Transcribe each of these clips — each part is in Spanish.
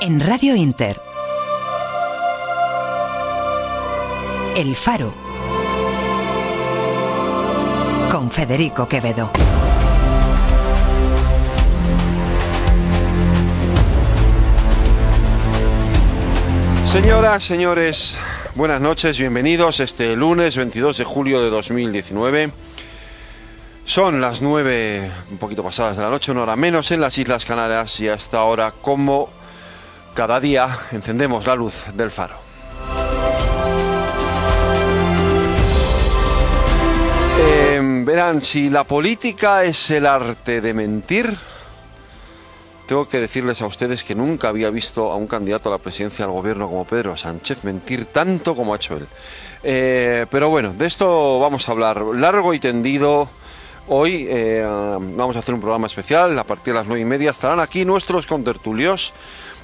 En Radio Inter. El Faro. Con Federico Quevedo. Señoras, señores, buenas noches, bienvenidos este lunes 22 de julio de 2019. Son las 9, un poquito pasadas de la noche, una hora menos en las Islas Canarias y hasta ahora como cada día encendemos la luz del faro. Eh, verán, si la política es el arte de mentir, tengo que decirles a ustedes que nunca había visto a un candidato a la presidencia del gobierno como Pedro Sánchez mentir tanto como ha hecho él. Eh, pero bueno, de esto vamos a hablar largo y tendido. Hoy eh, vamos a hacer un programa especial. A partir de las nueve y media estarán aquí nuestros contertulios.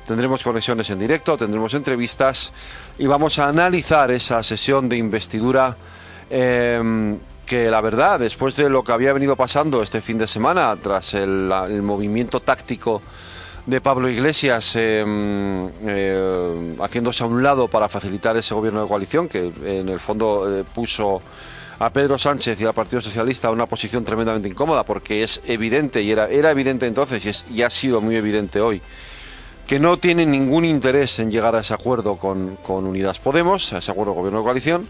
Tendremos conexiones en directo, tendremos entrevistas y vamos a analizar esa sesión de investidura em, que la verdad, después de lo que había venido pasando este fin de semana, tras el, movimiento táctico de Pablo Iglesias em, eh, haciéndose a un lado para facilitar ese gobierno de coalición que en el fondo eh, puso a Pedro Sánchez y al Partido Socialista una posición tremendamente incómoda porque es evidente y era, era evidente entonces y, y ha sido muy evidente hoy que no tienen ningún interés en llegar a ese acuerdo con, Unidas Podemos, a ese acuerdo gobierno de coalición.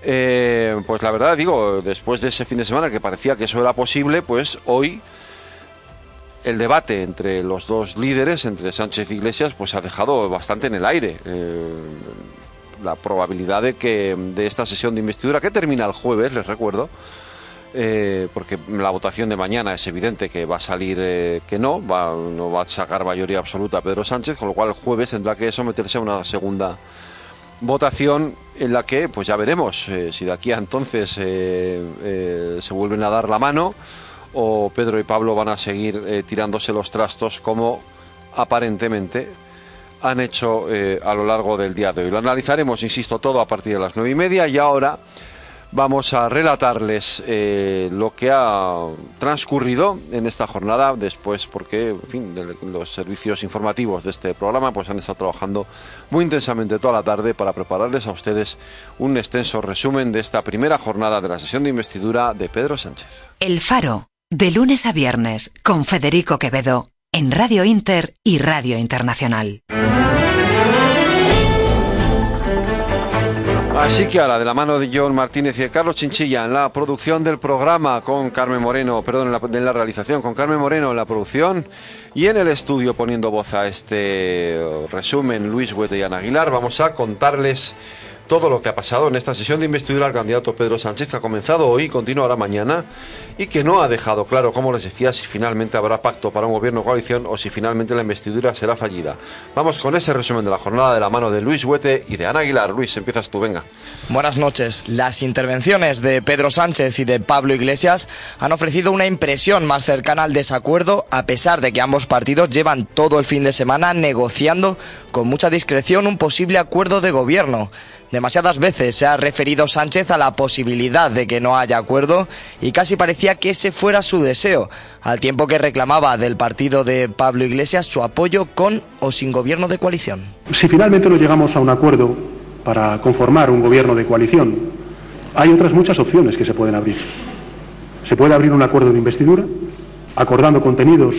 Eh, pues la verdad, digo, después de ese fin de semana que parecía que eso era posible, pues hoy el debate entre los dos líderes, entre Sánchez y Iglesias, pues ha dejado bastante en el aire. Eh, la probabilidad de que de esta sesión de investidura, que termina el jueves, les recuerdo, eh, porque la votación de mañana es evidente que va a salir eh, que no, va, no va a sacar mayoría absoluta Pedro Sánchez, con lo cual el jueves tendrá que someterse a una segunda votación en la que, pues ya veremos eh, si de aquí a entonces se vuelven a dar la mano o Pedro y Pablo van a seguir tirándose los trastos como aparentemente han hecho a lo largo del día de hoy. Lo analizaremos, insisto, todo a partir de las nueve y media y ahora vamos a relatarles eh, lo que ha transcurrido en esta jornada después porque en fin los servicios informativos de este programa pues han estado trabajando muy intensamente toda la tarde para prepararles a ustedes un extenso resumen de esta primera jornada de la sesión de investidura de Pedro Sánchez. El Faro de lunes a viernes con Federico Quevedo en Radio Inter y Radio Internacional. Así que ahora, de la mano de John Martínez y de Carlos Chinchilla en la producción del programa con Carmen Moreno, perdón, en la, en la realización con Carmen Moreno en la producción y en el estudio poniendo voz a este resumen Luis Huete y Ana Aguilar, vamos a contarles todo lo que ha pasado en esta sesión de investidura al candidato Pedro Sánchez, que ha comenzado hoy y continuará mañana, y que no ha dejado claro, como les decía, si finalmente habrá pacto para un gobierno coalición o si finalmente la investidura será fallida. Vamos con ese resumen de la jornada de la mano de Luis Huete y de Ana Aguilar. Luis, empiezas tú, venga. Buenas noches. Las intervenciones de Pedro Sánchez y de Pablo Iglesias han ofrecido una impresión más cercana al desacuerdo, a pesar de que ambos partidos llevan todo el fin de semana negociando con mucha discreción un posible acuerdo de gobierno. Demasiadas veces se ha referido Sánchez a la posibilidad de que no haya acuerdo y casi parecía que ese fuera su deseo, al tiempo que reclamaba del partido de Pablo Iglesias su apoyo con o sin gobierno de coalición. Si finalmente no llegamos a un acuerdo para conformar un gobierno de coalición, hay otras muchas opciones que se pueden abrir. Se puede abrir un acuerdo de investidura, acordando contenidos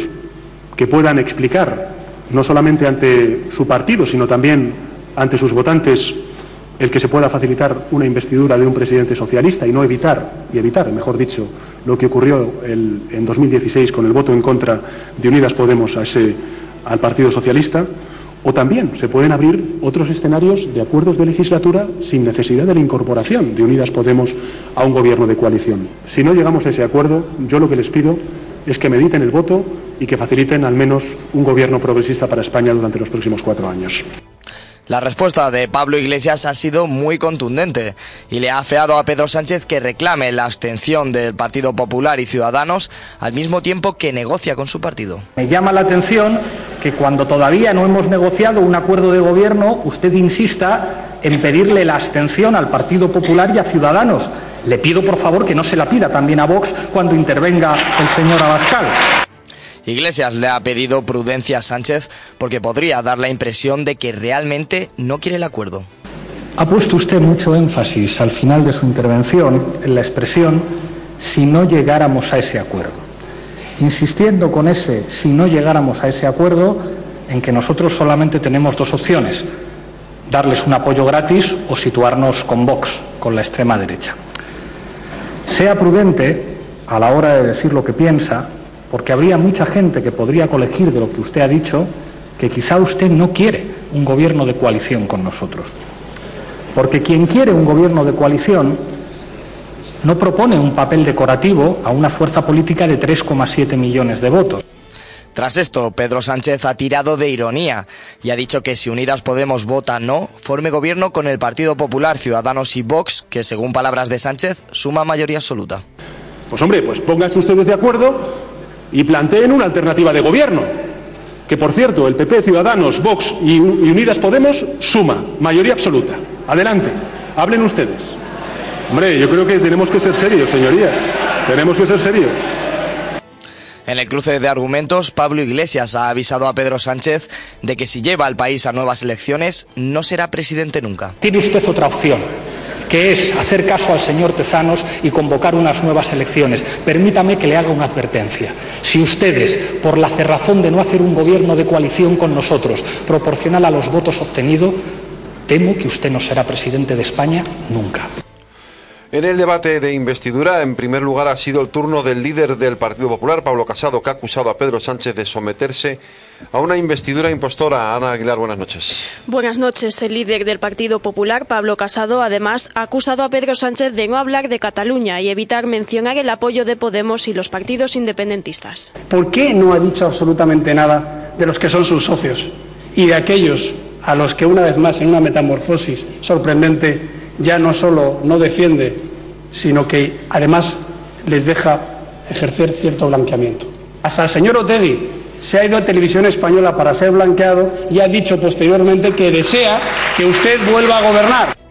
que puedan explicar, no solamente ante su partido, sino también ante sus votantes, el que se pueda facilitar una investidura de un presidente socialista y no evitar, y evitar, mejor dicho, lo que ocurrió en 2016 con el voto en contra de Unidas Podemos a ese, al Partido Socialista, O también se pueden abrir otros escenarios de acuerdos de legislatura sin necesidad de la incorporación de Unidas Podemos a un gobierno de coalición. Si no llegamos a ese acuerdo, yo lo que les pido es que mediten el voto y que faciliten al menos un gobierno progresista para España durante los próximos cuatro años. La respuesta de Pablo Iglesias ha sido muy contundente y le ha afeado a Pedro Sánchez que reclame la abstención del Partido Popular y Ciudadanos al mismo tiempo que negocia con su partido. Me llama la atención que cuando todavía no hemos negociado un acuerdo de gobierno, usted insista en pedirle la abstención al Partido Popular y a Ciudadanos. Le pido, por favor, que no se la pida también a Vox cuando intervenga el señor Abascal. Iglesias le ha pedido prudencia a Sánchez porque podría dar la impresión de que realmente no quiere el acuerdo. Ha puesto usted mucho énfasis al final de su intervención en la expresión si no llegáramos a ese acuerdo, insistiendo con ese si no llegáramos a ese acuerdo en que nosotros solamente tenemos dos opciones, darles un apoyo gratis o situarnos con Vox, con la extrema derecha. Sea prudente a la hora de decir lo que piensa, porque habría mucha gente que podría colegir de lo que usted ha dicho que quizá usted no quiere un gobierno de coalición con nosotros. Porque quien quiere un gobierno de coalición no propone un papel decorativo a una fuerza política de 3,7 millones de votos. Tras esto, Pedro Sánchez ha tirado de ironía y ha dicho que si Unidas Podemos vota no, forme gobierno con el Partido Popular, Ciudadanos y Vox, que según palabras de Sánchez suma mayoría absoluta. Pues hombre, pues pónganse ustedes de acuerdo y planteen una alternativa de gobierno. Que por cierto, el PP, Ciudadanos, Vox y Unidas Podemos suma mayoría absoluta. Adelante, hablen ustedes. Hombre, yo creo que tenemos que ser serios, señorías. Tenemos que ser serios. En el cruce de argumentos, Pablo Iglesias ha avisado a Pedro Sánchez de que si lleva al país a nuevas elecciones, no será presidente nunca. Tiene usted otra opción que es hacer caso al señor Tezanos y convocar unas nuevas elecciones. Permítame que le haga una advertencia. Si ustedes, por la cerrazón de no hacer un gobierno de coalición con nosotros, proporcional a los votos obtenidos, temo que usted no será presidente de España nunca. En el debate de investidura, en primer lugar, ha sido el turno del líder del Partido Popular, Pablo Casado, que ha acusado a Pedro Sánchez de someterse a una investidura impostora. Ana Aguilar, buenas noches. Buenas noches. El líder del Partido Popular, Pablo Casado, además ha acusado a Pedro Sánchez de no hablar de Cataluña y evitar mencionar el apoyo de Podemos y los partidos independentistas. ¿Por qué no ha dicho absolutamente nada de los que son sus socios y de aquellos a los que, una vez más, en una metamorfosis sorprendente, ya no solo no defiende, sino que además les deja ejercer cierto blanqueamiento. Hasta el señor Otegui se ha ido a televisión española para ser blanqueado y ha dicho posteriormente que desea que usted vuelva a gobernar.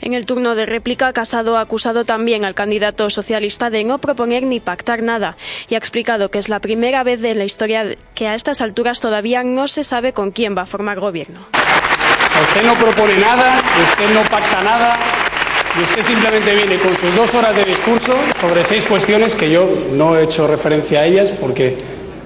En el turno de réplica, Casado ha acusado también al candidato socialista de no proponer ni pactar nada y ha explicado que es la primera vez en la historia que a estas alturas todavía no se sabe con quién va a formar gobierno. Usted no propone nada, usted no pacta nada, y usted simplemente viene con sus dos horas de discurso sobre seis cuestiones que yo no he hecho referencia a ellas porque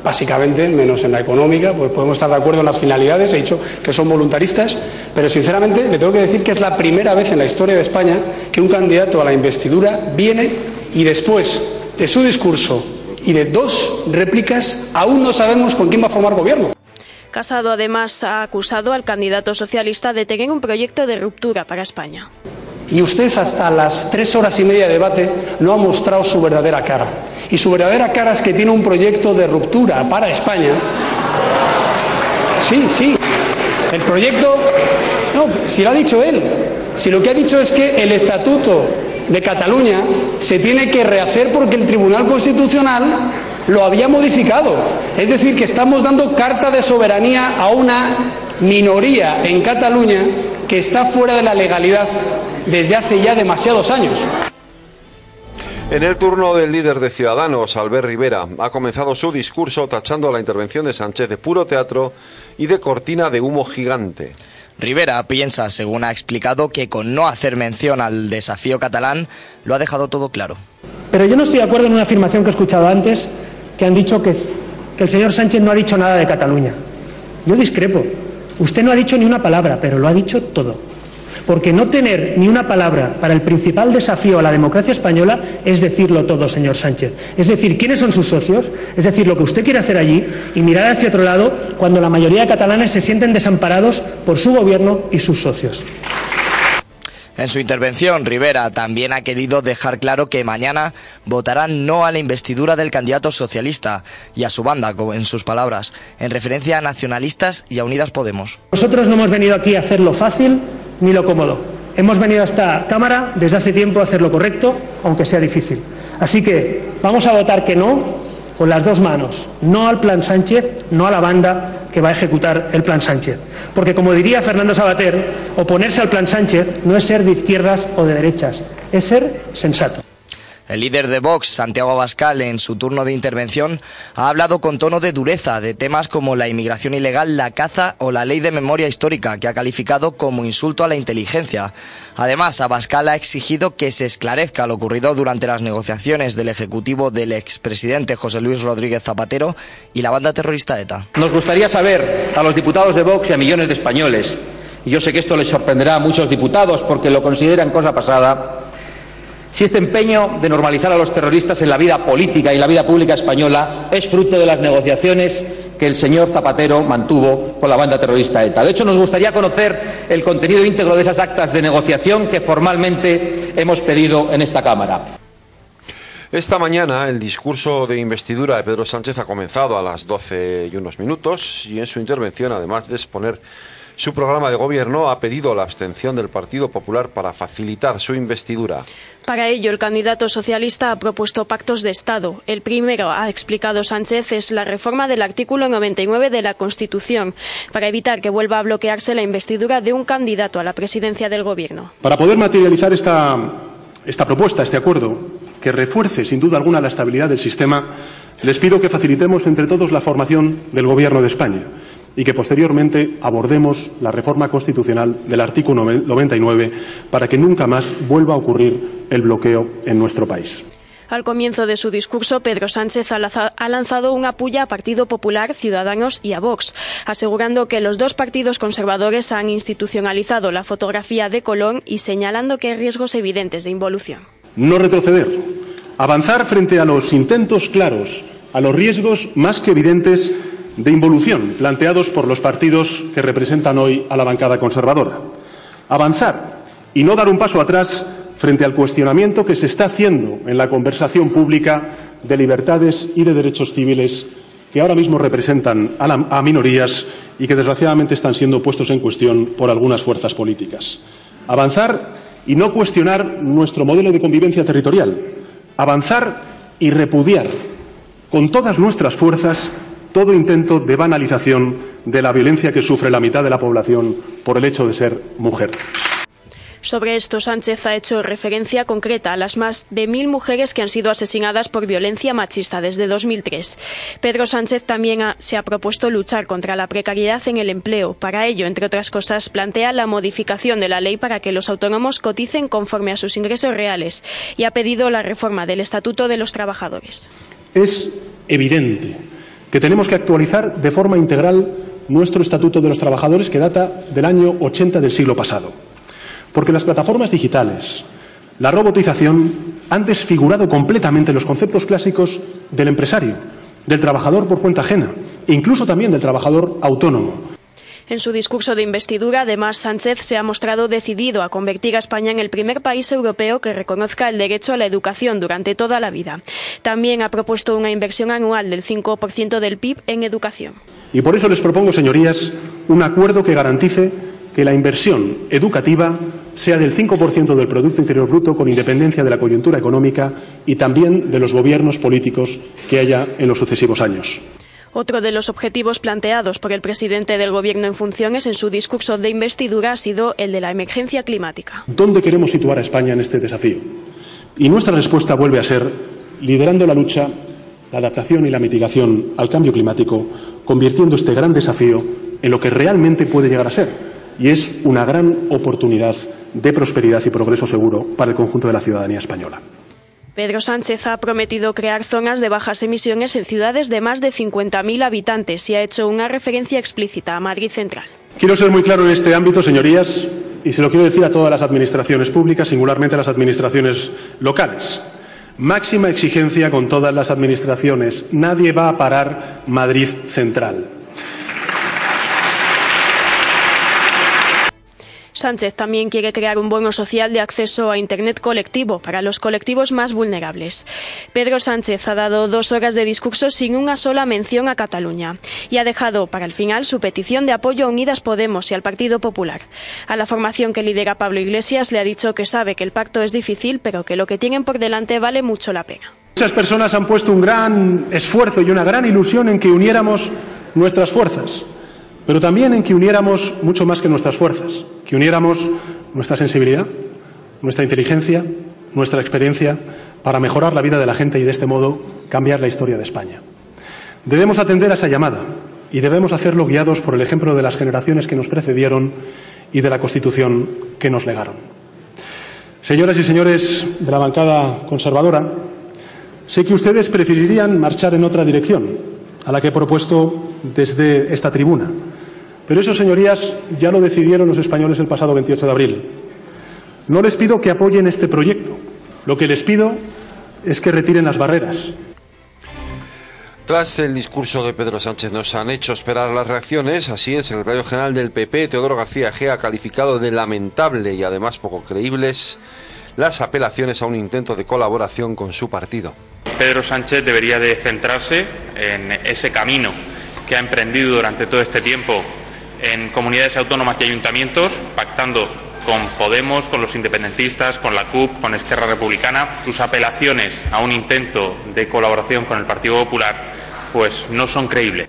básicamente, menos en la económica, pues podemos estar de acuerdo en las finalidades, he dicho que son voluntaristas, pero sinceramente le tengo que decir que es la primera vez en la historia de España que un candidato a la investidura viene y después de su discurso y de dos réplicas aún no sabemos con quién va a formar gobierno. Casado además ha acusado al candidato socialista de tener un proyecto de ruptura para España. Y usted hasta las tres horas y media de debate no ha mostrado su verdadera cara. Y su verdadera cara es que tiene un proyecto de ruptura para España. Sí, sí. El proyecto... No, si lo ha dicho él. Si lo que ha dicho es que el estatuto de Cataluña se tiene que rehacer porque el Tribunal Constitucional lo había modificado. Es decir, que estamos dando carta de soberanía a una minoría en Cataluña que está fuera de la legalidad desde hace ya demasiados años. En el turno del líder de Ciudadanos, Albert Rivera, ha comenzado su discurso tachando la intervención de Sánchez de puro teatro y de cortina de humo gigante. Rivera piensa, según ha explicado, que con no hacer mención al desafío catalán lo ha dejado todo claro. Pero yo no estoy de acuerdo en una afirmación que he escuchado antes, que han dicho que, el señor Sánchez no ha dicho nada de Cataluña. Yo discrepo. Usted no ha dicho ni una palabra, pero lo ha dicho todo. Porque no tener ni una palabra para el principal desafío a la democracia española es decirlo todo, señor Sánchez. Es decir, quiénes son sus socios, es decir, lo que usted quiere hacer allí y mirar hacia otro lado cuando la mayoría de catalanes se sienten desamparados por su gobierno y sus socios. En su intervención, Rivera también ha querido dejar claro que mañana votarán no a la investidura del candidato socialista y a su banda, en sus palabras, en referencia a nacionalistas y a Unidas Podemos. Nosotros no hemos venido aquí a hacer lo fácil ni lo cómodo. Hemos venido a esta Cámara desde hace tiempo a hacer lo correcto, aunque sea difícil. Así que vamos a votar que no con las dos manos, no al plan Sánchez, no a la banda que va a ejecutar el plan Sánchez. Porque como diría Fernando Sabater, oponerse al plan Sánchez no es ser de izquierdas o de derechas, es ser sensato. El líder de Vox, Santiago Abascal, en su turno de intervención, ha hablado con tono de dureza de temas como la inmigración ilegal, la caza o la ley de memoria histórica, que ha calificado como insulto a la inteligencia. Además, Abascal ha exigido que se esclarezca lo ocurrido durante las negociaciones del Ejecutivo del expresidente José Luis Rodríguez Zapatero y la banda terrorista ETA. Nos gustaría saber a los diputados de Vox y a millones de españoles, y yo sé que esto les sorprenderá a muchos diputados porque lo consideran cosa pasada, si este empeño de normalizar a los terroristas en la vida política y la vida pública española es fruto de las negociaciones que el señor Zapatero mantuvo con la banda terrorista ETA. De hecho, nos gustaría conocer el contenido íntegro de esas actas de negociación que formalmente hemos pedido en esta Cámara. Esta mañana el discurso de investidura de Pedro Sánchez ha comenzado a las 12 y unos minutos y en su intervención, además de exponer su programa de gobierno ha pedido la abstención del Partido Popular para facilitar su investidura. Para ello, el candidato socialista ha propuesto pactos de Estado. El primero, ha explicado Sánchez, es la reforma del artículo 99 de la Constitución, para evitar que vuelva a bloquearse la investidura de un candidato a la presidencia del Gobierno. Para poder materializar esta, esta propuesta, este acuerdo, que refuerce sin duda alguna la estabilidad del sistema, les pido que facilitemos entre todos la formación del Gobierno de España y que posteriormente abordemos la reforma constitucional del artículo 99 para que nunca más vuelva a ocurrir el bloqueo en nuestro país. Al comienzo de su discurso, Pedro Sánchez ha lanzado una puya a Partido Popular, Ciudadanos y a Vox, asegurando que los dos partidos conservadores han institucionalizado la fotografía de Colón y señalando que hay riesgos evidentes de involución. No retroceder, avanzar frente a los intentos claros, a los riesgos más que evidentes de involución planteados por los partidos que representan hoy a la bancada conservadora. Avanzar y no dar un paso atrás frente al cuestionamiento que se está haciendo en la conversación pública de libertades y de derechos civiles que ahora mismo representan a, minorías y que desgraciadamente están siendo puestos en cuestión por algunas fuerzas políticas. Avanzar y no cuestionar nuestro modelo de convivencia territorial. Avanzar y repudiar con todas nuestras fuerzas todo intento de banalización de la violencia que sufre la mitad de la población por el hecho de ser mujer. Sobre esto, Sánchez ha hecho referencia concreta a las más de mil mujeres que han sido asesinadas por violencia machista desde 2003. Pedro Sánchez también se ha propuesto luchar contra la precariedad en el empleo. Para ello, entre otras cosas, plantea la modificación de la ley para que los autónomos coticen conforme a sus ingresos reales y ha pedido la reforma del Estatuto de los Trabajadores. Es evidente que tenemos que actualizar de forma integral nuestro Estatuto de los Trabajadores que data del año 80 del siglo pasado. Porque las plataformas digitales, la robotización han desfigurado completamente los conceptos clásicos del empresario, del trabajador por cuenta ajena e incluso también del trabajador autónomo. En su discurso de investidura, además, Sánchez se ha mostrado decidido a convertir a España en el primer país europeo que reconozca el derecho a la educación durante toda la vida. También ha propuesto una inversión anual del 5% del PIB en educación. Y por eso les propongo, señorías, un acuerdo que garantice que la inversión educativa sea del 5% del Producto Interior Bruto con independencia de la coyuntura económica y también de los gobiernos políticos que haya en los sucesivos años. Otro de los objetivos planteados por el presidente del Gobierno en funciones en su discurso de investidura ha sido el de la emergencia climática. ¿Dónde queremos situar a España en este desafío? Y nuestra respuesta vuelve a ser liderando la lucha, la adaptación y la mitigación al cambio climático, convirtiendo este gran desafío en lo que realmente puede llegar a ser, y es una gran oportunidad de prosperidad y progreso seguro para el conjunto de la ciudadanía española. Pedro Sánchez ha prometido crear zonas de bajas emisiones en ciudades de más de 50.000 habitantes y ha hecho una referencia explícita a Madrid Central. Quiero ser muy claro en este ámbito, señorías. y se lo quiero decir a todas las administraciones públicas, singularmente a las administraciones locales. Máxima exigencia con todas las administraciones. Nadie va a parar Madrid Central. Sánchez también quiere crear un bono social de acceso a Internet colectivo para los colectivos más vulnerables. Pedro Sánchez ha dado dos horas de discurso sin una sola mención a Cataluña y ha dejado para el final su petición de apoyo a Unidas Podemos y al Partido Popular. A la formación que lidera Pablo Iglesias le ha dicho que sabe que el pacto es difícil, pero que lo que tienen por delante vale mucho la pena. Muchas personas han puesto un gran esfuerzo y una gran ilusión en que uniéramos nuestras fuerzas, pero también en que uniéramos mucho más que nuestras fuerzas que uniéramos nuestra sensibilidad, nuestra inteligencia, nuestra experiencia para mejorar la vida de la gente y de este modo cambiar la historia de España. Debemos atender a esa llamada y debemos hacerlo guiados por el ejemplo de las generaciones que nos precedieron y de la Constitución que nos legaron. Señoras y señores de la bancada conservadora, sé que ustedes preferirían marchar en otra dirección a la que he propuesto desde esta tribuna pero eso, señorías, ya lo decidieron los españoles el pasado 28 de abril. No les pido que apoyen este proyecto. Lo que les pido es que retiren las barreras. Tras el discurso de Pedro Sánchez nos han hecho esperar las reacciones. Así, el secretario general del PP, Teodoro García G, ha calificado de lamentable y además poco creíbles las apelaciones a un intento de colaboración con su partido. Pedro Sánchez debería de centrarse en ese camino que ha emprendido durante todo este tiempo en comunidades autónomas y ayuntamientos, pactando con Podemos, con los independentistas, con la CUP, con Esquerra Republicana. Sus apelaciones a un intento de colaboración con el Partido Popular, pues no son creíbles.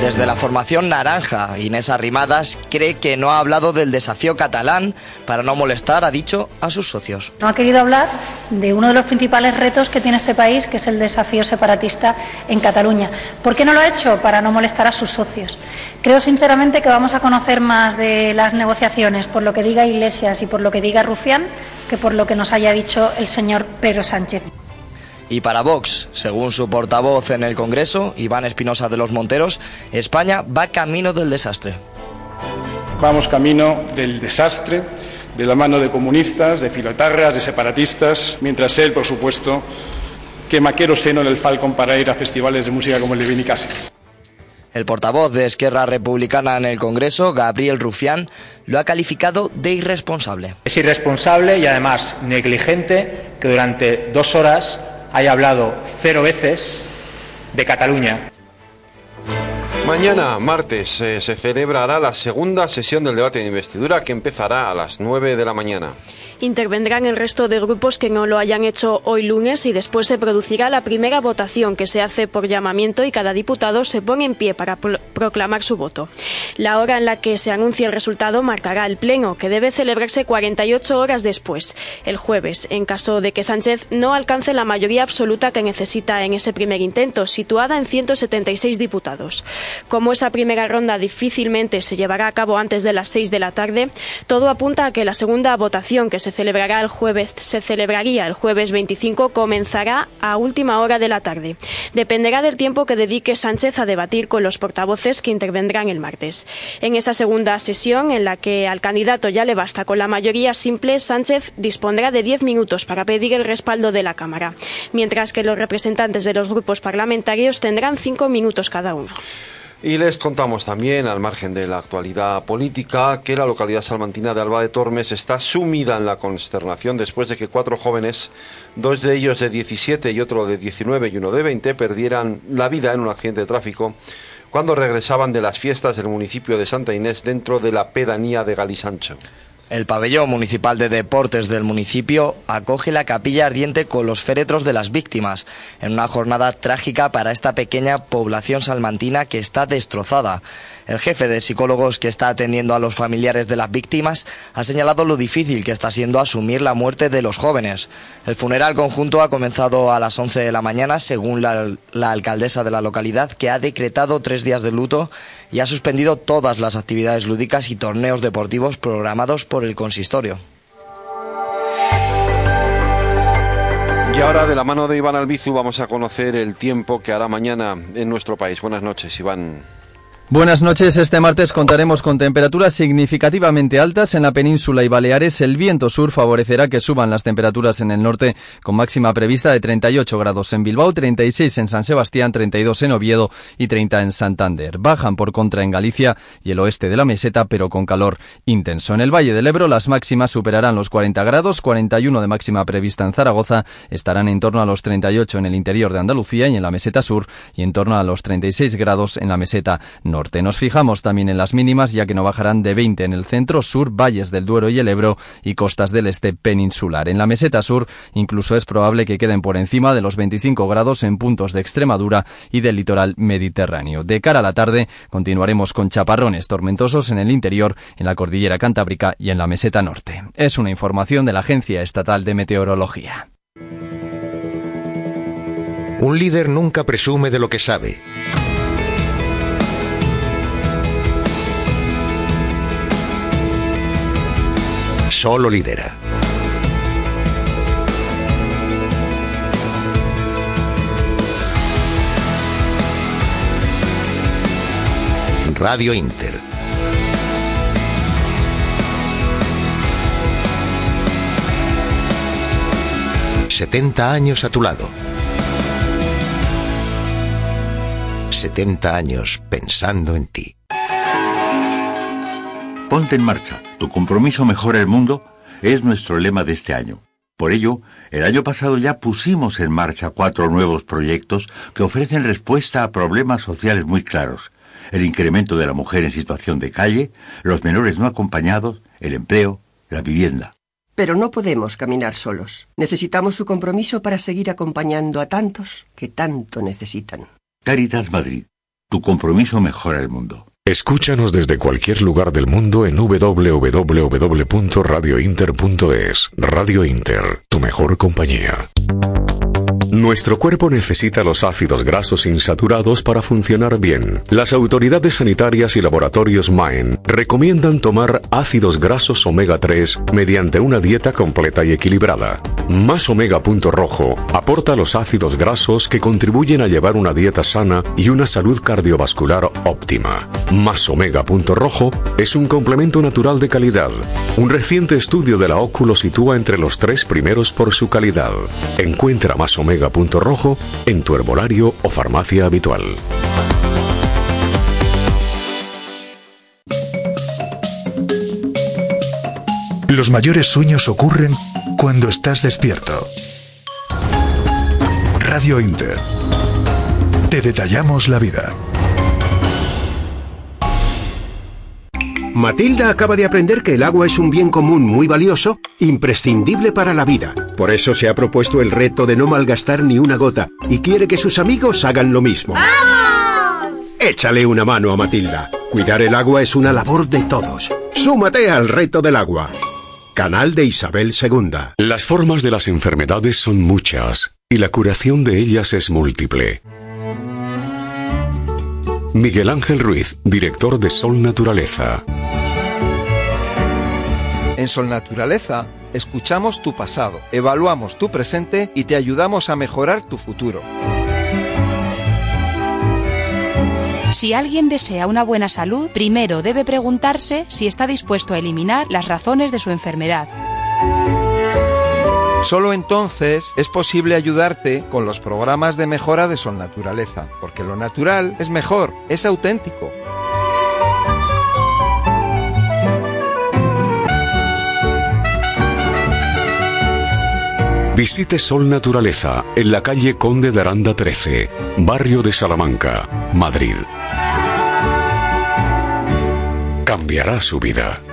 Desde la formación naranja, Inés Arrimadas cree que no ha hablado del desafío catalán para no molestar, ha dicho, a sus socios. No ha querido hablar de uno de los principales retos que tiene este país, que es el desafío separatista en Cataluña. ¿Por qué no lo ha hecho? Para no molestar a sus socios. Creo sinceramente que vamos a conocer más de las negociaciones por lo que diga Iglesias y por lo que diga Rufián que por lo que nos haya dicho el señor Pedro Sánchez. Y para Vox, según su portavoz en el Congreso, Iván Espinosa de los Monteros, España va camino del desastre. Vamos camino del desastre, de la mano de comunistas, de filotarras, de separatistas, mientras él, por supuesto, quema seno en el Falcon para ir a festivales de música como el de Vinicasa. El portavoz de Esquerra Republicana en el Congreso, Gabriel Rufián, lo ha calificado de irresponsable. Es irresponsable y además negligente que durante dos horas haya hablado cero veces de Cataluña. Mañana, martes, eh, se celebrará la segunda sesión del debate de investidura que empezará a las 9 de la mañana. Intervendrán el resto de grupos que no lo hayan hecho hoy lunes y después se producirá la primera votación que se hace por llamamiento y cada diputado se pone en pie para proclamar su voto. La hora en la que se anuncie el resultado marcará el pleno, que debe celebrarse 48 horas después, el jueves, en caso de que Sánchez no alcance la mayoría absoluta que necesita en ese primer intento, situada en 176 diputados. Como esa primera ronda difícilmente se llevará a cabo antes de las 6 de la tarde, todo apunta a que la segunda votación que se celebrará el jueves, se celebraría el jueves 25, comenzará a última hora de la tarde. Dependerá del tiempo que dedique Sánchez a debatir con los portavoces que intervendrán el martes. En esa segunda sesión, en la que al candidato ya le basta con la mayoría simple, Sánchez dispondrá de diez minutos para pedir el respaldo de la Cámara, mientras que los representantes de los grupos parlamentarios tendrán cinco minutos cada uno. Y les contamos también, al margen de la actualidad política, que la localidad salmantina de Alba de Tormes está sumida en la consternación después de que cuatro jóvenes, dos de ellos de 17 y otro de 19 y uno de 20, perdieran la vida en un accidente de tráfico cuando regresaban de las fiestas del municipio de Santa Inés dentro de la pedanía de Galisancho. El pabellón municipal de deportes del municipio acoge la capilla ardiente con los féretros de las víctimas, en una jornada trágica para esta pequeña población salmantina que está destrozada. El jefe de psicólogos que está atendiendo a los familiares de las víctimas ha señalado lo difícil que está siendo asumir la muerte de los jóvenes. El funeral conjunto ha comenzado a las 11 de la mañana, según la, alcaldesa de la localidad, que ha decretado tres días de luto y ha suspendido todas las actividades lúdicas y torneos deportivos programados por el consistorio. Y ahora de la mano de Iván Albizu vamos a conocer el tiempo que hará mañana en nuestro país. Buenas noches, Iván. Buenas noches. Este martes contaremos con temperaturas significativamente altas en la península y Baleares. El viento sur favorecerá que suban las temperaturas en el norte, con máxima prevista de 38 grados en Bilbao, 36 en San Sebastián, 32 en Oviedo y 30 en Santander. Bajan por contra en Galicia y el oeste de la meseta, pero con calor intenso. En el Valle del Ebro las máximas superarán los 40 grados, 41 de máxima prevista en Zaragoza, estarán en torno a los 38 en el interior de Andalucía y en la meseta sur y en torno a los 36 grados en la meseta norte. Nos fijamos también en las mínimas, ya que no bajarán de 20 en el centro, sur, valles del Duero y el Ebro y costas del este peninsular. En la meseta sur incluso es probable que queden por encima de los 25 grados en puntos de Extremadura y del litoral mediterráneo. De cara a la tarde continuaremos con chaparrones tormentosos en el interior, en la cordillera cantábrica y en la meseta norte. Es una información de la Agencia Estatal de Meteorología. Un líder nunca presume de lo que sabe. Solo lidera. Radio Inter. Setenta años a tu lado. 70 años pensando en ti. Ponte en marcha. Tu compromiso mejora el mundo es nuestro lema de este año. Por ello, el año pasado ya pusimos en marcha cuatro nuevos proyectos que ofrecen respuesta a problemas sociales muy claros. El incremento de la mujer en situación de calle, los menores no acompañados, el empleo, la vivienda. Pero no podemos caminar solos. Necesitamos su compromiso para seguir acompañando a tantos que tanto necesitan. Caritas Madrid. Tu compromiso mejora el mundo. Escúchanos desde cualquier lugar del mundo en www.radiointer.es. Radio Inter, tu mejor compañía. Nuestro cuerpo necesita los ácidos grasos insaturados para funcionar bien. Las autoridades sanitarias y laboratorios Main recomiendan tomar ácidos grasos omega 3 mediante una dieta completa y equilibrada. Más Omega Punto Rojo aporta los ácidos grasos que contribuyen a llevar una dieta sana y una salud cardiovascular óptima. Más Omega Punto Rojo es un complemento natural de calidad. Un reciente estudio de la óculo sitúa entre los tres primeros por su calidad. Encuentra Más Omega Punto Rojo en tu herbolario o farmacia habitual. Los mayores sueños ocurren cuando estás despierto. Radio Inter. Te detallamos la vida. Matilda acaba de aprender que el agua es un bien común muy valioso, imprescindible para la vida. Por eso se ha propuesto el reto de no malgastar ni una gota y quiere que sus amigos hagan lo mismo. ¡Vamos! Échale una mano a Matilda. Cuidar el agua es una labor de todos. Súmate al reto del agua. Canal de Isabel II. Las formas de las enfermedades son muchas y la curación de ellas es múltiple. Miguel Ángel Ruiz, director de Sol Naturaleza. En Sol Naturaleza escuchamos tu pasado, evaluamos tu presente y te ayudamos a mejorar tu futuro. Si alguien desea una buena salud, primero debe preguntarse si está dispuesto a eliminar las razones de su enfermedad. Solo entonces es posible ayudarte con los programas de mejora de Sol Naturaleza, porque lo natural es mejor, es auténtico. Visite Sol Naturaleza en la calle Conde de Aranda 13, barrio de Salamanca, Madrid. Cambiará su vida.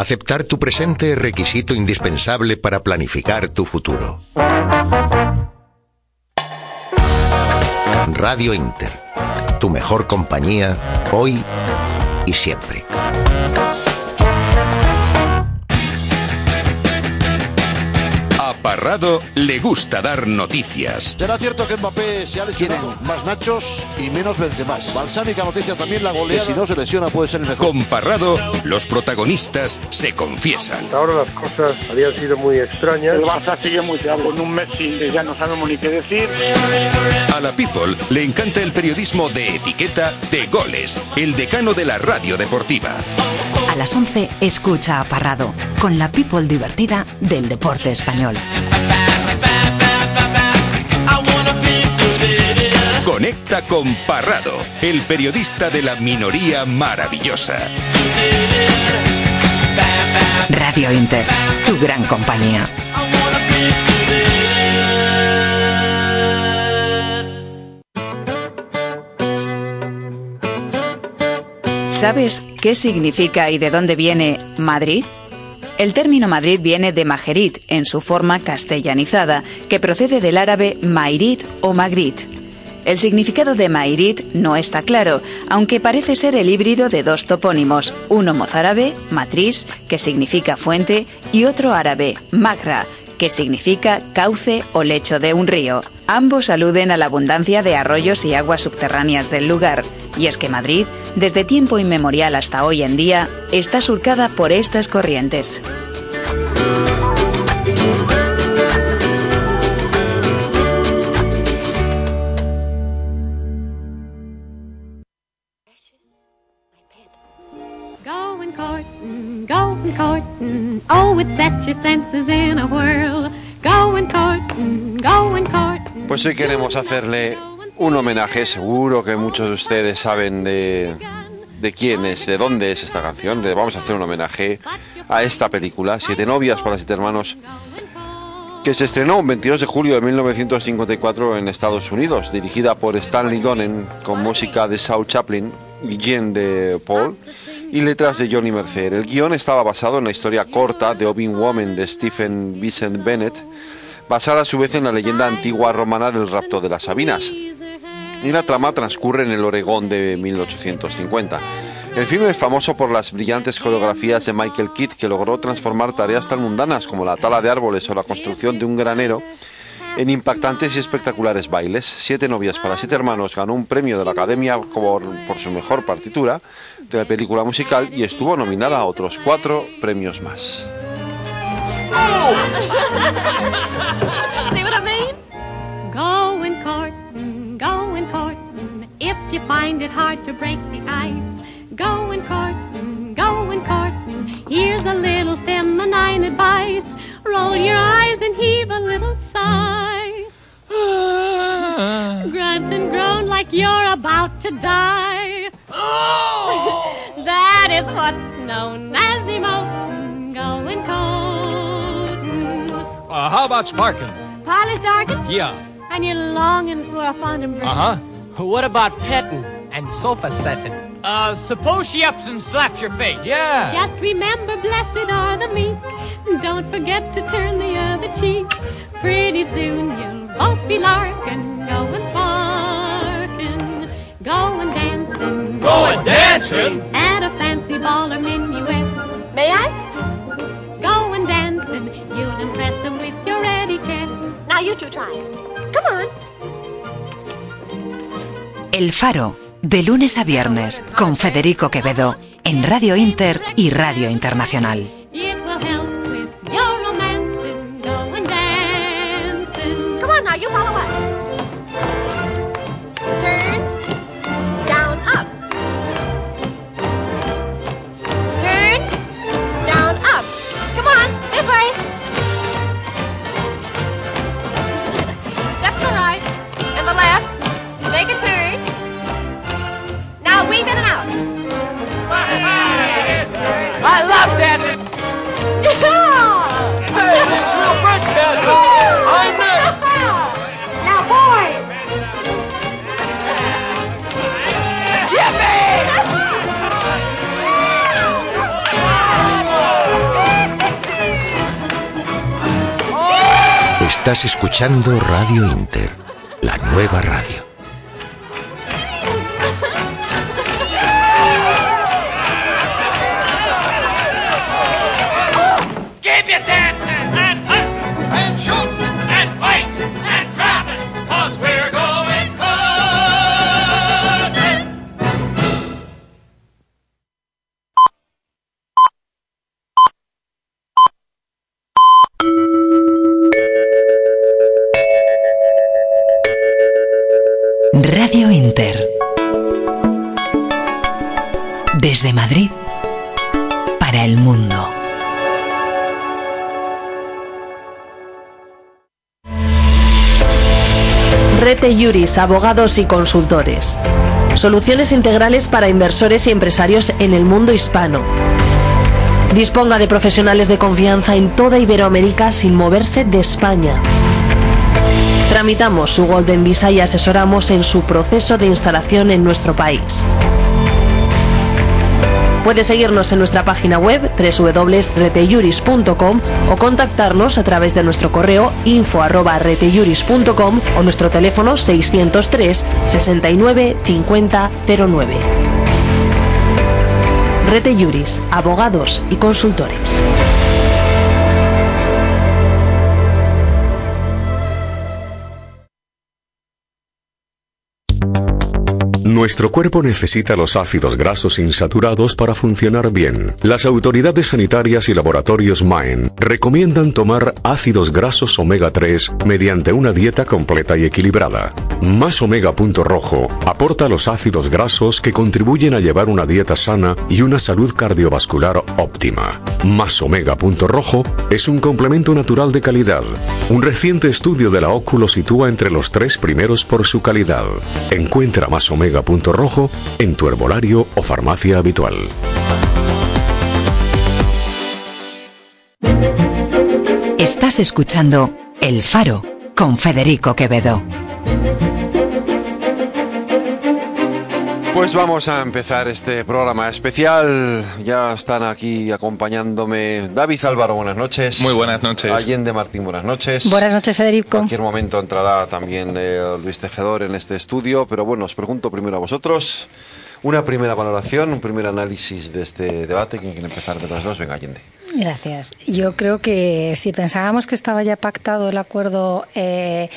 Aceptar tu presente es requisito indispensable para planificar tu futuro. Radio Inter, tu mejor compañía hoy y siempre. Le gusta dar noticias. ¿Será cierto que Mbappé se ha lesionado? más Nachos y menos Benzemás. Balsámica noticia también la goleada. Que si no se lesiona puede ser el mejor. Con Parrado, los protagonistas se confiesan. Ahora las cosas habían sido muy extrañas. El Barça sigue muy feo, con un Messi que ya no sabemos ni qué decir. A la People le encanta el periodismo de etiqueta de goles, el decano de la radio deportiva. A las 11 escucha a Parrado, con la People divertida del deporte español. Conecta con Parrado, el periodista de la minoría maravillosa. Radio Inter, tu gran compañía. ¿Sabes qué significa y de dónde viene Madrid? El término Madrid viene de Majerit en su forma castellanizada, que procede del árabe Mairit o Magrit. El significado de Mairit no está claro, aunque parece ser el híbrido de dos topónimos, uno mozárabe, matriz, que significa fuente, y otro árabe, magra, que significa cauce o lecho de un río. Ambos aluden a la abundancia de arroyos y aguas subterráneas del lugar, y es que Madrid, desde tiempo inmemorial hasta hoy en día, está surcada por estas corrientes. Oh, it sets your senses in a whirl. Going courting, going courting. Pues hoy queremos hacerle un homenaje, seguro que muchos de ustedes saben de, de quién es, de dónde es esta canción. Le vamos a hacer un homenaje a esta película, Siete novias para siete hermanos, que se estrenó un 22 de julio de 1954 en Estados Unidos, dirigida por Stanley Donen, con música de Saul Chaplin y Jean de Paul y letras de Johnny Mercer. El guion estaba basado en la historia corta de Obin Woman de Stephen Vincent Bennett, basada a su vez en la leyenda antigua romana del rapto de las Sabinas. Y la trama transcurre en el Oregón de 1850. El filme es famoso por las brillantes coreografías de Michael Kidd, que logró transformar tareas tan mundanas como la tala de árboles o la construcción de un granero en impactantes y espectaculares bailes. Siete novias para siete hermanos ganó un premio de la Academia por, por su mejor partitura de la película musical y estuvo nominada a otros cuatro premios más. Roll your eyes and heave a little sigh. Grunt and groan like you're about to die. that is what's known as emotion going courting. Uh, how about sparking? Polly's darkened Yeah. and you're longing for a fond embrace. Uh huh. What about petting and sofa setting? Uh, suppose she ups and slaps your face. Yeah. Just remember, blessed are the meek. Don't forget to turn the other cheek. Pretty soon you'll both be larking, going sparking, going dancing. Going dancing? At a fancy ball or minuet. May I? Going dancing, you'll impress them with your etiquette. Now you two try it. Come on. El Faro, de lunes a viernes, con Federico Quevedo, en Radio Inter y Radio Internacional. Estás escuchando Radio Inter, la nueva radio. Abogados y consultores. Soluciones integrales para inversores y empresarios en el mundo hispano. Disponga de profesionales de confianza en toda Iberoamérica sin moverse de España. Tramitamos su Golden Visa y asesoramos en su proceso de instalación en nuestro país. Puede seguirnos en nuestra página web www.retejuris.com o contactarnos a través de nuestro correo info@retejuris.com o nuestro teléfono 603 69 50 09. Rete Juris, abogados y consultores. Nuestro cuerpo necesita los ácidos grasos insaturados para funcionar bien. Las autoridades sanitarias y laboratorios Maen recomiendan tomar ácidos grasos omega 3 mediante una dieta completa y equilibrada. Más omega punto rojo aporta los ácidos grasos que contribuyen a llevar una dieta sana y una salud cardiovascular óptima. Más omega punto rojo es un complemento natural de calidad. Un reciente estudio de la OCU lo sitúa entre los tres primeros por su calidad. Encuentra más omega punto rojo en tu herbolario o farmacia habitual. Estás escuchando El Faro con Federico Quevedo. Pues vamos a empezar este programa especial. Ya están aquí acompañándome David Álvaro, buenas noches. Muy buenas noches. Allende Martín, buenas noches. Buenas noches, Federico. En cualquier momento entrará también eh, Luis Tejedor en este estudio, pero bueno, os pregunto primero a vosotros una primera valoración, un primer análisis de este debate. ¿Quién quiere empezar de las dos? Venga, Allende. Gracias. Yo creo que si pensábamos que estaba ya pactado el acuerdo eh,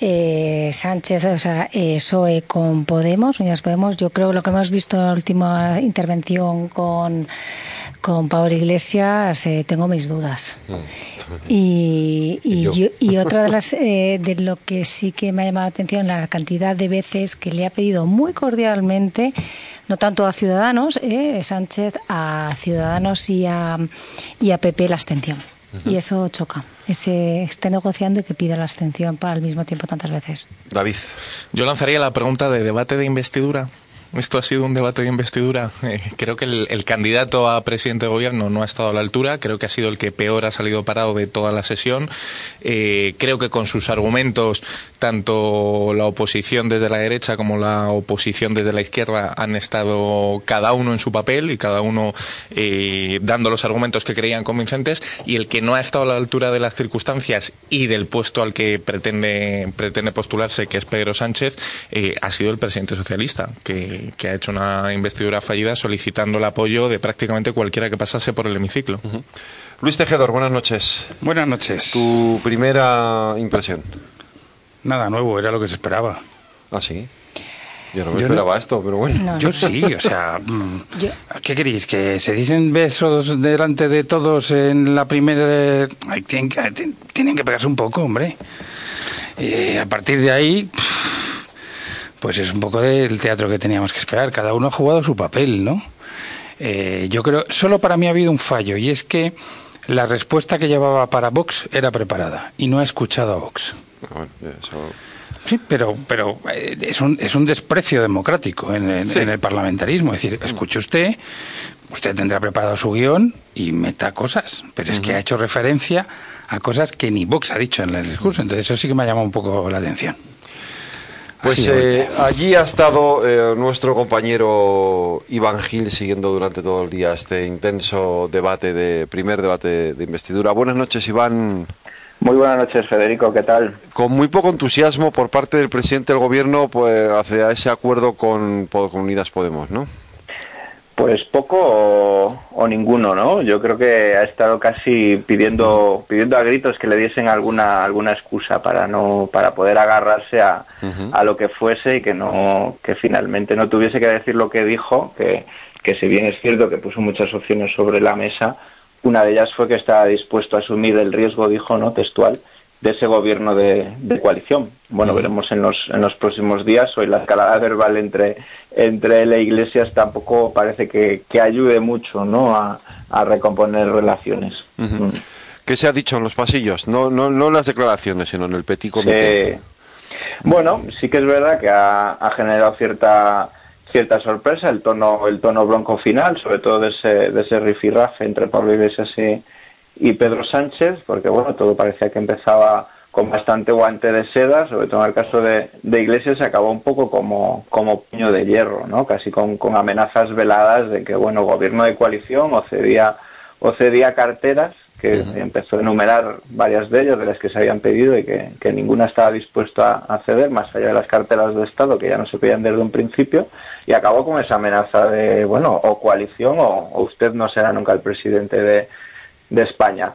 eh, Sánchez, o sea, eh, PSOE con Podemos, Unidas Podemos, yo creo que lo que hemos visto en la última intervención con, con Pablo Iglesias, eh, tengo mis dudas. Y, y, Y yo. yo- y otra de las eh, de lo que sí que me ha llamado la atención la cantidad de veces que le ha pedido muy cordialmente no tanto a Ciudadanos eh, Sánchez a Ciudadanos y a y a PP la abstención Y eso choca ese esté negociando y que pida la abstención para al mismo tiempo tantas veces David. Yo lanzaría la pregunta de debate de investidura. Esto ha sido un debate de investidura. Eh, creo que el, el candidato a presidente de gobierno no ha estado a la altura. Creo que ha sido el que peor ha salido parado de toda la sesión. Eh, creo que con sus argumentos, tanto la oposición desde la derecha como la oposición desde la izquierda han estado cada uno en su papel y cada uno eh, dando los argumentos que creían convincentes. Y el que no ha estado a la altura de las circunstancias y del puesto al que pretende, pretende postularse, que es Pedro Sánchez, eh, ha sido el presidente socialista, que, que ha hecho una investidura fallida solicitando el apoyo de prácticamente cualquiera que pasase por el hemiciclo. Luis Tejedor, buenas noches. Buenas noches. Tu primera impresión. Nada nuevo, era lo que se esperaba. Ah, sí. Yo no me Yo esperaba esto, pero bueno. No, Yo no. sí, o sea, mm, ¿qué queréis? ¿Que se dicen besos delante de todos en la primera... tienen, que, ti- tienen que pegarse un poco, hombre. Eh, a partir de ahí, pff, pues es un poco del teatro que teníamos que esperar. Cada uno ha jugado su papel, ¿no? Eh, yo creo, solo para mí ha habido un fallo, y es que la respuesta que llevaba para Vox era preparada, y no ha escuchado a Vox. Ah, bueno, eso- Sí, pero, pero eh, es, un, es un desprecio democrático en, el- Sí. en el parlamentarismo. Es decir, escuche usted, usted tendrá preparado su guion y meta cosas, pero es que ha hecho referencia a cosas que ni Vox ha dicho en el discurso. Entonces eso sí que me ha llamado un poco la atención. Pues eh, allí ha estado eh, nuestro compañero Iván Gil siguiendo durante todo el día este intenso debate de primer debate de investidura. Buenas noches, Iván. Muy buenas noches, Federico. ¿Qué tal? Con muy poco entusiasmo por parte del presidente del gobierno pues, hacia ese acuerdo con, con Unidas Podemos, ¿no? Pues poco o, o ninguno, ¿no? Yo creo que ha estado casi pidiendo pidiendo a gritos que le diesen alguna alguna excusa para no para poder agarrarse a, a lo que fuese y que no que finalmente no tuviese que decir lo que dijo, que que si bien es cierto que puso muchas opciones sobre la mesa, una de ellas fue que estaba dispuesto a asumir el riesgo, dijo, no textual, de ese gobierno de, de coalición. Bueno, veremos en los, en los próximos días. Hoy la escalada verbal entre, entre él e Iglesias tampoco parece que, que ayude mucho ¿no? a, a recomponer relaciones. Mm. ¿Qué se ha dicho en los pasillos? No, no, no en las declaraciones, sino en el petit comité. Sí. Bueno, sí que es verdad que ha, ha generado cierta cierta sorpresa el tono el tono bronco final, sobre todo de ese, de ese rifirrafe entre Pablo Iglesias y, y Pedro Sánchez, porque bueno, todo parecía que empezaba con bastante guante de seda, sobre todo en el caso de, de Iglesias se acabó un poco como, como puño de hierro, ¿no? casi con, con amenazas veladas de que bueno, gobierno de coalición o cedía, o cedía carteras que empezó a enumerar varias de ellas, de las que se habían pedido y que, que ninguna estaba dispuesto a, a, ceder, más allá de las carteras de Estado, que ya no se pedían desde un principio, y acabó con esa amenaza de, bueno, o coalición o, o usted no será nunca el presidente de, de España.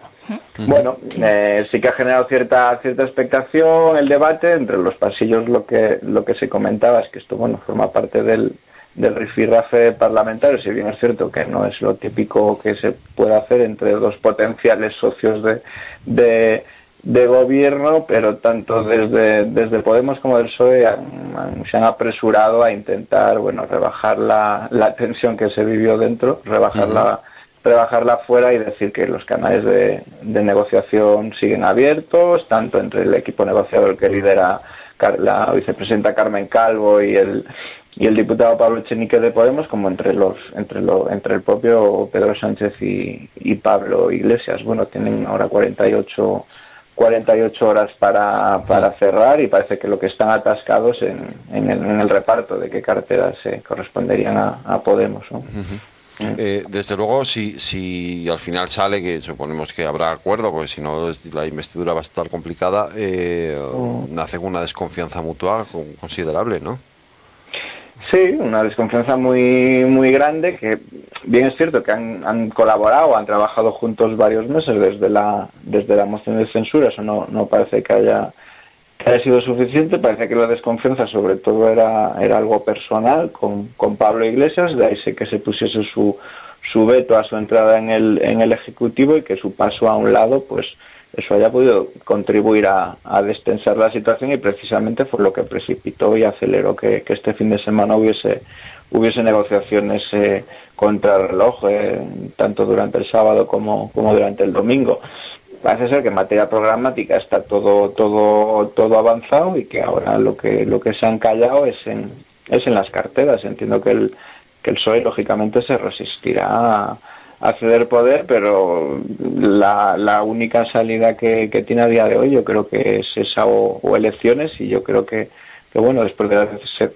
Bueno, eh, sí que ha generado cierta cierta expectación el debate. Entre los pasillos. Lo que lo que se comentaba es que esto bueno forma parte del, del rifirrafe parlamentario, si bien es cierto que no es lo típico que se puede hacer entre dos potenciales socios de, de, de gobierno, pero tanto desde, desde Podemos como del PSOE han, han, se han apresurado a intentar bueno rebajar la, la tensión que se vivió dentro, rebajarla, rebajarla fuera y decir que los canales de, de negociación siguen abiertos, tanto entre el equipo negociador que lidera la vicepresidenta Carmen Calvo y el y el diputado Pablo Echenique de Podemos como entre los entre lo, entre el propio Pedro Sánchez y, y Pablo Iglesias bueno tienen ahora 48 48 horas para, para cerrar y parece que lo que están atascados en, en, el, reparto de qué carteras se corresponderían a, Podemos ¿no? Eh, desde luego, si, si al final sale, que suponemos que habrá acuerdo, porque si no la investidura va a estar complicada, eh, oh. nace una desconfianza mutua considerable, ¿no? Sí, una desconfianza muy muy grande que bien es cierto que han, han colaborado, han trabajado juntos varios meses desde la desde la moción de censura, eso no, no parece que haya que haya sido suficiente, parece que la desconfianza sobre todo era, era algo personal con, con Pablo Iglesias, de ahí sé que se pusiese su, su veto a su entrada en el, en el Ejecutivo y que su paso a un lado pues eso haya podido contribuir a, a destensar la situación y precisamente fue lo que precipitó y aceleró que, este fin de semana hubiese hubiese negociaciones eh, contra el reloj eh, tanto durante el sábado como, como durante el domingo parece ser que en materia programática está todo todo todo avanzado y que ahora lo que lo que se han callado es en es en las carteras. Entiendo que el que el PSOE lógicamente se resistirá a, ceder poder, pero la, la única salida que, que, tiene a día de hoy yo creo que es esa o, o elecciones y yo creo que, que, bueno, después de las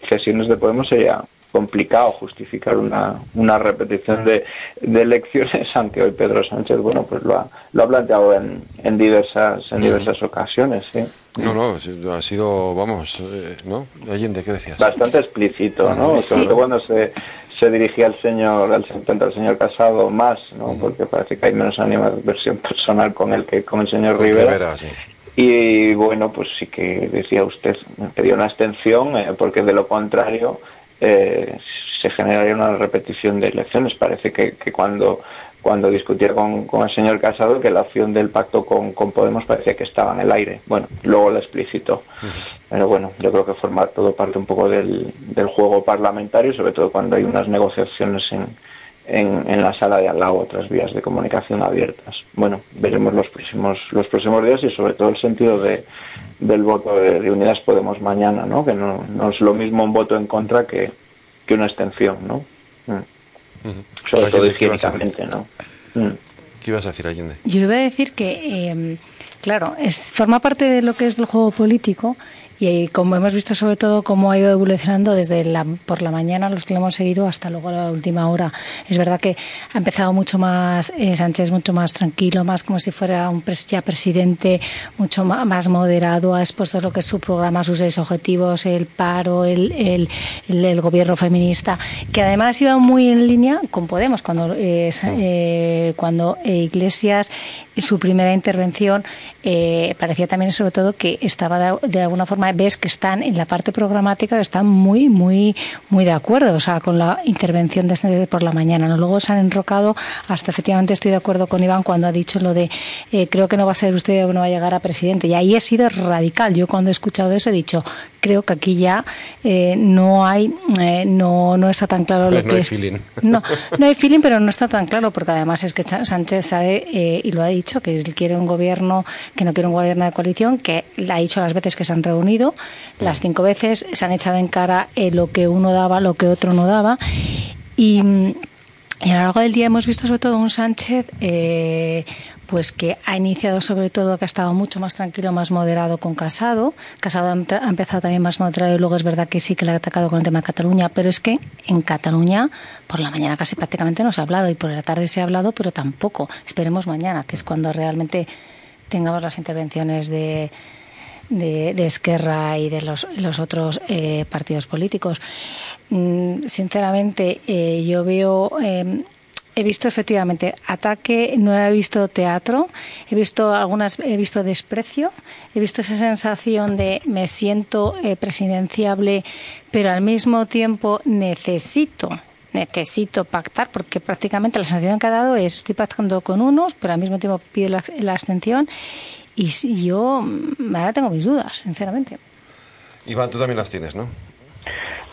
sesiones de Podemos sería complicado justificar una, una repetición de, de elecciones, aunque hoy Pedro Sánchez, bueno, pues lo ha, lo ha planteado en, en diversas, en diversas ocasiones, ¿sí? No, no, ha sido, vamos, eh, ¿no? Allende, ¿qué decías? Bastante explícito, ¿no? Sí. Sobre todo cuando se, se dirigía al señor, al, al señor Casado más, ¿no? Porque parece que hay menos animadversión personal con él que con el señor con Rivera. Rivera sí. Y bueno, pues sí que decía usted, me pedía una extensión, eh, porque de lo contrario eh, se generaría una repetición de elecciones. Parece que, que cuando cuando discutía con, con, el señor Casado que la opción del pacto con, con, Podemos parecía que estaba en el aire. Bueno, luego lo explicitó. Pero bueno, yo creo que forma todo parte un poco del, del juego parlamentario, sobre todo cuando hay unas negociaciones en, en, en, la sala de al lado, otras vías de comunicación abiertas. Bueno, veremos los próximos, los próximos días y sobre todo el sentido de, del voto de, de Unidas Podemos mañana, ¿no? Que no, no es lo mismo un voto en contra que, que una extensión, ¿no? Mm. Uh -huh. Sobre todo higiénicamente, ¿no? Mm. ¿Qué ibas a decir, Allende? Yo iba a decir que, eh, claro, es, forma parte de lo que es el juego político y como hemos visto sobre todo cómo ha ido evolucionando desde la, por la mañana los que lo hemos seguido hasta luego la última hora. Es verdad que ha empezado mucho más eh, Sánchez mucho más tranquilo más como si fuera un pres ya presidente mucho más, moderado ha expuesto lo que es su programa sus seis objetivos el paro el, el, gobierno feminista que además iba muy en línea con Podemos cuando eh, eh, cuando Iglesias su primera intervención eh, parecía también sobre todo que estaba de alguna forma ves que están en la parte programática, están muy, muy, muy de acuerdo, o sea, con la intervención de este por la mañana. ¿no? Luego se han enrocado, hasta efectivamente estoy de acuerdo con Iván cuando ha dicho lo de eh, creo que no va a ser usted o no va a llegar a presidente. Y ahí he sido radical. Yo cuando he escuchado eso he dicho, creo que aquí ya eh, no hay, eh, no, no está tan claro Pues lo no que hay es. feeling. No, no hay feeling, pero no está tan claro, porque además es que Sánchez sabe, eh, y lo ha dicho, que él quiere un gobierno, que no quiere un gobierno de coalición, que le ha dicho las veces que se han reunido, las cinco veces, se han echado en cara lo que uno daba, lo que otro no daba. Y, mm, y a lo largo del día hemos visto sobre todo un Sánchez eh, pues que ha iniciado sobre todo que ha estado mucho más tranquilo, más moderado con Casado. Casado ha empezado también más moderado y luego es verdad que sí que le ha atacado con el tema de Cataluña, pero es que en Cataluña por la mañana casi prácticamente no se ha hablado y por la tarde se ha hablado, pero tampoco. Esperemos mañana, que es cuando realmente tengamos las intervenciones de, de, Esquerra y de los, los otros eh, partidos políticos. Mm, sinceramente, eh, yo veo. eh, He visto efectivamente ataque, no he visto teatro, he visto algunas, he visto desprecio, he visto esa sensación de me siento eh, presidenciable, pero al mismo tiempo necesito, necesito pactar, porque prácticamente la sensación que ha dado es estoy pactando con unos, pero al mismo tiempo pido la, la abstención y yo mm, ahora tengo mis dudas, sinceramente. Iván, tú también las tienes, ¿no?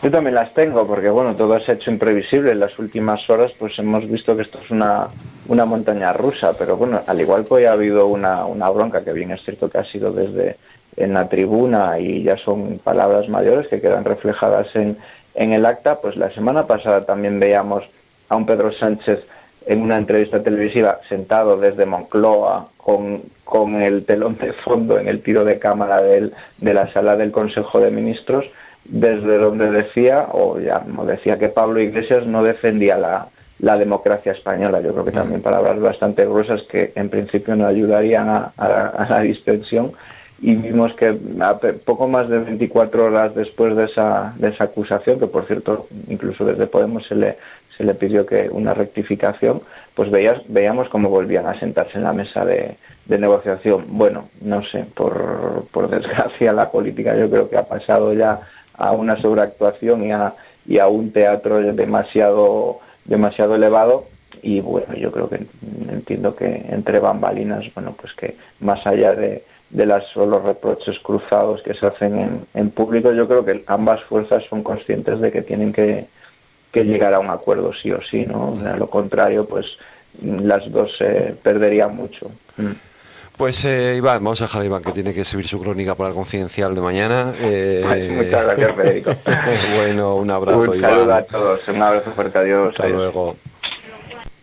Yo también las tengo, porque bueno, todo se ha hecho imprevisible. En las últimas horas, pues hemos visto que esto es una, una montaña rusa, pero bueno, al igual que hoy ha habido una, una bronca, que bien es cierto que ha sido desde en la tribuna y ya son palabras mayores que quedan reflejadas en, en el acta, pues la semana pasada también veíamos a un Pedro Sánchez en una entrevista televisiva sentado desde Moncloa con, con el telón de fondo en el tiro de cámara del, de la sala del Consejo de Ministros, desde donde decía, o ya no decía que Pablo Iglesias no defendía la, la democracia española. Yo creo que también palabras bastante gruesas que en principio no ayudarían a, a- a la distensión. Y vimos que a poco más de 24 horas después de esa, de esa acusación, que por cierto incluso desde Podemos se le, se le pidió que una rectificación, pues veías, veíamos cómo volvían a sentarse en la mesa de, de negociación. Bueno, no sé, por, por desgracia la política yo creo que ha pasado ya a una sobreactuación y a, y a un teatro demasiado, demasiado elevado y bueno, yo creo que entiendo que entre bambalinas, bueno, pues que más allá de, de las solo reproches cruzados que se hacen en, en público, yo creo que ambas fuerzas son conscientes de que tienen que, que llegar a un acuerdo sí o sí, ¿no? O lo contrario, pues las dos eh, perderían mucho. Mm. Pues eh, Iván, vamos a dejar a Iván que tiene que subir su crónica para el confidencial de mañana. Eh, muchas gracias, Federico. bueno, un abrazo, un Iván. saludo a todos, un abrazo fuerte, adiós. Hasta luego.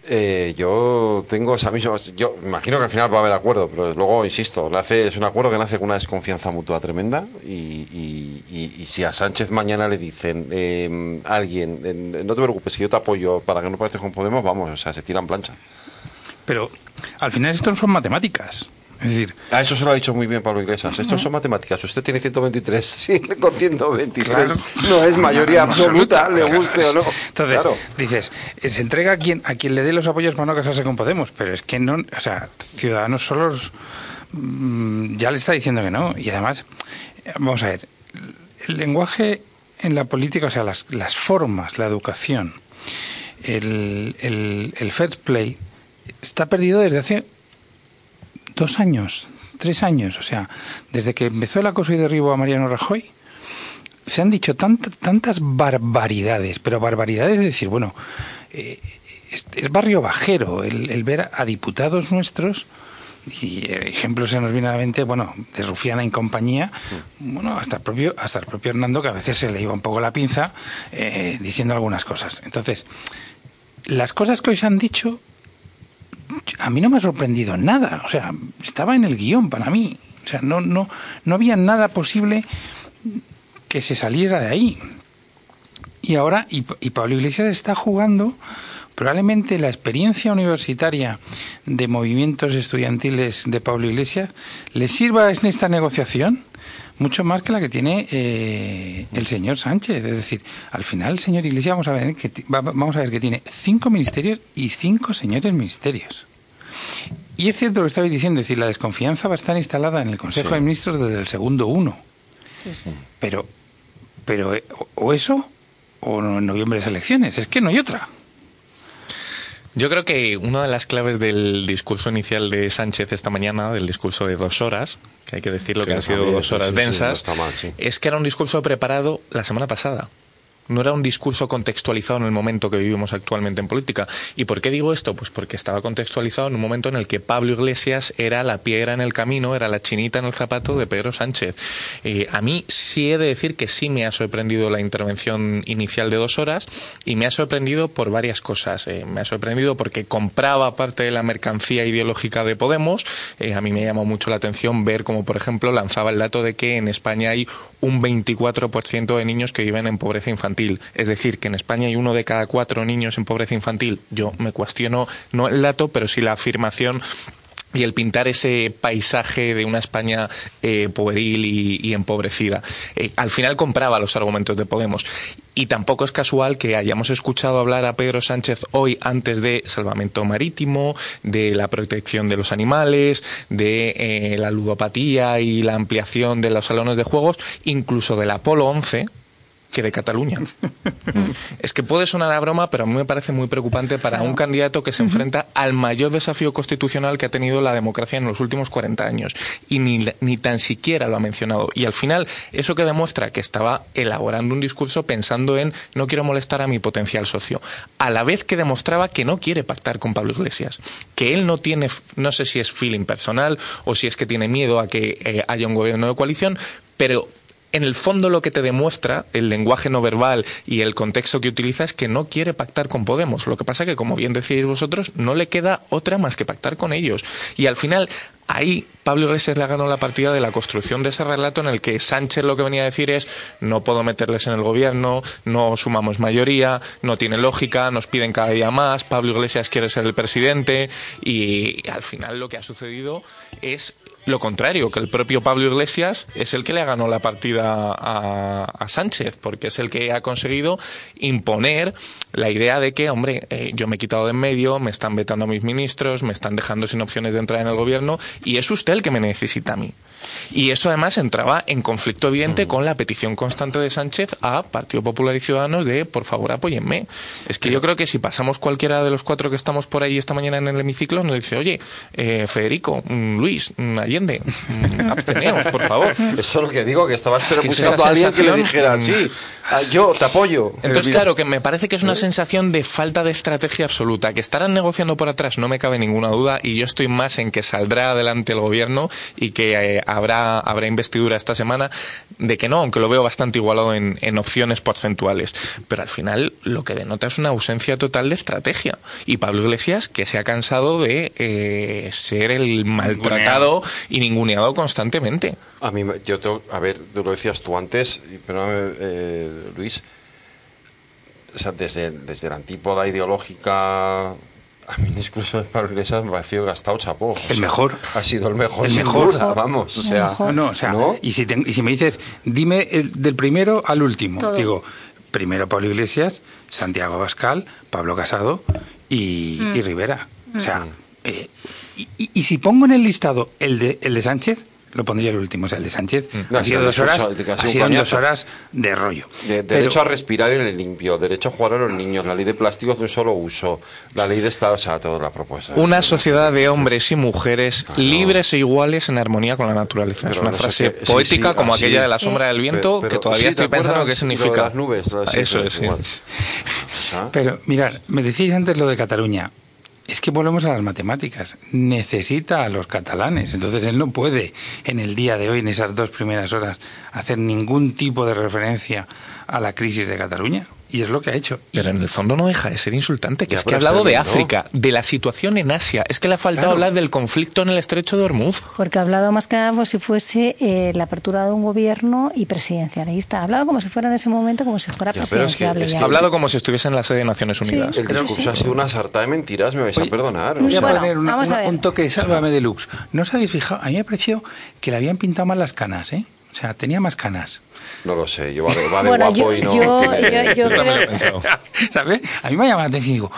Eh, yo tengo esa misma. Yo imagino que al final va a haber acuerdo, pero luego, insisto, nace, es un acuerdo que nace con una desconfianza mutua tremenda. Y, y- y- y si a Sánchez mañana le dicen eh, alguien, eh, no te preocupes, que yo te apoyo para que no parezcas con Podemos, vamos, o sea, se tiran plancha. Pero al final esto no son matemáticas. Es decir, A eso se lo ha dicho muy bien Pablo Iglesias. Estos son matemáticas. Usted tiene 123, sí, con 123. Claro. No es mayoría absoluta, le guste o no. Entonces, Claro. dices, eh, se entrega a quien, a quien le dé los apoyos para no casarse con Podemos, pero es que no, o sea, Ciudadanos solos mm, ya le está diciendo que no. Y además, vamos a ver, el lenguaje en la política, o sea, las, las formas, la educación, el, el, el fair play, está perdido desde hace dos años, tres años. O sea, desde que empezó el acoso y derribo a Mariano Rajoy, se han dicho tant- tantas barbaridades, pero barbaridades de decir, bueno, eh, es, es barrio bajero el, el ver a diputados nuestros, y eh, ejemplos se nos viene a la mente, bueno, de Rufiana en compañía, bueno, hasta el propio, hasta el propio Hernando, que a veces se le iba un poco la pinza, eh, diciendo algunas cosas. Entonces, las cosas que hoy se han dicho, a mí no me ha sorprendido nada. O sea, estaba en el guion para mí. O sea, no, no, no había nada posible que se saliera de ahí. Y ahora, y, y Pablo Iglesias está jugando probablemente la experiencia universitaria de movimientos estudiantiles de Pablo Iglesias le sirva en esta negociación mucho más que la que tiene eh, el señor Sánchez. Es decir, al final el señor Iglesias vamos a ver que ti- va- vamos a ver que tiene cinco ministerios y cinco señores ministerios. Y es cierto lo que estabais diciendo, es decir, la desconfianza va a estar instalada en el Consejo Sí. de Ministros desde el segundo uno. Pero, pero eh, o- o eso o en noviembre las elecciones. Es que no hay otra. Yo creo que una de las claves del discurso inicial de Sánchez esta mañana, del discurso de dos horas, que hay que decirlo que, Que han sido dos horas sí, sí, no densas, está mal, sí. es que era un discurso preparado la semana pasada. No era un discurso contextualizado en el momento que vivimos actualmente en política. ¿Y por qué digo esto? Pues porque estaba contextualizado en un momento en el que Pablo Iglesias era la piedra en el camino, era la chinita en el zapato de Pedro Sánchez. A mí sí he de decir que sí me ha sorprendido la intervención inicial de dos horas y me ha sorprendido por varias cosas. Eh, me ha sorprendido porque compraba parte de la mercancía ideológica de Podemos. Eh, a mí me llamó mucho la atención ver como, por ejemplo, lanzaba el dato de que en España hay un 24% de niños que viven en pobreza infantil. Es decir, que en España hay uno de cada cuatro niños en pobreza infantil. Yo me cuestiono no el dato, pero sí la afirmación y el pintar ese paisaje de una España eh, pueril y, empobrecida. Eh, al final compraba los argumentos de Podemos. Y tampoco es casual que hayamos escuchado hablar a Pedro Sánchez hoy antes de salvamento marítimo, de la protección de los animales, de eh, la ludopatía y la ampliación de los salones de juegos, incluso del Apolo 11, que de Cataluña. es que puede sonar a broma, pero a mí me parece muy preocupante para un candidato que se enfrenta al mayor desafío constitucional que ha tenido la democracia en los últimos 40 años. Y ni, ni tan siquiera lo ha mencionado. Y al final, eso que demuestra que estaba elaborando un discurso pensando en no quiero molestar a mi potencial socio. A la vez que demostraba que no quiere pactar con Pablo Iglesias. Que él no tiene, no sé si es feeling personal o si es que tiene miedo a que eh, haya un gobierno de coalición, pero en el fondo lo que te demuestra el lenguaje no verbal y el contexto que utiliza es que no quiere pactar con Podemos. Lo que pasa que, como bien decíais vosotros, no le queda otra más que pactar con ellos. Y al final, ahí Pablo Iglesias le ganó la partida de la construcción de ese relato en el que Sánchez lo que venía a decir es no puedo meterles en el gobierno, no sumamos mayoría, no tiene lógica, nos piden cada día más, Pablo Iglesias quiere ser el presidente y al final lo que ha sucedido es lo contrario, que el propio Pablo Iglesias es el que le ganó la partida a, a Sánchez, porque es el que ha conseguido imponer la idea de que, hombre, eh, yo me he quitado de en medio, me están vetando a mis ministros, me están dejando sin opciones de entrar en el gobierno, y es usted el que me necesita a mí. Y eso además entraba en conflicto evidente con la petición constante de Sánchez a Partido Popular y Ciudadanos de, por favor, apóyenme. Es que yo creo que si pasamos cualquiera de los cuatro que estamos por ahí esta mañana en el hemiciclo, nos dice, oye, eh, Federico, mm, Luis, mm, Allende, mm, absteneos, por favor. Eso es lo que digo, que estaba esperando Que es buscando esa a alguien que le dijera, mm. sí, ah, yo te apoyo. Entonces, Mira. claro, que me parece que es una sensación de falta de estrategia absoluta. Que estarán negociando por atrás, no me cabe ninguna duda, y yo estoy más en que saldrá adelante el gobierno y que eh, habrá, habrá investidura esta semana, de que no, aunque lo veo bastante igualado en, en opciones porcentuales. Pero al final lo que denota es una ausencia total de estrategia. Y Pablo Iglesias, que se ha cansado de eh, ser el maltratado y ninguneado constantemente. A mí, me- yo tengo, a ver, tú lo decías tú antes, y perdóname, eh, Luis, o sea, desde, desde la antípoda ideológica, a mí discurso de Pablo Iglesias me pareció gastado chapó. O El sea, mejor. Ha sido el mejor, El sin mejor. duda, vamos, o sea, No, no, o sea, Y, si te- y si me dices, dime el- del primero al último, Todo. digo, primero Pablo Iglesias, Santiago Bascal, Pablo Casado y, Mm. y Rivera. O sea, Mm. eh, y, y- y si pongo en el listado el de, el de Sánchez, lo pondría el último, o sea, el de Sánchez. No, han sido dos horas, ha ha sido dos horas de rollo. de- Pero- derecho a respirar en el limpio, derecho a jugar a los niños, la ley de plásticos de un solo uso, la ley de Estado, o sea, toda la propuesta. Una sociedad de hombres y mujeres libres e iguales en armonía con la naturaleza. es una no frase poética sí, como así. aquella de la sombra del viento, Pero- pero- que todavía sí, ¿te estoy pensando qué Y lo de significa. las nubes, lo de Eso es. Pero mirad, me decíais antes lo de Cataluña. Es que volvemos a las matemáticas. Necesita a los catalanes. Entonces él no puede, en el día de hoy, en esas dos primeras horas, hacer ningún tipo de referencia a la crisis de Cataluña. Y es lo que ha hecho. Pero en el fondo no deja de ser insultante, que Ya, es que ha hablado de. África, de la situación en Asia. Es que le ha faltado Claro. hablar del conflicto en el estrecho de Hormuz. Porque ha hablado más que nada como si fuese eh, la apertura de un gobierno y presidencialista. Ha hablado como si fuera en ese momento, como si fuera Ya, pero es que- es. Ha hablado como si estuviese en la sede de Naciones Unidas. El discurso ha sido una sarta de mentiras, me vais a perdonar. o Voy a poner una- vamos a ver. un toque de sálvame deluxe. ¿No os habéis fijado? A mí me pareció que le habían pintado mal las canas, ¿eh? O sea, tenía más canas. No lo sé, yo va de, va de Bueno, guapo yo- y no. yo- tiene- yo- yo creo-. ¿Sabes? A mí me llama la atención y digo,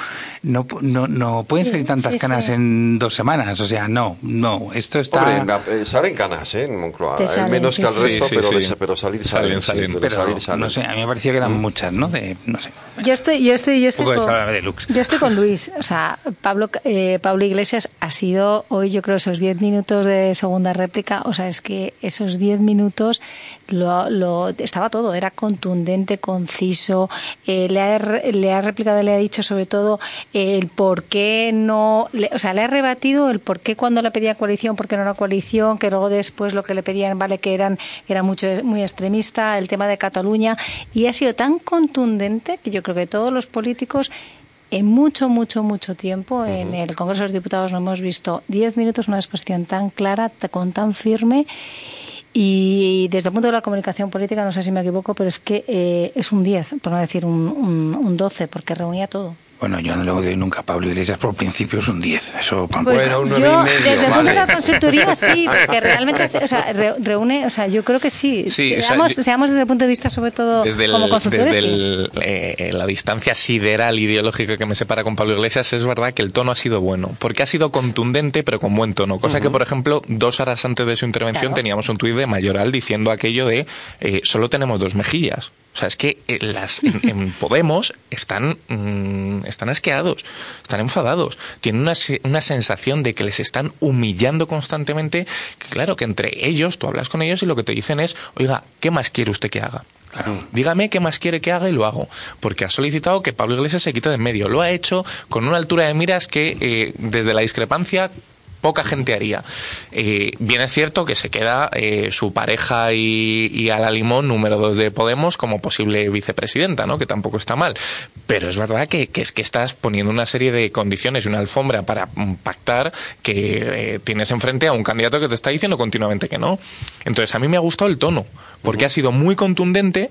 no, no, no pueden salir tantas sí, canas sí. en dos semanas. O sea, no, no. Esto está. Hombre, en la- eh, salen canas, ¿eh? En Moncloa. Eh, salen, menos sí, que al sí. resto, pero, sí. les- pero salir salen. sí, pero pero salir salen. no sé, a mí me parecía que eran muchas, ¿no? De, no sé. Yo estoy, yo estoy, yo Un estoy poco de con, Deluxe. yo estoy con Luis. O sea, Pablo, eh, Pablo Iglesias ha sido hoy, yo creo, esos 10 minutos de segunda réplica. O sea, es que esos 10 minutos lo, lo- estaba todo. Era contundente, conciso. eh, le, ha, re- le ha replicado, le ha dicho sobre todo el por qué no. le- o sea, le ha rebatido el por qué cuando le pedía coalición, por qué no era coalición, que luego después lo que le pedían, vale, que eran era mucho muy extremista, el tema de Cataluña. Y ha sido tan contundente que yo creo que todos los políticos en mucho, mucho, mucho tiempo en el Congreso de los Diputados no hemos visto 10 minutos una exposición tan clara, con tan firme. Y desde el punto de la comunicación política, no sé si me equivoco, pero es que eh, es un 10, por no decir un, un, un 12, porque reunía todo. Bueno, yo no le doy nunca a Pablo Iglesias, por principio es un 10. Eso, pam, Pues bueno, un yo, 9 y medio, desde el punto de la consultoría, sí, porque realmente o sea, re- reúne, o sea, yo creo que sí. Sí, o sea, seamos, yo- seamos desde el punto de vista, sobre todo, Desde, el- como consultores, desde sí. el, eh, la distancia sideral ideológica que me separa con Pablo Iglesias, es verdad que el tono ha sido bueno, porque ha sido contundente, pero con buen tono. Cosa que, por ejemplo, dos horas antes de su intervención Claro. teníamos un tuit de Mayoral diciendo aquello de eh, solo tenemos dos mejillas. O sea, es que eh, las, en, en Podemos están, mm, están asqueados, están enfadados, tienen una, una sensación de que les están humillando constantemente, que claro, que entre ellos, tú hablas con ellos y lo que te dicen es, oiga, ¿qué más quiere usted que haga? Dígame qué más quiere que haga y lo hago. Porque ha solicitado que Pablo Iglesias se quite de en medio. Lo ha hecho con una altura de miras que eh, desde la discrepancia poca gente haría. Eh, bien es cierto que se queda eh, su pareja y, y Ala Limón, número dos de Podemos, como posible vicepresidenta, ¿no? que tampoco está mal. Pero es verdad que, que es que estás poniendo una serie de condiciones y una alfombra para mm, pactar que eh, tienes enfrente a un candidato que te está diciendo continuamente que no. Entonces a mí me ha gustado el tono, porque ha sido muy contundente,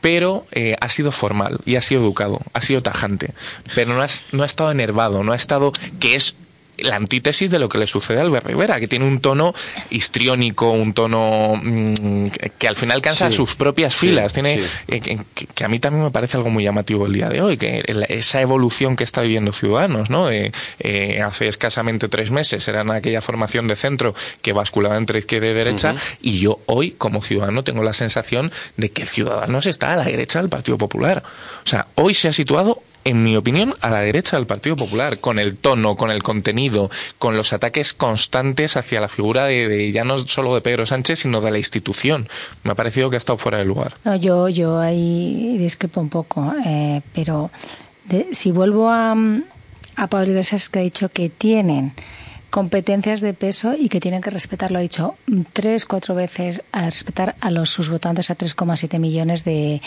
pero eh, ha sido formal y ha sido educado, ha sido tajante, pero no ha, no ha estado enervado, no ha estado que es la antítesis de lo que le sucede a Albert Rivera, que tiene un tono histriónico, un tono mm, que, al final cansa Sí. sus propias Sí, filas. Tiene sí. eh, que, a mí también me parece algo muy llamativo el día de hoy, que esa evolución que está viviendo Ciudadanos, ¿no? Eh, eh, hace escasamente tres meses eran aquella formación de centro que basculaba entre izquierda y derecha, y yo hoy, como ciudadano, tengo la sensación de que Ciudadanos está a la derecha del Partido Popular. O sea, hoy se ha situado en mi opinión, a la derecha del Partido Popular, con el tono, con el contenido, con los ataques constantes hacia la figura de, de ya no solo de Pedro Sánchez, sino de la institución. Me ha parecido que ha estado fuera de lugar. No, yo, yo ahí discrepo un poco, eh, pero de- si vuelvo a, mm, a Pablo Iglesias, que ha dicho que tienen competencias de peso y que tienen que respetar, lo ha dicho tres, cuatro veces, a respetar a los sus votantes, a 3,7 millones de,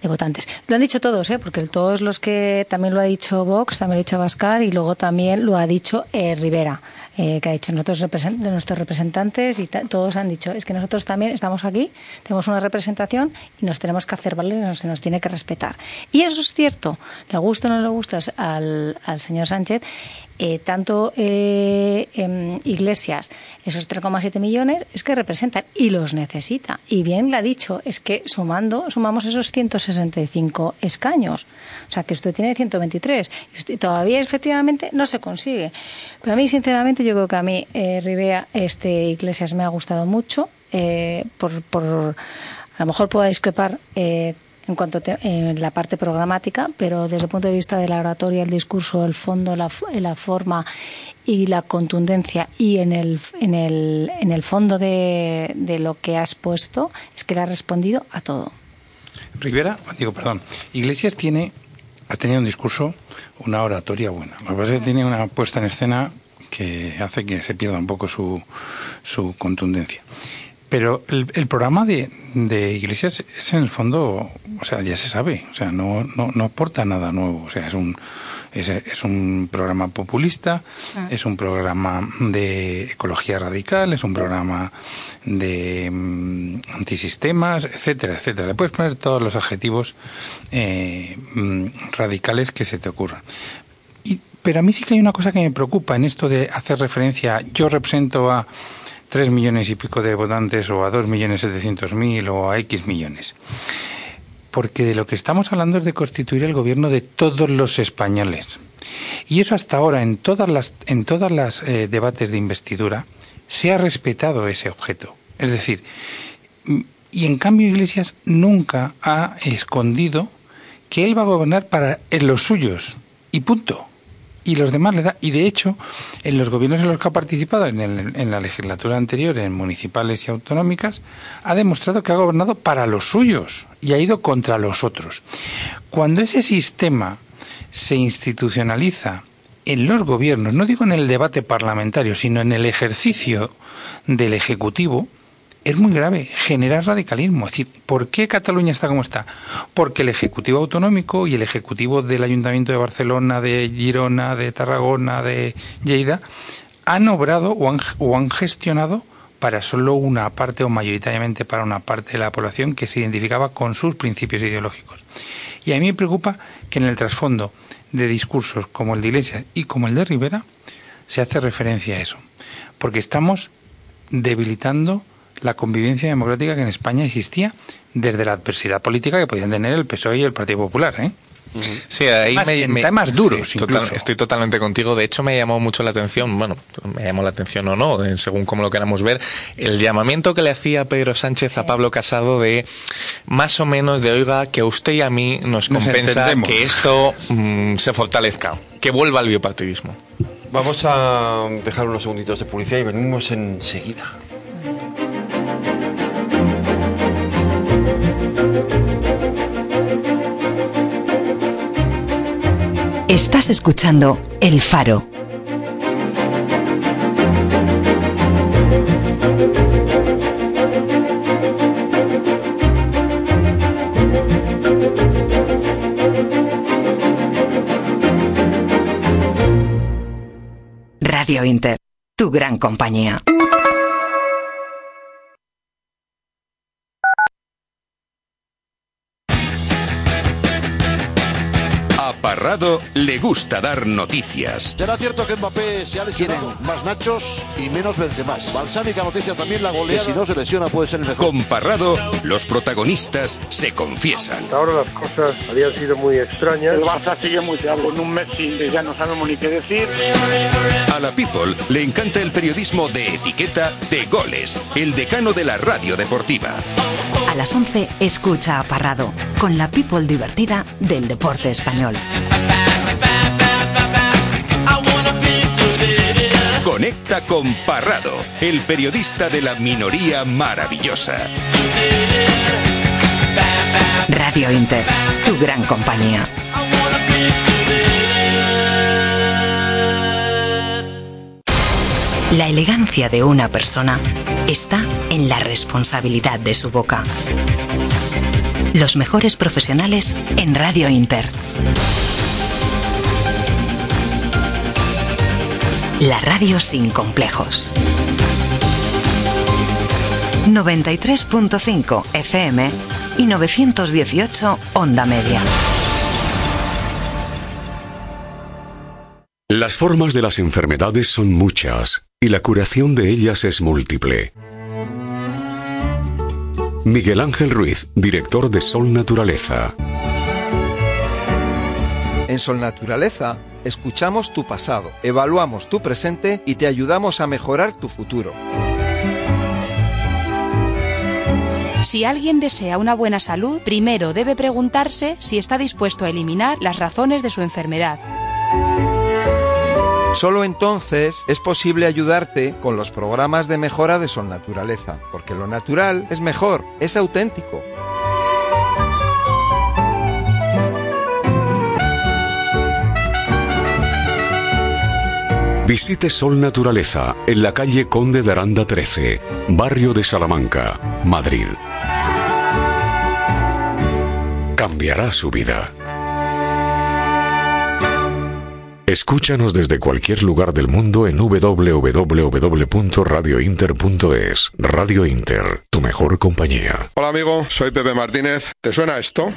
de votantes. Lo han dicho todos, ¿eh? porque todos los que también lo ha dicho Vox, también lo ha dicho Bascar y luego también lo ha dicho eh, Rivera. Eh, que ha dicho nosotros de nuestros representantes y todos han dicho es que nosotros también estamos aquí tenemos una representación y nos tenemos que hacer valer nos- se nos tiene que respetar y eso es cierto le gusta o no le gusta al, al señor Sánchez eh, tanto eh, em, Iglesias, esos 3,7 millones, es que representan y los necesita. Y bien le ha dicho, es que sumando, sumamos esos 165 escaños. O sea, que usted tiene 123. Y usted todavía, efectivamente, no se consigue. Pero a mí, sinceramente, yo creo que a mí, eh, este Iglesias me ha gustado mucho. eh, por, por, a lo mejor puedo discrepar. Eh, en cuanto a en la parte programática, pero desde el punto de vista de la oratoria, el discurso, el fondo, la, la forma y la contundencia y en el, en el, en el fondo de, de lo que has puesto es que le ha respondido a todo. Rivera, digo, perdón, Iglesias tiene, ha tenido un discurso, una oratoria buena. Lo que pasa es que tiene una puesta en escena que hace que se pierda un poco su, su contundencia. Pero el, el programa de, de Iglesias es en el fondo, o sea, ya se sabe, o sea, no, no, no aporta nada nuevo, o sea, es un, es, es un programa populista, Ah. es un programa de ecología radical, es un programa de mm, antisistemas, etcétera, etcétera. Le puedes poner todos los adjetivos eh, mm, radicales que se te ocurran. Pero a mí sí que hay una cosa que me preocupa en esto de hacer referencia, yo represento a tres millones y pico de votantes o a dos millones setecientos mil o a X millones. Porque de lo que estamos hablando es de constituir el gobierno de todos los españoles. Y eso hasta ahora en todas las en todas las eh, debates de investidura se ha respetado ese objeto. Es decir, y en cambio Iglesias nunca ha escondido que él va a gobernar para los suyos y punto y los demás le da. Y de hecho, en los gobiernos en los que ha participado, en, en, la legislatura anterior, en municipales y autonómicas, ha demostrado que ha gobernado para los suyos y ha ido contra los otros. Cuando ese sistema se institucionaliza en los gobiernos, no digo en el debate parlamentario, sino en el ejercicio del Ejecutivo, es muy grave, genera radicalismo. Es decir, ¿por qué Cataluña está como está? Porque el Ejecutivo Autonómico y el Ejecutivo del Ayuntamiento de Barcelona, de Girona, de Tarragona, de Lleida, han obrado o han, o han gestionado para solo una parte o mayoritariamente para una parte de la población que se identificaba con sus principios ideológicos. Y a mí me preocupa que en el trasfondo de discursos como el de Iglesias y como el de Rivera se hace referencia a eso. Porque estamos debilitando la convivencia democrática que en España existía desde la adversidad política que podían tener el PSOE y el Partido Popular. ¿eh? Sí, ahí me, me, temas duros. estoy totalmente contigo. De hecho, me llamó mucho la atención, bueno, me llamó la atención o no, eh, según como lo queramos ver, el llamamiento que le hacía Pedro Sánchez a Pablo Casado de más o menos de, oiga, que usted y a mí nos compensa que esto mm, se fortalezca, que vuelva al biopartidismo. Vamos a dejar unos segunditos de publicidad y venimos enseguida. Estás escuchando El Faro. Radio Inter, tu gran compañía. Parrado le gusta dar noticias. ¿Será cierto que Mbappé se ha lesionado? Más Nachos y menos Benzemás. Balsámica noticia también la goleada. Que si no se lesiona puede ser el mejor. Con Parrado, los protagonistas se confiesan. Ahora las cosas habían sido muy extrañas. El Barça sigue muy bravo. Con un Messi ya no sabemos ni qué decir. A la People le encanta el periodismo de etiqueta de goles, el decano de la radio deportiva. A las 11 escucha a Parrado, con la People divertida del deporte español. Conecta con Parrado, el periodista de la minoría maravillosa. Radio Inter, tu gran compañía. La elegancia de una persona está en la responsabilidad de su boca. Los mejores profesionales en Radio Inter. La radio sin complejos. 93.5 FM y 918 Onda Media. Las formas de las enfermedades son muchas y la curación de ellas es múltiple. Miguel Ángel Ruiz, director de Sol Naturaleza. En Sol Naturaleza escuchamos tu pasado, evaluamos tu presente y te ayudamos a mejorar tu futuro. Si alguien desea una buena salud, primero debe preguntarse si está dispuesto a eliminar las razones de su enfermedad. Solo entonces es posible ayudarte con los programas de mejora de Sol Naturaleza, porque lo natural es mejor, es auténtico. Visite Sol Naturaleza en la calle Conde de Aranda 13, barrio de Salamanca, Madrid. Cambiará su vida. Escúchanos desde cualquier lugar del mundo en www.radiointer.es. Radio Inter, tu mejor compañía. Hola amigo, soy Pepe Martínez. ¿Te suena esto?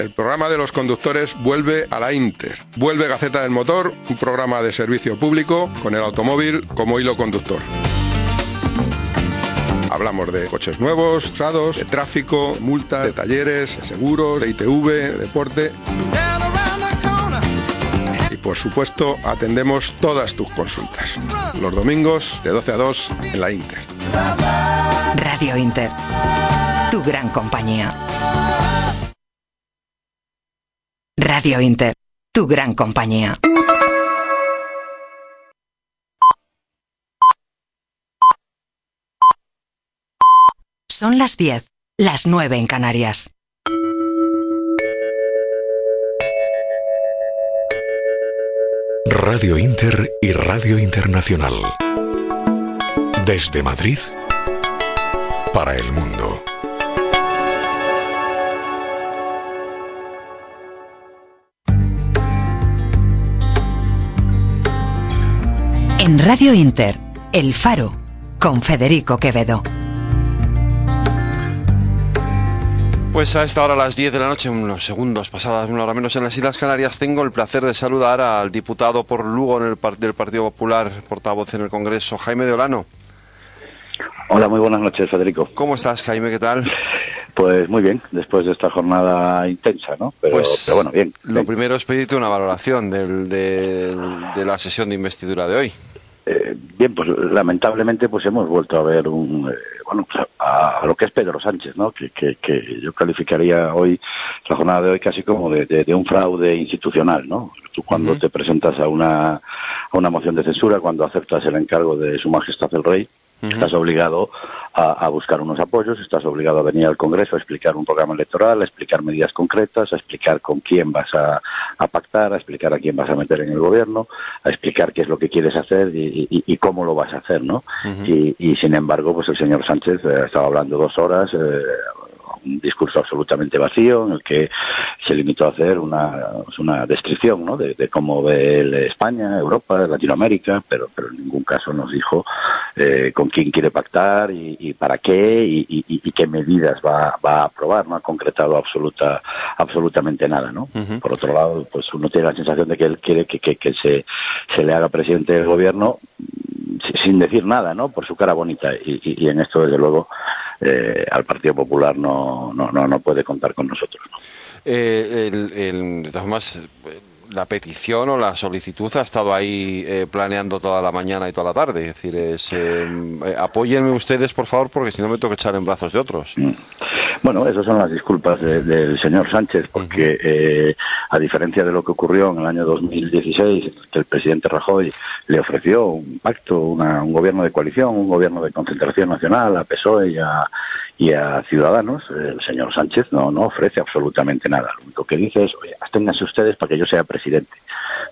El programa de los conductores vuelve a la Inter. Vuelve Gaceta del Motor, un programa de servicio público con el automóvil como hilo conductor. Hablamos de coches nuevos, usados, de tráfico, multas, de talleres, de seguros, de ITV, de deporte. Y por supuesto, atendemos todas tus consultas. Los domingos de 12 a 2 en la Inter. Radio Inter. Tu gran compañía. Radio Inter. Tu gran compañía. Son las 10, las 9 en Canarias. Radio Inter y Radio Internacional. Desde Madrid para el mundo. En Radio Inter, El Faro, con Federico Quevedo. Pues a esta hora, a las 10 de la noche, unos segundos pasadas, una hora menos en las Islas Canarias, tengo el placer de saludar al diputado por Lugo en el par- del Partido Popular, portavoz en el Congreso, Jaime de Olano. Hola, muy buenas noches, Federico. ¿Cómo estás, Jaime? ¿Qué tal? Pues muy bien, después de esta jornada intensa, ¿no? Pero, Pues pero bueno, bien. Lo primero es pedirte una valoración del- del- de la sesión de investidura de hoy. Eh, bien, pues lamentablemente pues hemos vuelto a ver un, eh, bueno, pues, a, a lo que es Pedro Sánchez, ¿no? Que, que, que yo calificaría hoy, la jornada de hoy casi como de, de- de un fraude institucional, ¿no? Tú cuando te presentas a una, a una moción de censura, cuando aceptas el encargo de Su Majestad el Rey, Estás obligado a, a buscar unos apoyos, estás obligado a venir al Congreso a explicar un programa electoral, a explicar medidas concretas, a explicar con quién vas a, a pactar, a explicar a quién vas a meter en el gobierno, a explicar qué es lo que quieres hacer y, y- y cómo lo vas a hacer, ¿no? y, y, sin embargo, pues el señor Sánchez eh, estaba hablando dos horas, eh, un discurso absolutamente vacío en el que se limitó a hacer una, una descripción ¿no? de, de cómo ve él España, Europa, Latinoamérica, pero, pero en ningún caso nos dijo eh, con quién quiere pactar y, y para qué y, y- y qué medidas va, va a aprobar. No ha concretado absoluta, absolutamente nada. ¿no? Por otro lado, pues uno tiene la sensación de que él quiere que, que, que se, se le haga presidente del gobierno si- sin decir nada, ¿no? Por su cara bonita. Y, y- y en esto, desde luego, eh, al Partido Popular no, no, no, no puede contar con nosotros. Eh, el, de todas formas, la petición o la solicitud ha estado ahí eh, planeando toda la mañana y toda la tarde. Es decir, es, eh, eh, apóyenme ustedes, por favor, porque si no me tengo que echar en brazos de otros. Bueno, esas son las disculpas de- del señor Sánchez, porque eh, a diferencia de lo que ocurrió en el año 2016, que el presidente Rajoy le ofreció un pacto, una- un gobierno de coalición, un gobierno de concentración nacional a PSOE y a, y a Ciudadanos, el señor Sánchez no, no ofrece absolutamente nada. Lo único que dice es, oye, absténganse ustedes para que yo sea presidente.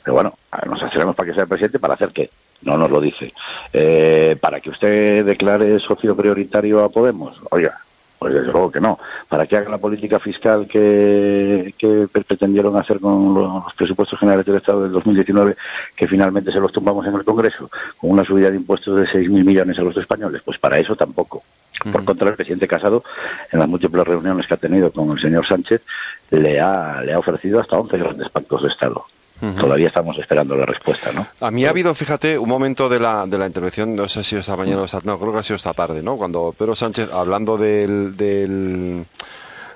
Pero bueno, nos abstenemos para que sea presidente, ¿para hacer qué? No nos lo dice. Eh, para que usted declare socio prioritario a Podemos. Oiga, pues desde luego que no. Para que haga la política fiscal que, que pre- pretendieron hacer con los presupuestos generales del Estado del 2019, que finalmente se los tumbamos en el Congreso, con una subida de impuestos de 6.000 millones a los españoles, pues para eso tampoco. Por contra, el presidente Casado, en las múltiples reuniones que ha tenido con el señor Sánchez, le ha, le ha ofrecido hasta 11 grandes pactos de Estado. Todavía estamos esperando la respuesta, ¿no? A mí ha habido, fíjate, un momento de la, de la intervención, no sé si esta mañana o esta, no, creo que ha sido esta tarde, ¿no? Cuando Pedro Sánchez, hablando del, del-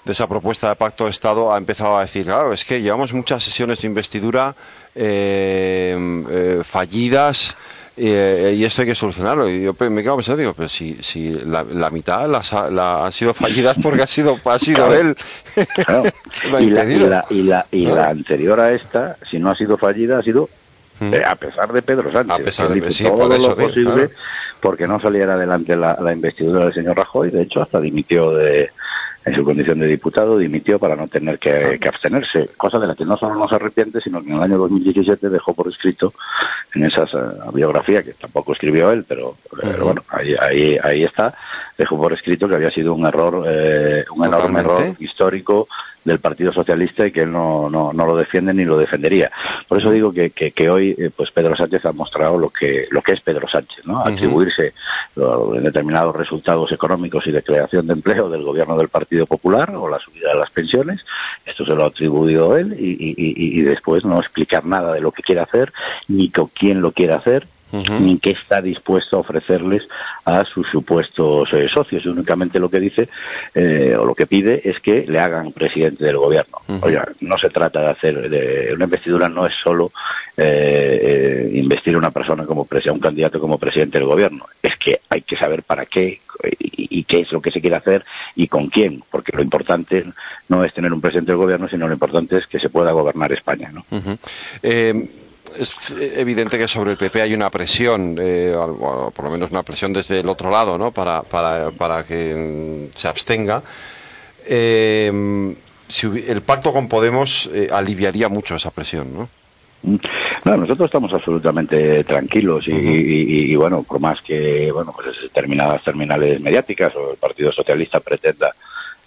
de esa propuesta de pacto de Estado, ha empezado a decir, claro, es que llevamos muchas sesiones de investidura eh, eh, fallidas eh, y esto hay que solucionarlo. Y yo pe- me quedo pensando, digo, pero si, si la, la mitad las ha, la- han sido fallidas porque ha sido, ha sido Claro. él. Claro. que lo ha y, la, y, la, y, la, y Claro. la anterior a esta, si no ha sido fallida, ha sido eh, a pesar de Pedro Sánchez. A pesar de- sí, todo por eso lo posible claro. porque no saliera adelante la, la investidura del señor Rajoy. De hecho, hasta dimitió de en su condición de diputado, dimitió para no tener que, que abstenerse, cosa de la que no solo no se arrepiente, sino que en el año 2017 dejó por escrito en esa eh, biografía, que tampoco escribió él, pero, pero bueno, ahí, ahí, ahí está, dejó por escrito que había sido un error, eh, un enorme error histórico del Partido Socialista y que él no, no, no lo defiende ni lo defendería. Por eso digo que, que, que hoy eh, pues Pedro Sánchez ha mostrado lo que, lo que es Pedro Sánchez, ¿no? Atribuirse lo- en determinados resultados económicos y de creación de empleo del gobierno del Partido Popular o la subida de las pensiones. Esto se lo ha atribuido él y, y- y- y después no explicar nada de lo que quiere hacer ni con quién lo quiere hacer ni qué está dispuesto a ofrecerles a sus supuestos eh, socios. Únicamente lo que dice eh, o lo que pide es que le hagan presidente del gobierno. Oiga, no se trata de hacer de, una investidura, no es solo eh, investir a una persona como un candidato como presidente del gobierno. Es que hay que saber para qué y, y, qué es lo que se quiere hacer y con quién, porque lo importante no es tener un presidente del gobierno, sino lo importante es que se pueda gobernar España. ¿no? Es evidente que sobre el PP hay una presión, eh, por lo menos una presión desde el otro lado, ¿no? Para, para, para que se abstenga. Eh, si el pacto con Podemos eh, aliviaría mucho esa presión, ¿no? No, nosotros estamos absolutamente tranquilos y, y, y, bueno, por más que bueno, pues determinadas terminales mediáticas o el Partido Socialista pretenda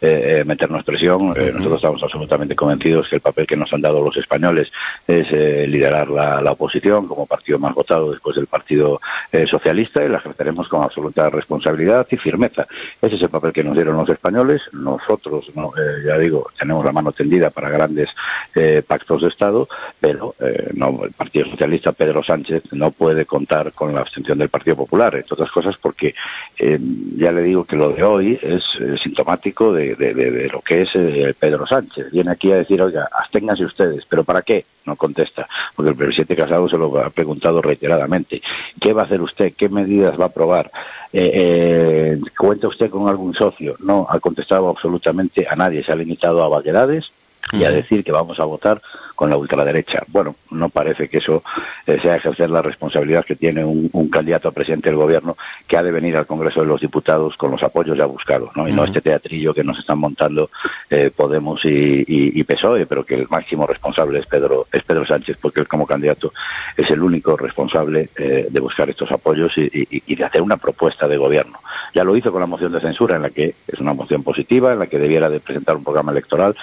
eh, meternos presión. Eh, nosotros estamos absolutamente convencidos que el papel que nos han dado los españoles es eh, liderar la, la, oposición como partido más votado después del Partido eh, Socialista y la ejerceremos con absoluta responsabilidad y firmeza. Ese es el papel que nos dieron los españoles. Nosotros, no, eh, ya digo, tenemos la mano tendida para grandes eh, pactos de Estado, pero no, el Partido Socialista, Pedro Sánchez, no puede contar con la abstención del Partido Popular, entre otras cosas porque ya le digo que lo de hoy es sintomático de de, de, de, lo que es eh, Pedro Sánchez. Viene aquí a decir, oiga, absténganse ustedes, pero ¿para qué? No contesta, porque el presidente Casado se lo ha preguntado reiteradamente. ¿Qué va a hacer usted? ¿Qué medidas va a aprobar? Eh, eh, ¿Cuenta usted con algún socio? No, ha contestado absolutamente a nadie. Se ha limitado a vaguedades y a decir que vamos a votar con la ultraderecha. Bueno, no parece que eso eh, sea ejercer la responsabilidad que tiene un, un, candidato a presidente del gobierno que ha de venir al Congreso de los Diputados con los apoyos ya buscados, ¿no? Y uh -huh. no este teatrillo que nos están montando eh, Podemos y, y, y, PSOE, pero que el máximo responsable es Pedro, es Pedro Sánchez, porque él como candidato es el único responsable eh, de buscar estos apoyos y, y, de hacer una propuesta de gobierno. Ya lo hizo con la moción de censura, en la que es una moción positiva, en la que debiera de presentar un programa electoral,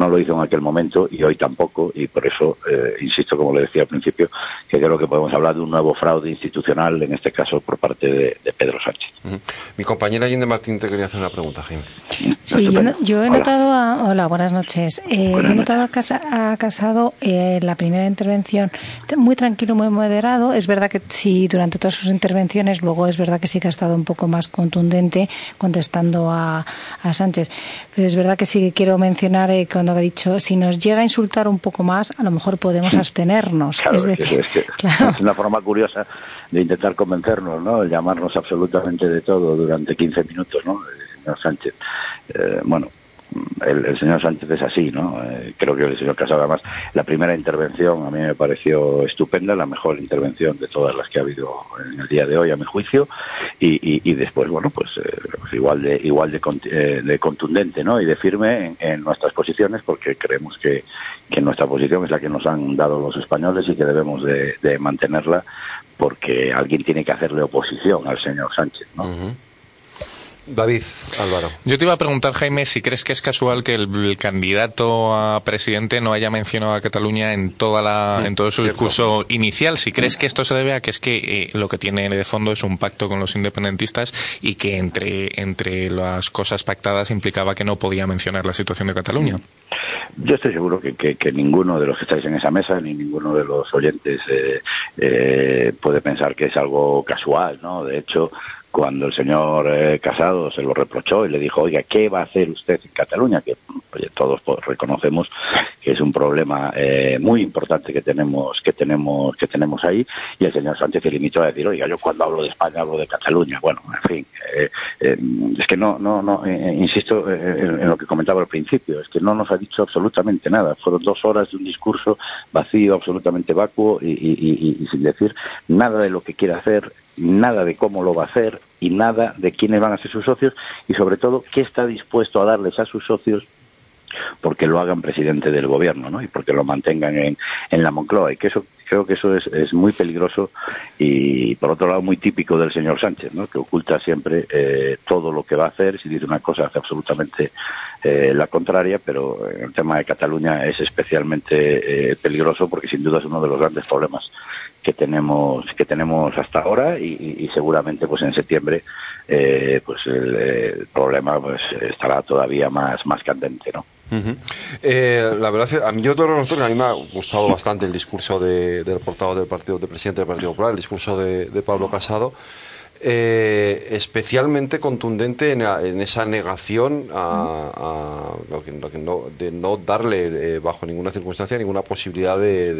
no lo hizo en aquel momento y hoy tampoco, y por eso, eh, insisto, como le decía al principio, que creo que podemos hablar de un nuevo fraude institucional, en este caso por parte de, de Pedro Sánchez. Uh -huh. Mi compañera Allende Martín te quería hacer una pregunta, Jim. Sí, yo, no, yo, he hola. notado, a, hola, buenas noches. Eh, buenas yo he notado a, casa, a Casado eh, la primera intervención muy tranquilo, muy moderado. Es verdad que sí, durante todas sus intervenciones, luego es verdad que sí que ha estado un poco más contundente contestando a, a Sánchez. Pero es verdad que sí que quiero mencionar eh, cuando ha dicho, si nos llega a insultar un poco más, a lo mejor podemos abstenernos. Claro, es, decir, es, que, claro. es una forma curiosa de intentar convencernos, ¿no? Llamarnos absolutamente de todo durante 15 minutos, ¿no? Señor Sánchez. Eh, bueno, el, señor Sánchez es así, ¿no? Eh, creo que el señor Casado, además, la primera intervención a mí me pareció estupenda, la mejor intervención de todas las que ha habido en el día de hoy, a mi juicio, y, y, después, bueno, pues, eh, pues, igual de igual de, eh, de, contundente, ¿no? Y de firme en, nuestras posiciones, porque creemos que, que nuestra posición es la que nos han dado los españoles y que debemos de, mantenerla, porque alguien tiene que hacerle oposición al señor Sánchez, ¿no? David Álvaro. Yo te iba a preguntar, Jaime, si crees que es casual que el, el candidato a presidente no haya mencionado a Cataluña en toda la, sí, en todo su cierto. discurso inicial. Si crees que esto se debe a que es que eh, lo que tiene de fondo es un pacto con los independentistas y que entre, entre las cosas pactadas implicaba que no podía mencionar la situación de Cataluña. Yo estoy seguro que, que, que, ninguno de los que estáis en esa mesa, ni ninguno de los oyentes eh, eh, puede pensar que es algo casual, ¿no? De hecho, cuando el señor eh, Casado se lo reprochó y le dijo, oiga, ¿qué va a hacer usted en Cataluña? Que oye, todos pues, reconocemos que es un problema eh, muy importante que tenemos, que tenemos, que tenemos ahí, y el señor Sánchez se limitó a decir, oiga, yo cuando hablo de España hablo de Cataluña. Bueno, en fin, eh, eh es que no, no, no, eh, insisto en, lo que comentaba al principio, es que no nos ha dicho absolutamente nada. Fueron dos horas de un discurso vacío, absolutamente vacuo y, y sin decir nada de lo que quiere hacer nada de cómo lo va a hacer y nada de quiénes van a ser sus socios y sobre todo qué está dispuesto a darles a sus socios porque lo hagan presidente del gobierno ¿no? y porque lo mantengan en, en la Moncloa y que eso creo que eso es, es, muy peligroso y por otro lado muy típico del señor Sánchez ¿no? que oculta siempre eh, todo lo que va a hacer si dice una cosa hace absolutamente eh, la contraria pero en el tema de Cataluña es especialmente eh, peligroso porque sin duda es uno de los grandes problemas que tenemos que tenemos hasta ahora y, y seguramente pues en septiembre eh, pues el, problema pues estará todavía más más candente no Uh-huh. eh, la verdad es a mí yo a mí me ha gustado bastante el discurso de, del portavoz del partido del presidente del Partido Popular el discurso de, de Pablo Casado eh, especialmente contundente en, en, esa negación a, lo que, que no, de no darle eh, bajo ninguna circunstancia ninguna posibilidad de,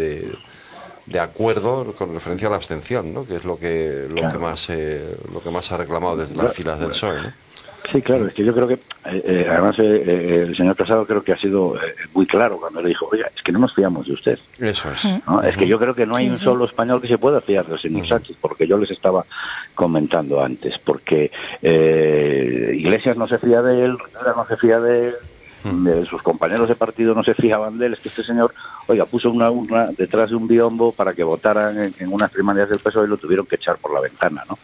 de, acuerdo con referencia a la abstención, ¿no? que es lo que lo claro. que más eh, lo que más ha reclamado desde las filas del PSOE. ¿no? Sí, claro, es que yo creo que, eh, eh, además, eh, eh, el señor Casado creo que ha sido eh, muy claro cuando le dijo, oiga, es que no nos fiamos de usted. Eso es. ¿No? Uh -huh. Es que yo creo que no hay un solo español que se pueda fiar del señor uh -huh. Sánchez, porque yo les estaba comentando antes, porque Iglesias no se fía de él, Rivera no se fía de él, de sus compañeros de partido no se fijaban de él, es que este señor, oiga, puso una urna detrás de un biombo para que votaran en, en unas primarias del PSOE y lo tuvieron que echar por la ventana, ¿no?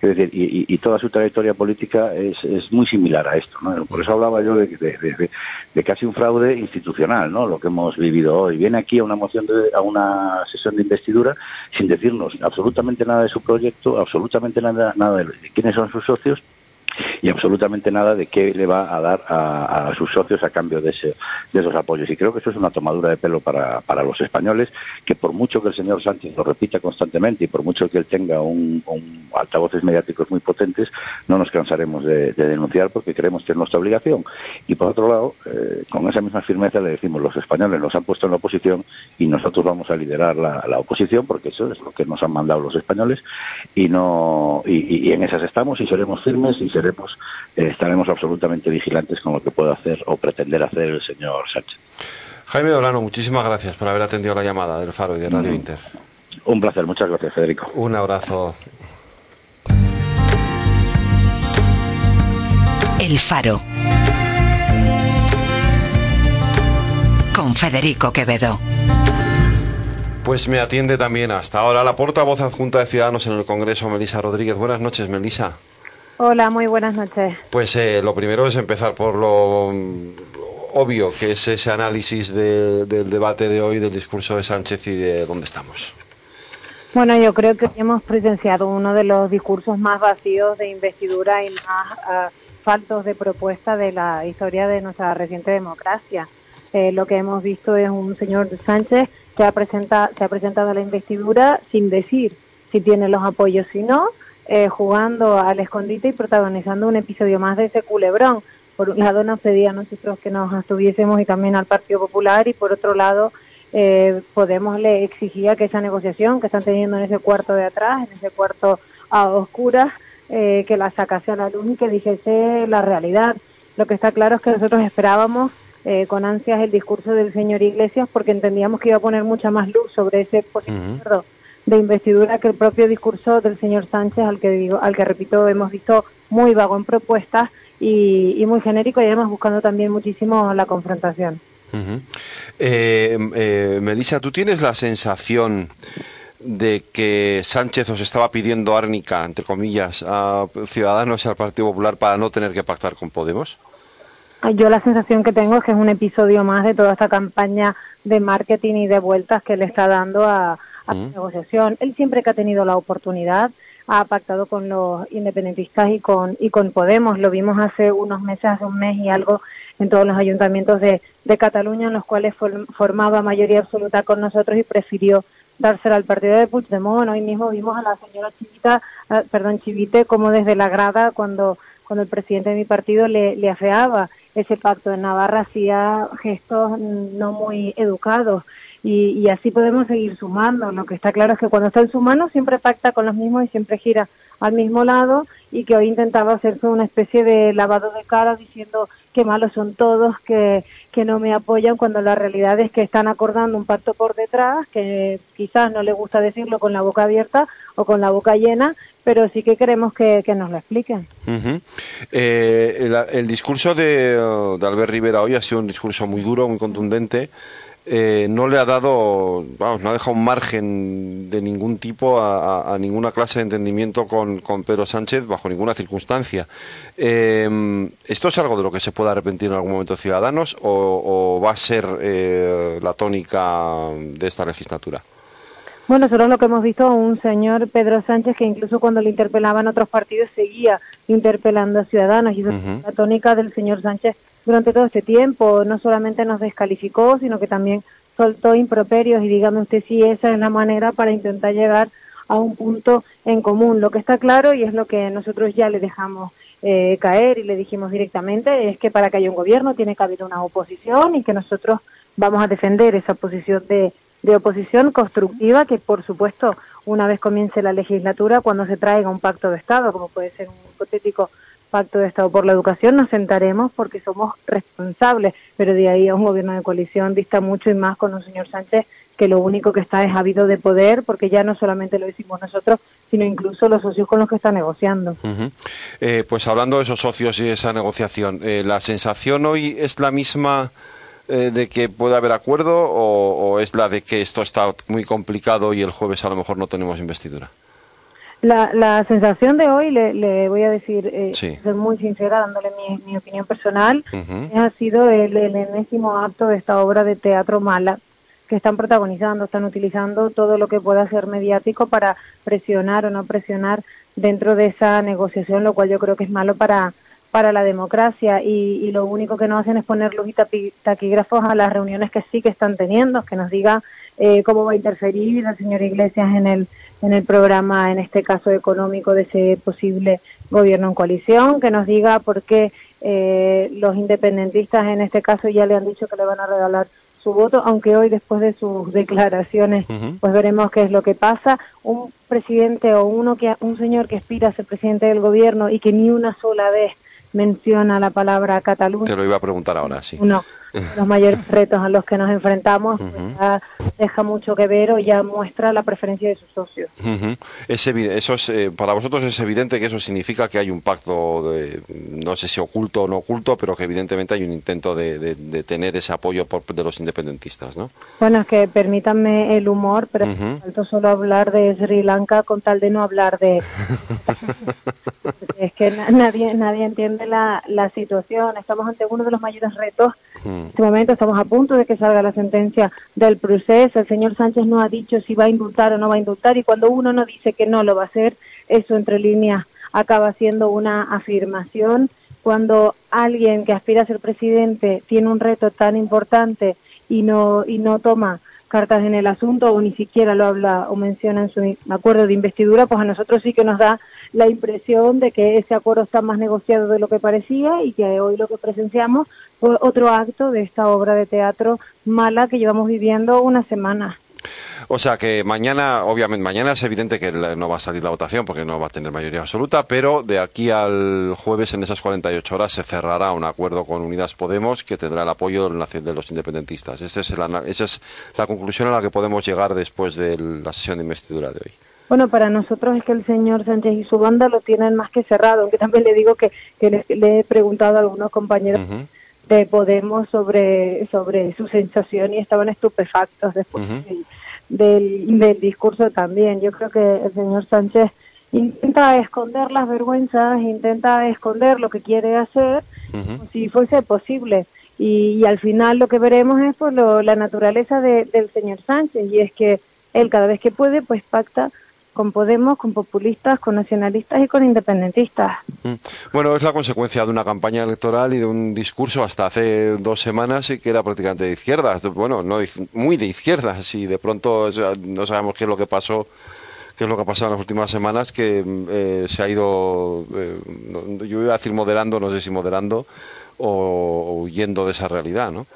Es decir, y, y, toda su trayectoria política es, es, muy similar a esto, ¿no? Por eso hablaba yo de, de, de, de, casi un fraude institucional, ¿no? Lo que hemos vivido hoy. Viene aquí a una moción, de, a una sesión de investidura sin decirnos absolutamente nada de su proyecto, absolutamente nada, nada de quiénes son sus socios y absolutamente nada de qué le va a dar a, sus socios a cambio de, ese, de esos apoyos. Y creo que eso es una tomadura de pelo para, para los españoles, que por mucho que el señor Sánchez lo repita constantemente y por mucho que él tenga un, un altavoces mediáticos muy potentes, no nos cansaremos de, de, denunciar porque creemos que es nuestra obligación. Y por otro lado, eh, con esa misma firmeza le decimos, los españoles nos han puesto en la oposición y nosotros vamos a liderar la, la oposición porque eso es lo que nos han mandado los españoles y, no, y, y en esas estamos y seremos firmes y seremos eh, estaremos absolutamente vigilantes con lo que pueda hacer o pretender hacer el señor Sánchez. Jaime Dolano, muchísimas gracias por haber atendido la llamada del Faro y de Radio mm. Inter. Un placer, muchas gracias, Federico. Un abrazo. El Faro. Con Federico Quevedo. Pues me atiende también hasta ahora la portavoz adjunta de Ciudadanos en el Congreso, Melisa Rodríguez. Buenas noches, Melisa. Hola, muy buenas noches. Pues eh, lo primero es empezar por lo obvio, que es ese análisis de, del debate de hoy, del discurso de Sánchez y de dónde estamos. Bueno, yo creo que hemos presenciado uno de los discursos más vacíos de investidura y más uh, faltos de propuesta de la historia de nuestra reciente democracia. Eh, lo que hemos visto es un señor Sánchez que ha presenta, se ha presentado a la investidura sin decir si tiene los apoyos, si no, eh, jugando al escondite y protagonizando un episodio más de ese culebrón. Por un lado nos pedía a nosotros que nos abstuviésemos y también al Partido Popular y por otro lado eh, Podemos le exigía que esa negociación que están teniendo en ese cuarto de atrás, en ese cuarto a oscuras, eh, que la sacase a la luz y que dijese la realidad. Lo que está claro es que nosotros esperábamos eh, con ansias el discurso del señor Iglesias porque entendíamos que iba a poner mucha más luz sobre ese uh -huh. De investidura que el propio discurso del señor Sánchez, al que digo, al que repito, hemos visto muy vago en propuestas y, y muy genérico y además buscando también muchísimo la confrontación. Uh -huh. eh, eh, Melissa, ¿tú tienes la sensación de que Sánchez os estaba pidiendo árnica, entre comillas, a Ciudadanos y al Partido Popular para no tener que pactar con Podemos? Yo la sensación que tengo es que es un episodio más de toda esta campaña de marketing y de vueltas que le está dando a, negociación. Él siempre que ha tenido la oportunidad ha pactado con los independentistas y con y con Podemos. Lo vimos hace unos meses, hace un mes y algo en todos los ayuntamientos de, de Cataluña, en los cuales for, formaba mayoría absoluta con nosotros y prefirió dársela al partido de Puigdemont. Hoy mismo vimos a la señora Chivita, uh, perdón, Chivite, como desde la grada cuando, cuando el presidente de mi partido le, le afeaba ese pacto en Navarra hacía gestos no muy educados y, y, así podemos seguir sumando. Lo que está claro es que cuando está en su mano siempre pacta con los mismos y siempre gira al mismo lado y que hoy intentaba hacerse una especie de lavado de cara diciendo que malos son todos, que, que no me apoyan, cuando la realidad es que están acordando un pacto por detrás, que quizás no le gusta decirlo con la boca abierta o con la boca llena, pero sí que queremos que, que nos lo expliquen. Eh, el, el, discurso de, de Albert Rivera hoy ha sido un discurso muy duro, muy contundente. Eh, no le ha dado, vamos, no ha dejado un margen de ningún tipo a, a, a ninguna clase de entendimiento con, con, Pedro Sánchez bajo ninguna circunstancia. Eh, ¿Esto es algo de lo que se pueda arrepentir en algún momento Ciudadanos o, o va a ser eh, la tónica de esta legislatura? Bueno, nosotros lo que hemos visto un señor Pedro Sánchez que incluso cuando le interpelaban otros partidos seguía interpelando a ciudadanos y esa es la tónica del señor Sánchez durante todo este tiempo. No solamente nos descalificó, sino que también soltó improperios y dígame usted si esa es la manera para intentar llegar a un punto en común. Lo que está claro y es lo que nosotros ya le dejamos eh, caer y le dijimos directamente es que para que haya un gobierno tiene que haber una oposición y que nosotros vamos a defender esa posición de, de oposición constructiva que por supuesto una vez comience la legislatura cuando se traiga un pacto de Estado como puede ser un hipotético pacto de Estado por la educación nos sentaremos porque somos responsables pero de ahí a un gobierno de coalición dista mucho y más con un señor Sánchez que lo único que está es habido de poder, porque ya no solamente lo decimos nosotros, sino incluso los socios con los que está negociando. Eh, pues hablando de esos socios y esa negociación, eh, ¿la sensación hoy es la misma eh, de que puede haber acuerdo o, es la de que esto está muy complicado y el jueves a lo mejor no tenemos investidura? La, la sensación de hoy, le, voy a decir, eh, ser muy sincera, dándole mi, opinión personal, ha sido el, el enésimo acto de esta obra de teatro mala que están protagonizando, están utilizando todo lo que pueda ser mediático para presionar o no presionar dentro de esa negociación, lo cual yo creo que es malo para, para la democracia. Y, lo único que nos hacen es poner luz y taquígrafos a las reuniones que sí que están teniendo, que nos diga eh, cómo va a interferir el señor Iglesias en el, en el programa, en este caso económico, de ese posible gobierno en coalición, que nos diga por qué eh, los independentistas en este caso ya le han dicho que le van a regalar su voto, aunque hoy después de sus declaraciones, pues veremos qué es lo que pasa. Un presidente o uno que un señor que aspira a ser presidente del gobierno y que ni una sola vez menciona la palabra Cataluña. Te lo iba a preguntar ahora, sí. Uno los mayores retos a los que nos enfrentamos pues ya deja mucho que ver o ya muestra la preferencia de sus socios. eso es, eh, para vosotros es evidente que eso significa que hay un pacto, de, no sé si oculto o no oculto, pero que evidentemente hay un intento de, tener ese apoyo por, de los independentistas, ¿no? Bueno, es que permítanme el humor, pero falta solo hablar de Sri Lanka con tal de no hablar de... es que nadie, nadie entiende la, la situación. Estamos ante uno de los mayores retos en este momento estamos a punto de que salga la sentencia del proceso. El señor Sánchez no ha dicho si va a indultar o no va a indultar y cuando uno no dice que no lo va a hacer, eso entre líneas acaba siendo una afirmación. Cuando alguien que aspira a ser presidente tiene un reto tan importante y no, y no toma cartas en el asunto o ni siquiera lo habla o menciona en su acuerdo de investidura, pues a nosotros sí que nos da la impresión de que ese acuerdo está más negociado de lo que parecía y que hoy lo que presenciamos fue otro acto de esta obra de teatro mala que llevamos viviendo una semana. O sea que mañana, obviamente, mañana es evidente que no va a salir la votación porque no va a tener mayoría absoluta, pero de aquí al jueves, en esas 48 horas, se cerrará un acuerdo con Unidas Podemos que tendrá el apoyo de los independentistas. Esa es, la, esa es la conclusión a la que podemos llegar después de la sesión de investidura de hoy. Bueno, para nosotros es que el señor Sánchez y su banda lo tienen más que cerrado, aunque también le digo que, le, he preguntado a algunos compañeros de Podemos sobre, sobre su sensación y estaban estupefactos después del, del, discurso también. Yo creo que el señor Sánchez intenta esconder las vergüenzas, intenta esconder lo que quiere hacer, si fuese posible. Y, al final lo que veremos es pues, la naturaleza del señor Sánchez, y es que él cada vez que puede, pues pacta con Podemos, con populistas, con nacionalistas y con independentistas. Mm. Bueno, es la consecuencia de una campaña electoral y de un discurso hasta hace dos semanas que era prácticamente de izquierdas. Bueno, no muy de izquierdas y de pronto no sabemos qué es lo que pasó qué es lo que ha pasado en las últimas semanas, que eh, se ha ido, eh, yo iba a decir moderando, no sé si moderando, o huyendo de esa realidad, ¿no?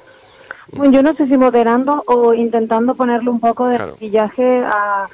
Bueno, yo no sé si moderando o intentando ponerle un poco de maquillaje a,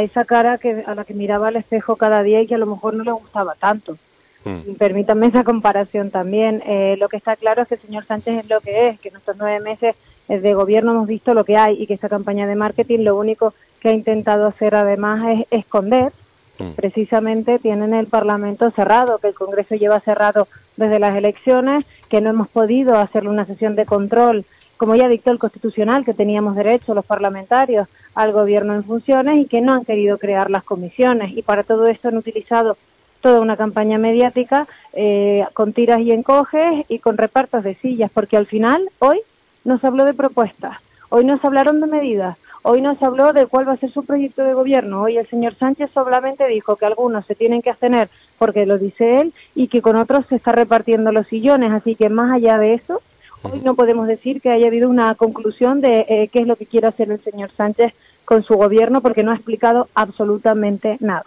esa cara que a la que miraba al espejo cada día y que a lo mejor no le gustaba tanto. Mm. Permítanme esa comparación también. Eh, lo que está claro es que el señor Sánchez es lo que es, que en estos nueve meses de gobierno hemos visto lo que hay y que esta campaña de marketing lo único que ha intentado hacer además es esconder. Mm. Precisamente tienen el Parlamento cerrado, que el Congreso lleva cerrado desde las elecciones, que no hemos podido hacerle una sesión de control como ya dictó el Constitucional, que teníamos derecho los parlamentarios al gobierno en funciones y que no han querido crear las comisiones. Y para todo esto han utilizado toda una campaña mediática eh, con tiras y encoges y con repartos de sillas, porque al final hoy nos habló de propuestas, hoy nos hablaron de medidas, Hoy no se habló de cuál va a ser su proyecto de gobierno. Hoy el señor Sánchez solamente dijo que algunos se tienen que abstener porque lo dice él y que con otros se está repartiendo los sillones. Así que más allá de eso, hoy no podemos decir que haya habido una conclusión de eh, qué es lo que quiere hacer el señor Sánchez con su gobierno porque no ha explicado absolutamente nada.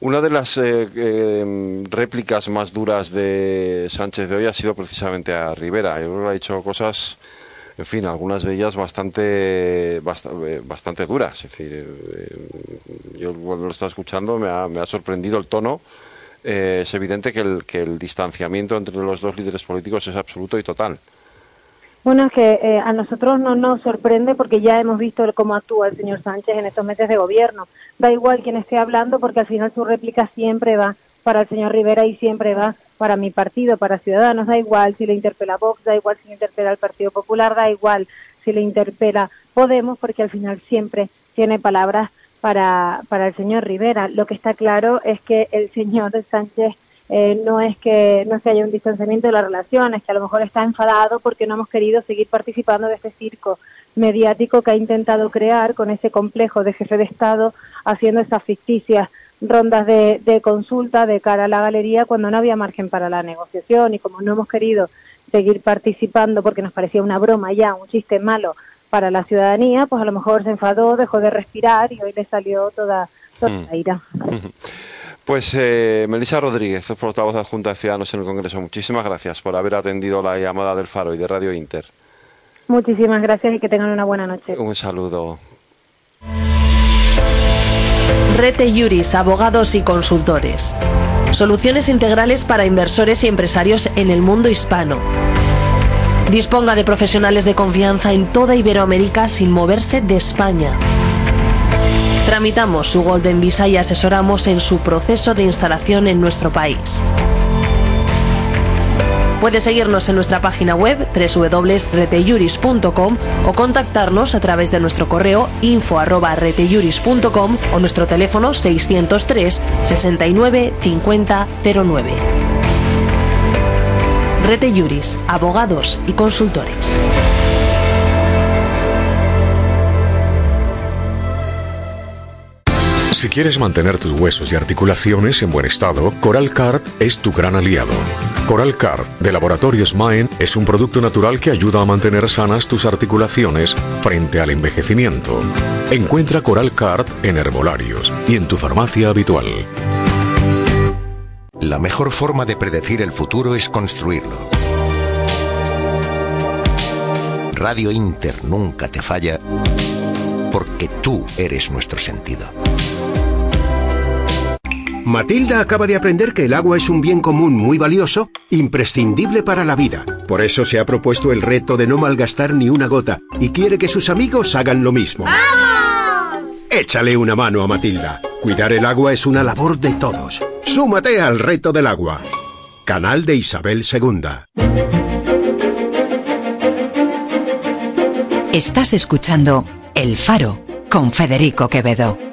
Una de las eh, eh, réplicas más duras de Sánchez de hoy ha sido precisamente a Rivera. Que ha dicho cosas, en fin, algunas de ellas bastante, bast- eh, bastante duras. Es decir, yo cuando lo estaba escuchando me ha, me ha sorprendido el tono. Eh, es evidente que el, que el distanciamiento entre los dos líderes políticos es absoluto y total. Bueno, que eh, a nosotros no nos sorprende porque ya hemos visto cómo actúa el señor Sánchez en estos meses de gobierno. Da igual quién esté hablando porque al final su réplica siempre va para el señor Rivera y siempre va para mi partido, para Ciudadanos. Da igual si le interpela Vox, da igual si le interpela el Partido Popular, da igual si le interpela Podemos porque al final siempre tiene palabras para, para el señor Rivera. Lo que está claro es que el señor Sánchez eh, no es que no se haya un distanciamiento de la relación, es que a lo mejor está enfadado porque no hemos querido seguir participando de este circo mediático que ha intentado crear con ese complejo de jefe de Estado, haciendo esas ficticias rondas de, de consulta de cara a la galería cuando no había margen para la negociación y como no hemos querido seguir participando porque nos parecía una broma ya, un chiste malo para la ciudadanía, pues a lo mejor se enfadó, dejó de respirar y hoy le salió toda, toda Mm. la ira. Pues eh, Melissa Rodríguez, portavoz adjunta de Ciudadanos en el Congreso, muchísimas gracias por haber atendido la llamada del Faro y de Radio Inter. Muchísimas gracias y que tengan una buena noche. Un saludo. Rete Juris, abogados y consultores. Soluciones integrales para inversores y empresarios en el mundo hispano. Disponga de profesionales de confianza en toda Iberoamérica sin moverse de España. Tramitamos su Golden Visa y asesoramos en su proceso de instalación en nuestro país. Puede seguirnos en nuestra página web www.retejuris.com o contactarnos a través de nuestro correo info@retejuris.com o nuestro teléfono 603 69 50 09. Rete Juris, abogados y consultores. Quieres mantener tus huesos y articulaciones en buen estado, Coral Card es tu gran aliado. Coral Card de Laboratorios Maen es un producto natural que ayuda a mantener sanas tus articulaciones frente al envejecimiento. Encuentra Coral Card en herbolarios y en tu farmacia habitual. La mejor forma de predecir el futuro es construirlo. Radio Inter nunca te falla porque tú eres nuestro sentido. Matilda acaba de aprender que el agua es un bien común muy valioso, imprescindible para la vida. Por eso se ha propuesto el reto de no malgastar ni una gota y quiere que sus amigos hagan lo mismo. ¡Vamos! Échale una mano a Matilda. Cuidar el agua es una labor de todos. Súmate al reto del agua. Canal de Isabel II. Estás escuchando El Faro con Federico Quevedo.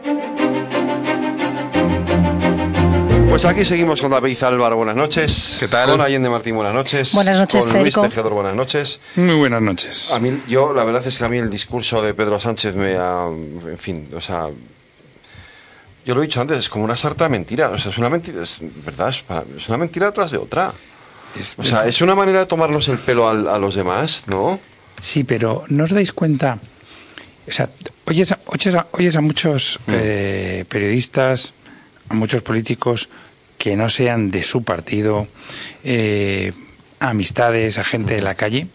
Pues aquí seguimos con David Álvaro, buenas noches. ¿Qué tal? Con Allende Martín, buenas noches. Buenas noches, Con Luis Federico. Tejedor, buenas noches. Muy buenas noches. A mí, yo, la verdad es que a mí el discurso de Pedro Sánchez me ha. En fin, o sea. Yo lo he dicho antes, es como una sarta de mentiras. O sea, es una mentira, es verdad, es, para- es una mentira tras de otra. o sea, es una manera de tomarnos el pelo al- a, los demás, ¿no? Sí, pero ¿no os dais cuenta? O sea, oyes a, oyes a- oyes a muchos eh, periodistas, a muchos políticos que no sean de su partido, eh, amistades, a gente de la calle,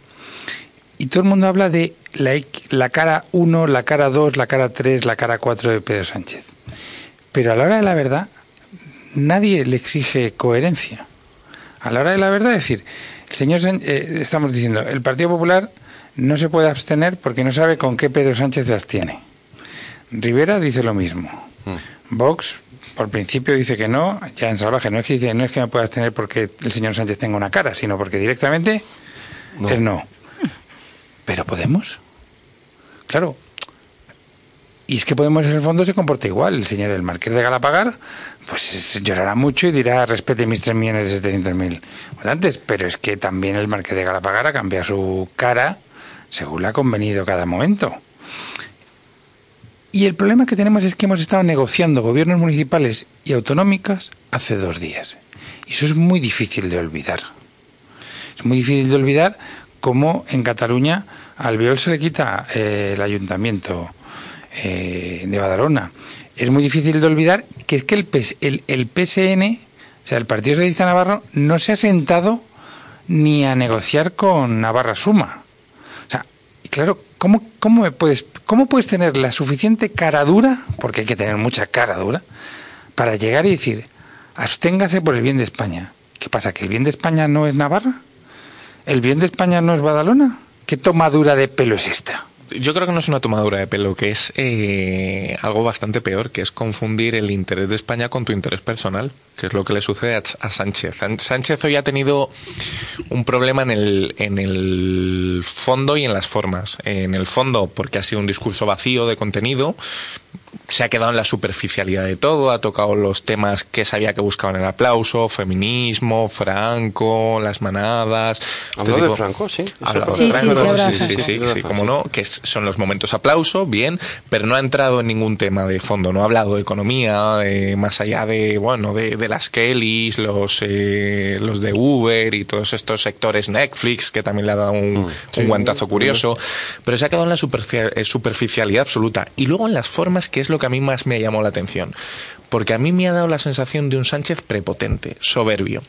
y todo el mundo habla de la, cara 1, la cara 2, la cara 3, la cara 4 de Pedro Sánchez. Pero a la hora de la verdad, nadie le exige coherencia. A la hora de la verdad, es decir, el señor eh, estamos diciendo, el Partido Popular no se puede abstener porque no sabe con qué Pedro Sánchez se abstiene. Rivera dice lo mismo. Vox, por principio, dice que no, ya en salvaje, no es que dice, no es que me pueda abstener porque el señor Sánchez tenga una cara, sino porque directamente es no. Pero Podemos, claro. Y es que Podemos en el fondo se comporta igual. El señor el Marqués de Galapagar, pues llorará mucho y dirá respete mis 3 millones de 700 mil votantes. Pero es que también el Marqués de Galapagar ha cambiado su cara según le ha convenido cada momento. Y el problema que tenemos es que hemos estado negociando gobiernos municipales y autonómicas hace dos días. Y eso es muy difícil de olvidar. Es muy difícil de olvidar cómo en Cataluña al Biol se le quita eh, el ayuntamiento eh, de Badalona. Es muy difícil de olvidar que es que el, PS el, el PSN, o sea, el Partido Socialista Navarro, no se ha sentado ni a negociar con Navarra Suma. O sea, claro, ¿cómo, cómo, puedes, ¿cómo puedes tener la suficiente cara dura, porque hay que tener mucha cara dura, para llegar y decir, absténgase por el bien de España? ¿Qué pasa? ¿Que el bien de España no es Navarra? ¿El bien de España no es Badalona? ¿Qué tomadura de pelo es esta? Yo creo que no es una tomadura de pelo, que es eh, algo bastante peor, que es confundir el interés de España con tu interés personal, que es lo que le sucede a, a Sánchez. Sánchez hoy ha tenido un problema en el, en el fondo y en las formas. En el fondo, porque ha sido un discurso vacío de contenido, se ha quedado en la superficialidad de todo, ha tocado los temas que sabía que buscaban el aplauso, feminismo, Franco, las manadas. Habló este de tipo- Franco, sí. Ha hablado Sí, de Franco, sí, sí, sí, sí, sí, como no, que son los momentos aplauso, bien, pero no ha entrado en ningún tema de fondo, no ha hablado de economía, más allá de, bueno, de, de las Kellys, los, eh, los de Uber y todos estos sectores Netflix, que también le ha dado un, Mm, sí. un guantazo curioso, pero se ha quedado en la eh, superficialidad absoluta. Y luego en las formas, que es lo que a mí más me llamó la atención. Porque a mí me ha dado la sensación de un Sánchez prepotente, soberbio.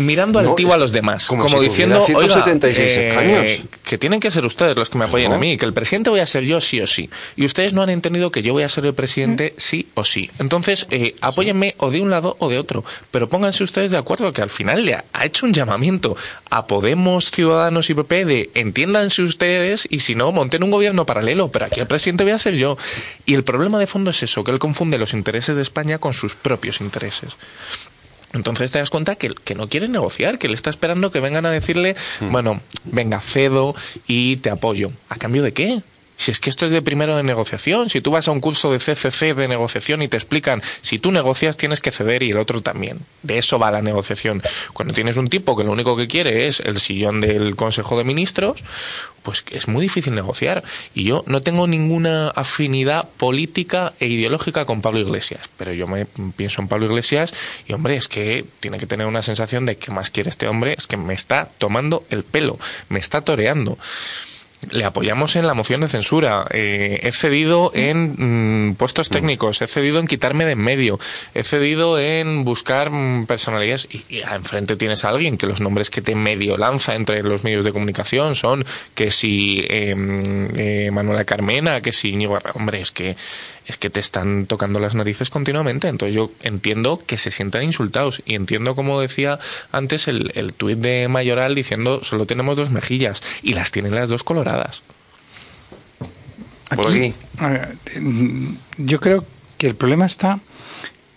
Mirando No, altivo a los demás, como como, si diciendo, oiga, 176 eh, escaños". que tienen que ser ustedes los que me apoyen No. a mí, que el presidente voy a ser yo sí o sí. Y ustedes no han entendido que yo voy a ser el presidente sí o sí. Entonces, eh, apóyenme o de un lado o de otro, pero pónganse ustedes de acuerdo que al final le ha, ha hecho un llamamiento a Podemos, Ciudadanos y PP de entiéndanse ustedes y si no, monten un gobierno paralelo, pero aquí el presidente voy a ser yo. Y el problema de fondo es eso, que él confunde los intereses de España con sus propios intereses. Entonces te das cuenta que, que no quiere negociar, que le está esperando que vengan a decirle, bueno, venga, cedo y te apoyo. ¿A cambio de qué? Si es que esto es de primero de negociación, si tú vas a un curso de CCC de negociación y te explican, si tú negocias tienes que ceder y el otro también. De eso va la negociación. Cuando tienes un tipo que lo único que quiere es el sillón del Consejo de Ministros, pues es muy difícil negociar. Y yo no tengo ninguna afinidad política e ideológica con Pablo Iglesias, pero yo me pienso en Pablo Iglesias y hombre, es que tiene que tener una sensación de que más quiere este hombre, es que me está tomando el pelo, me está toreando. Le apoyamos en la moción de censura. eh, he cedido en mm, puestos técnicos. He cedido en quitarme de en medio. He cedido en buscar mm, personalidades. Y, y enfrente tienes a alguien que los nombres que te medio lanza entre los medios de comunicación son que si eh, mm, eh, Manuela Carmena, que si Íñigo Hombre, es que es que te están tocando las narices continuamente. Entonces yo entiendo que se sientan insultados y entiendo, como decía antes, el, el tuit de Mayoral diciendo solo tenemos dos mejillas y las tienen las dos coloradas. Aquí, mm, yo creo que el problema está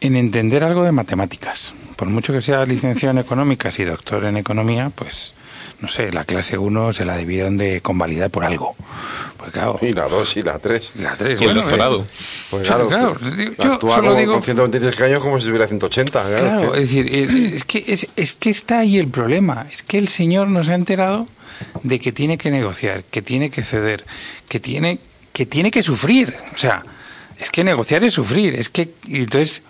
en entender algo de matemáticas. Por mucho que sea licenciado en económicas y doctor en economía, pues no sé, la clase 1 se la debieron de convalidar por algo. Pues claro, Y la 2 y la 3. la 3, Y el doctorado. Pues Sí, claro, claro, pues, yo solo como digo- con 126 escaños como si tuviera 180. Claro, Claro, es es decir, eh, es que, es, es que está ahí el problema. Es que el señor nos ha enterado de que tiene que negociar, que tiene que ceder, que tiene que, tiene que sufrir. O sea, es que negociar es sufrir. Es que, y entonces,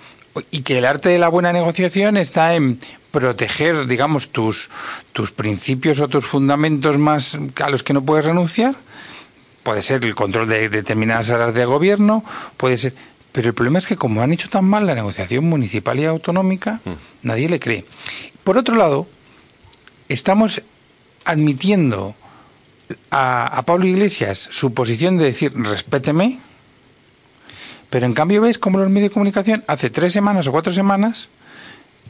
y que el arte de la buena negociación está en proteger, digamos, tus, tus principios o tus fundamentos más a los que no puedes renunciar. Puede ser el control de determinadas áreas de gobierno, puede ser. Pero el problema es que como han hecho tan mal la negociación municipal y autonómica, nadie le cree. Por otro lado, estamos admitiendo a, a Pablo Iglesias su posición de decir respéteme, pero en cambio ves como los medios de comunicación hace tres semanas o cuatro semanas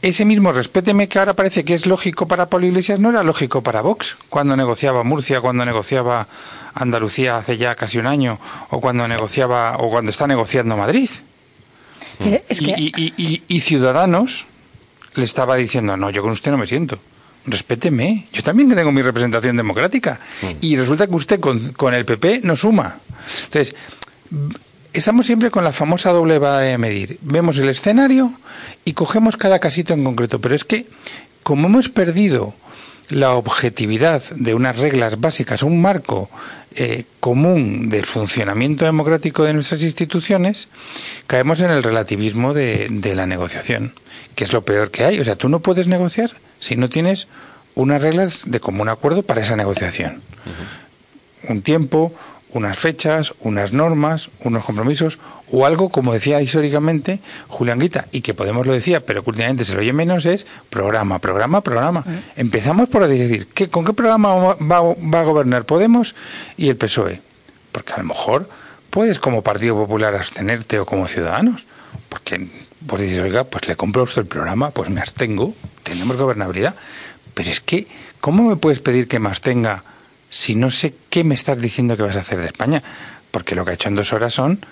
ese mismo respéteme que ahora parece que es lógico para Pablo Iglesias no era lógico para Vox cuando negociaba Murcia, cuando negociaba Andalucía hace ya casi un año o cuando negociaba o cuando está negociando Madrid. Pero es y, que- y- y- y- y Ciudadanos le estaba diciendo, no, yo con usted no me siento. Respéteme, yo también que tengo mi representación democrática. Y resulta que usted con, con el PP no suma. Entonces, estamos siempre con la famosa doble vara de medir. Vemos el escenario y cogemos cada casito en concreto. Pero es que, como hemos perdido la objetividad de unas reglas básicas, un marco eh, común del funcionamiento democrático de nuestras instituciones, caemos en el relativismo de, de la negociación, que es lo peor que hay. O sea, tú no puedes negociar si no tienes unas reglas de común acuerdo para esa negociación. Un tiempo, unas fechas, unas normas, unos compromisos o algo, como decía históricamente Julián Guita, y que Podemos lo decía, pero que últimamente se lo oye menos, es programa, programa, programa. Empezamos por decir, ¿qué, ¿con qué programa va, va, a gobernar Podemos y el PSOE? Porque a lo mejor puedes como Partido Popular abstenerte o como Ciudadanos, porque pues dices, oiga, pues le compro usted el programa, pues me abstengo, tenemos gobernabilidad. Pero es que, ¿cómo me puedes pedir que me abstenga si no sé qué me estás diciendo que vas a hacer de España? Porque lo que ha hecho en dos horas son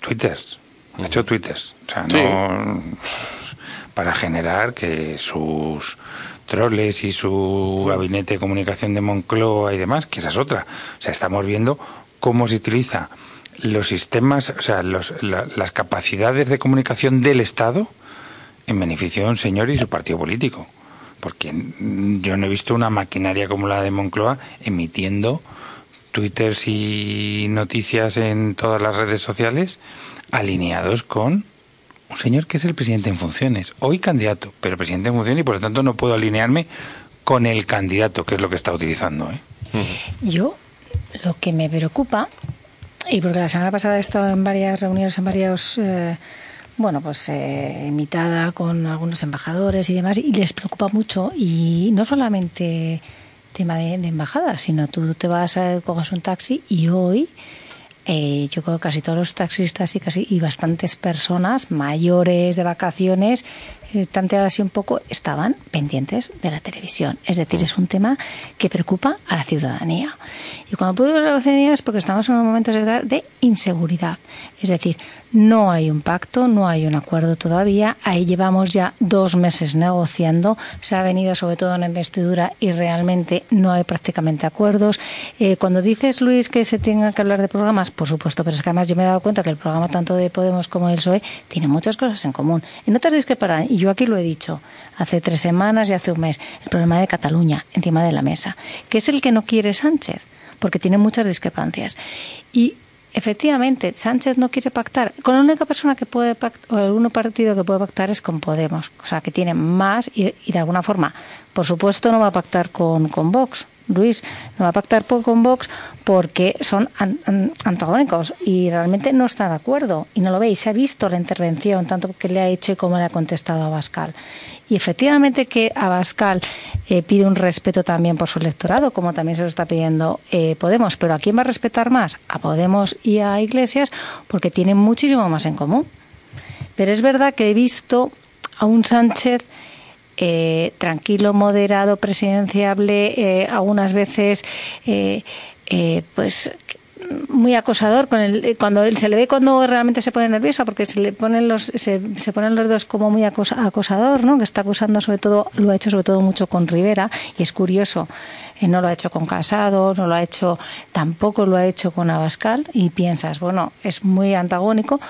twitters. Ha hecho twitters. O sea, no. Para generar que sus troles y su gabinete de comunicación de Moncloa y demás, que esa es otra. O sea, estamos viendo cómo se utiliza los sistemas, o sea, los, las capacidades de comunicación del Estado en beneficio de un señor y su partido político porque yo no he visto una maquinaria como la de Moncloa emitiendo twitters y noticias en todas las redes sociales alineados con un señor que es el presidente en funciones, hoy candidato, pero presidente en funciones y por lo tanto no puedo alinearme con el candidato, que es lo que está utilizando. ¿eh? Yo, lo que me preocupa, y porque la semana pasada he estado en varias reuniones, en varios... Eh, bueno, pues eh, invitada con algunos embajadores y demás, y les preocupa mucho, y no solamente tema de, embajadas, sino tú te vas a coges un taxi y hoy eh, yo creo que casi todos los taxistas y casi y bastantes personas mayores de vacaciones eh, tanteado así un poco, estaban pendientes de la televisión. Es decir, es un tema que preocupa a la ciudadanía. Y cuando puedo hablar de la ciudadanía es porque estamos en un momento de inseguridad. Es decir, no hay un pacto, no hay un acuerdo todavía. Ahí llevamos ya dos meses negociando. Se ha venido sobre todo en la investidura y realmente no hay prácticamente acuerdos. Eh, cuando dices, Luis, que se tenga que hablar de programas, por supuesto, pero es que además yo me he dado cuenta que el programa tanto de Podemos como del PSOE tiene muchas cosas en común. En otras discreparan, y yo aquí lo he dicho hace tres semanas y hace un mes, el problema de Cataluña encima de la mesa, que es el que no quiere Sánchez, porque tiene muchas discrepancias. Y efectivamente, Sánchez no quiere pactar. Con la única persona que puede pactar, o el único partido que puede pactar es con Podemos, o sea, que tiene más y, de alguna forma, por supuesto, no va a pactar con, Vox. Luis no va a pactar con Vox porque son antagónicos y realmente no está de acuerdo y no lo veis. Se ha visto la intervención, tanto que le ha hecho y cómo le ha contestado a Bascal. Y efectivamente que Abascal eh, pide un respeto también por su electorado, como también se lo está pidiendo eh, Podemos. Pero ¿a quién va a respetar más? A Podemos y a Iglesias, porque tienen muchísimo más en común. Pero es verdad que he visto a un Sánchez eh, tranquilo, moderado, presidenciable, algunas veces pues muy acosador con el, cuando él se le ve cuando realmente se pone nerviosa porque se le ponen los se, se ponen los dos como muy acosador no que está acusando sobre todo lo ha hecho sobre todo mucho con Rivera y es curioso eh, no lo ha hecho con Casado no lo ha hecho tampoco lo ha hecho con Abascal y piensas bueno es muy antagónico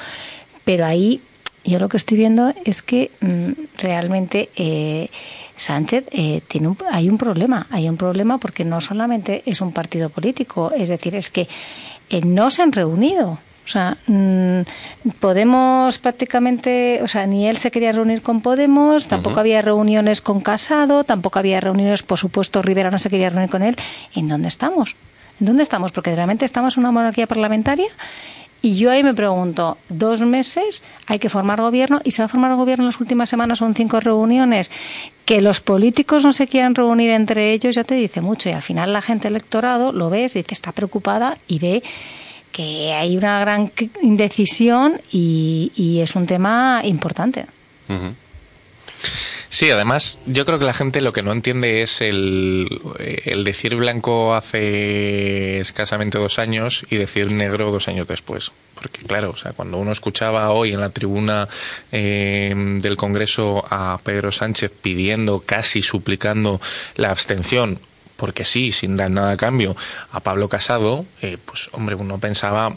pero ahí yo lo que estoy viendo es que mm, realmente eh, Sánchez eh, tiene un, hay un problema, hay un problema porque no solamente es un partido político, es decir, es que eh, no se han reunido. O sea, mm, Podemos prácticamente, o sea, ni él se quería reunir con Podemos, tampoco había reuniones con Casado, tampoco había reuniones, por supuesto, Rivera no se quería reunir con él. ¿En dónde estamos? ¿En dónde estamos? Porque realmente estamos en una monarquía parlamentaria y yo ahí me pregunto, dos meses, hay que formar gobierno y se va a formar gobierno en las últimas semanas, son cinco reuniones. Que los políticos no se quieran reunir entre ellos ya te dice mucho y al final la gente electorado lo ves, dice, está preocupada y ve que hay una gran indecisión y, es un tema importante. Sí, además, yo creo que la gente lo que no entiende es el, decir blanco hace escasamente dos años y decir negro dos años después. Porque, claro, o sea, cuando uno escuchaba hoy en la tribuna eh, del Congreso a Pedro Sánchez pidiendo, casi suplicando la abstención, porque sí, sin dar nada a cambio, a Pablo Casado, eh, pues, hombre, uno pensaba,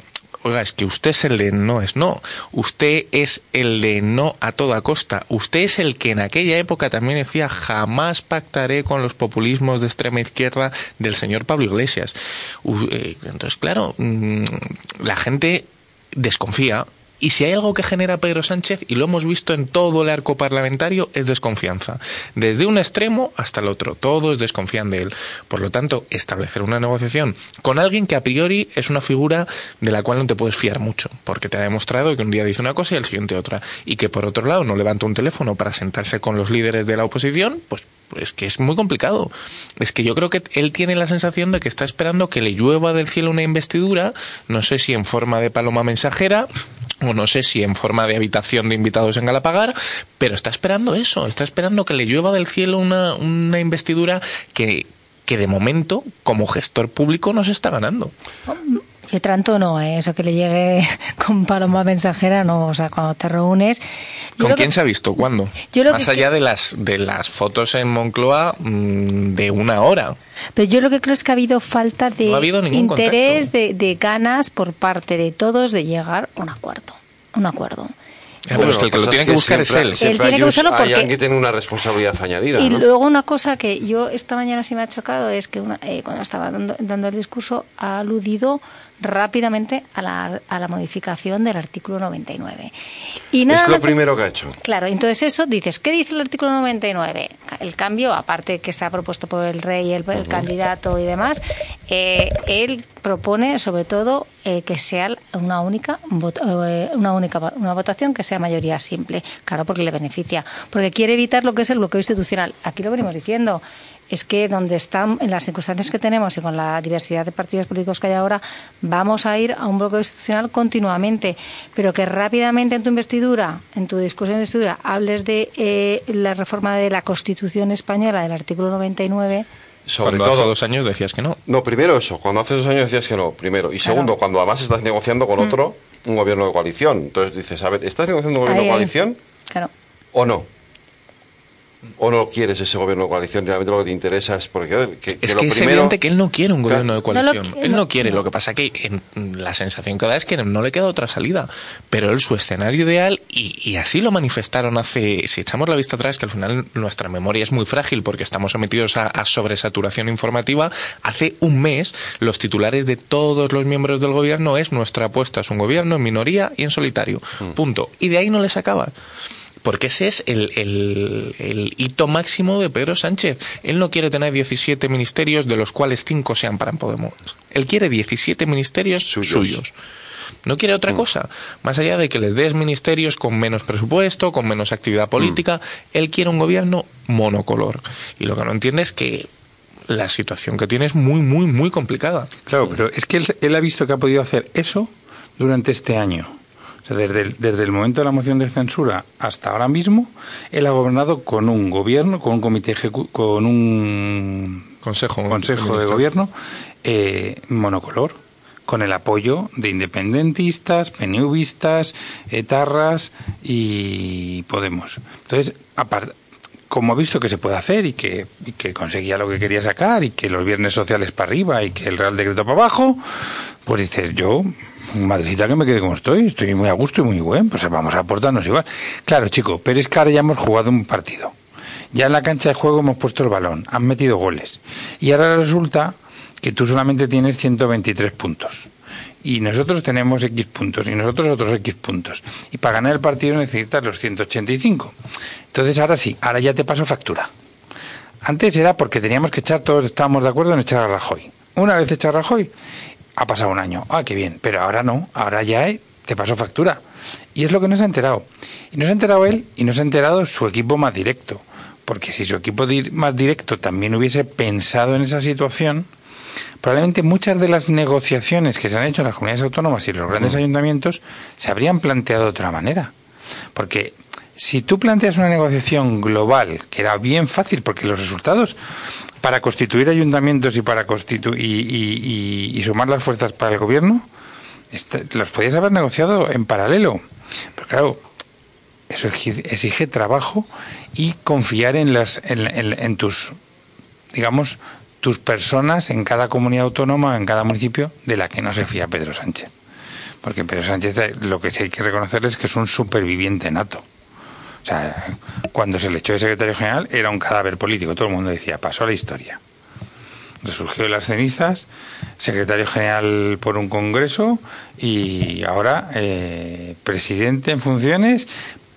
oiga, es que usted es el de no es no, usted es el de no a toda costa, usted es el que en aquella época también decía jamás pactaré con los populismos de extrema izquierda del señor Pablo Iglesias. Eh, Entonces, claro, mm, la gente desconfía. Y si hay algo que genera Pedro Sánchez, y lo hemos visto en todo el arco parlamentario, es desconfianza. Desde un extremo hasta el otro. Todos desconfían de él. Por lo tanto, establecer una negociación con alguien que a priori es una figura de la cual no te puedes fiar mucho. Porque te ha demostrado que un día dice una cosa y al siguiente otra. Y que por otro lado no levanta un teléfono para sentarse con los líderes de la oposición, pues es que es muy complicado. Es que yo creo que él tiene la sensación de que está esperando que le llueva del cielo una investidura, no sé si en forma de paloma mensajera o no sé si en forma de habitación de invitados en Galapagar, pero está esperando eso, está esperando que le llueva del cielo una, una investidura que, que de momento, como gestor público, no se está ganando. Yo tanto no, ¿eh? eso que le llegue con paloma mensajera, no, o sea, cuando te reúnes... yo ¿Con quién que- se ha visto? ¿Cuándo? Yo lo Más que- allá de las, de las fotos en Moncloa mm, de una hora. Pero yo lo que creo es que ha habido falta de No ha habido ningún interés, de, de ganas por parte de todos de llegar a un acuerdo. Un acuerdo. pero es que el que lo tiene que buscar es él. Él tiene que buscarlo hay porque- alguien que tiene una responsabilidad añadida. Y ¿no? luego una cosa que yo esta mañana sí me ha chocado es que una- eh, cuando estaba dando, dando el discurso ha aludido rápidamente a la, a la modificación del artículo 99. Y nada es lo más- primero que ha hecho. Claro, entonces eso dices, ¿qué dice el artículo 99? El cambio, aparte que está propuesto por el rey, el, el candidato y demás, eh, él propone sobre todo eh, que sea una única eh, una única una votación que sea mayoría simple, claro, porque le beneficia, porque quiere evitar lo que es el bloqueo institucional. Aquí lo venimos diciendo. Es que donde están, en las circunstancias que tenemos y con la diversidad de partidos políticos que hay ahora, vamos a ir a un bloqueo institucional continuamente, pero que rápidamente en tu investidura, en tu discurso de investidura, hables de eh, la reforma de la Constitución española, del artículo 99. Sobre Cuando todo, hace dos años decías que no. No, primero eso, cuando hace dos años decías que no, primero. Y segundo, cuando además estás negociando con Mm. otro, un gobierno de coalición. Entonces dices, a ver, ¿estás negociando un gobierno Ahí, de ahí. coalición Claro. o no? ¿O no quieres ese gobierno de coalición? Realmente lo que te interesa es porque joder, que, Es lo que es primero... evidente que él no quiere un gobierno de No lo coalición. él no- no quiere. no. Lo que pasa que en- la sensación que da es que no le queda otra salida. Pero él, su escenario ideal, y, y así lo manifestaron hace. Si echamos la vista atrás, que al final nuestra memoria es muy frágil porque estamos sometidos a, a sobresaturación informativa, hace un mes los titulares de todos los miembros del gobierno es nuestra apuesta es un gobierno en minoría y en solitario. Punto. Y de ahí no les acaba. Porque ese es el, el- el hito máximo de Pedro Sánchez. Él no quiere tener 17 ministerios, de los cuales 5 sean para Podemos. Él quiere 17 ministerios suyos. No quiere otra cosa. Más allá de que les des ministerios con menos presupuesto, con menos actividad política, él quiere un gobierno monocolor. Y lo que no entiende es que la situación que tiene es muy, muy, muy complicada. Claro, pero es que él, él ha visto que ha podido hacer eso durante este año. O sea, desde el, desde el momento de la moción de censura hasta ahora mismo, él ha gobernado con un gobierno, con un comité con un consejo, consejo de gobierno eh, monocolor, con el apoyo de independentistas, PNVistas, etarras y Podemos. Entonces, aparte, como ha visto que se puede hacer y que, y que conseguía lo que quería sacar y que los viernes sociales para arriba y que el Real Decreto para abajo, pues dices, yo, madrecita que me quede como estoy, estoy muy a gusto y muy buen, pues vamos a aportarnos igual. Claro, chico, pero es que ahora ya hemos jugado un partido. Ya en la cancha de juego hemos puesto el balón, han metido goles. Y ahora resulta que tú solamente tienes 123 puntos. Y nosotros tenemos X puntos y nosotros otros X puntos. Y para ganar el partido necesitas los 185. Entonces ahora sí, ahora ya te paso factura. Antes era porque teníamos que echar, todos estábamos de acuerdo en echar a Rajoy. Una vez echar a Rajoy, ha pasado un año. Ah, qué bien. Pero ahora no, ahora ya eh, te pasó factura. Y es lo que no se ha enterado. Y no se ha enterado él y no se ha enterado su equipo más directo. Porque si su equipo más directo también hubiese pensado en esa situación, probablemente muchas de las negociaciones que se han hecho en las comunidades autónomas y los grandes ayuntamientos se habrían planteado de otra manera. Porque si tú planteas una negociación global, que era bien fácil, porque los resultados para constituir ayuntamientos y para constitu y, y- sumar las fuerzas para el gobierno, esta- los podías haber negociado en paralelo. Pero claro, eso exige, trabajo y confiar en las en, en- tus digamos tus personas en cada comunidad autónoma en cada municipio de la que no se fía Pedro Sánchez Porque Pedro Sánchez lo que sí hay que reconocerle es que es un superviviente nato. O sea, cuando se le echó de secretario general era un cadáver político. Todo el mundo decía, pasó a la historia. Resurgió de las cenizas, secretario general por un congreso y ahora eh, presidente en funciones,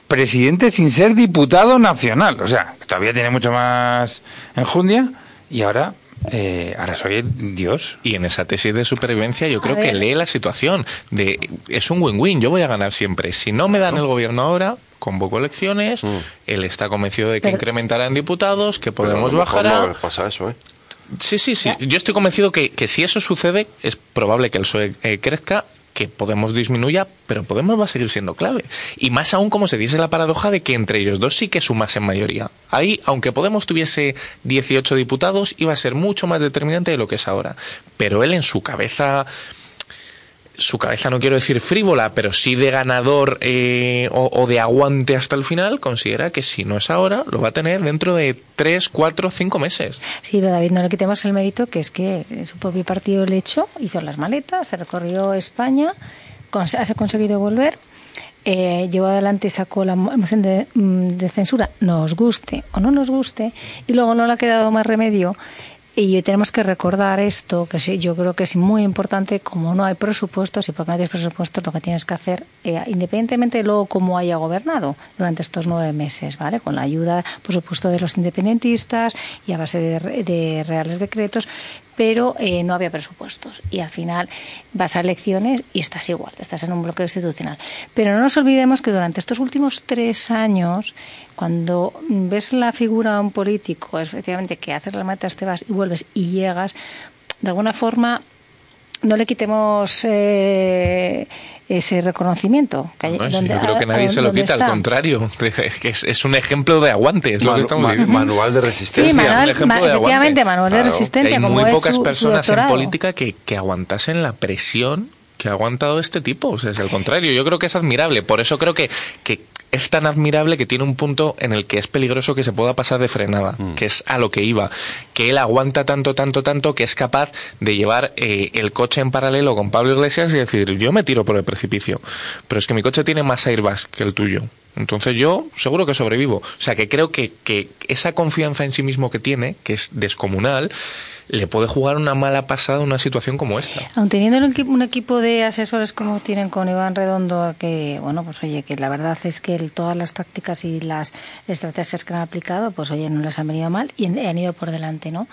presidente sin ser diputado nacional. O sea, todavía tiene mucho más enjundia y ahora eh, ahora soy Dios. Y en esa tesis de supervivencia yo creo que lee la situación de es un win-win, yo voy a ganar siempre. Si no me dan el gobierno ahora, convoco elecciones, él está convencido de que Pero- incrementarán diputados, que Pero a lo Podemos mejor bajará. no pasa eso, ¿eh? Sí, sí, sí. Yo estoy convencido que, que si eso sucede, es probable que el PSOE eh, crezca, que Podemos disminuya, pero Podemos va a seguir siendo clave. Y más aún como se diese la paradoja de que entre ellos dos sí que sumasen mayoría. Ahí, aunque Podemos tuviese 18 diputados, iba a ser mucho más determinante de lo que es ahora. Pero él en su cabeza su cabeza no quiero decir frívola, pero sí de ganador eh, o, de aguante hasta el final, considera que si no es ahora, lo va a tener dentro de 3, 4, 5 meses. Sí, pero David, no le quitemos el mérito que es que su propio partido le echó, hizo las maletas, se recorrió España, ha conseguido volver, eh, llevó adelante sacó la mo- moción de, mm, de censura, nos guste o no nos guste, y luego no le ha quedado más remedio. Y tenemos que recordar esto, que sí, yo creo que es muy importante, como no hay presupuestos y porque no tienes presupuestos, lo que tienes que hacer, eh, independientemente de luego cómo haya gobernado durante estos nueve meses, ¿vale? Con la ayuda, por supuesto, de los independentistas y a base de, de reales decretos, pero eh, no había presupuestos. Y al final vas a elecciones y estás igual, estás en un bloqueo institucional. Pero no nos olvidemos que durante estos últimos tres años, cuando ves la figura de un político, efectivamente, que haces las metas, te vas y vuelves y llegas, de alguna forma no le quitemos eh, ese reconocimiento. Que hay- No, sí, donde- yo creo que nadie a- se lo quita, al está. contrario. Que es, es un ejemplo de aguante, es lo que Manu- estamos manual de resistencia. Sí, manual- Es un ejemplo ma- de aguante. efectivamente, manual de resistencia, Hay como muy es pocas su- su personas en doctorado. política que, que aguantasen la presión que ha aguantado este tipo. O sea, es el contrario. Yo creo que es admirable. Por eso creo que, que es tan admirable que tiene un punto en el que es peligroso que se pueda pasar de frenada, Mm. que es a lo que iba. Que él aguanta tanto, tanto, tanto que es capaz de llevar eh, el coche en paralelo con Pablo Iglesias y decir, yo me tiro por el precipicio. Pero es que mi coche tiene más airbags que el tuyo. Entonces yo seguro que sobrevivo. O sea que creo que, que esa confianza en sí mismo que tiene, que es descomunal, le puede jugar una mala pasada en una situación como esta. Aun teniendo un equipo, de asesores como tienen con Iván Redondo, que, bueno, pues oye, que la verdad es que todas las tácticas y las estrategias que han aplicado, pues oye, no les han venido mal y han ido por delante, ¿no?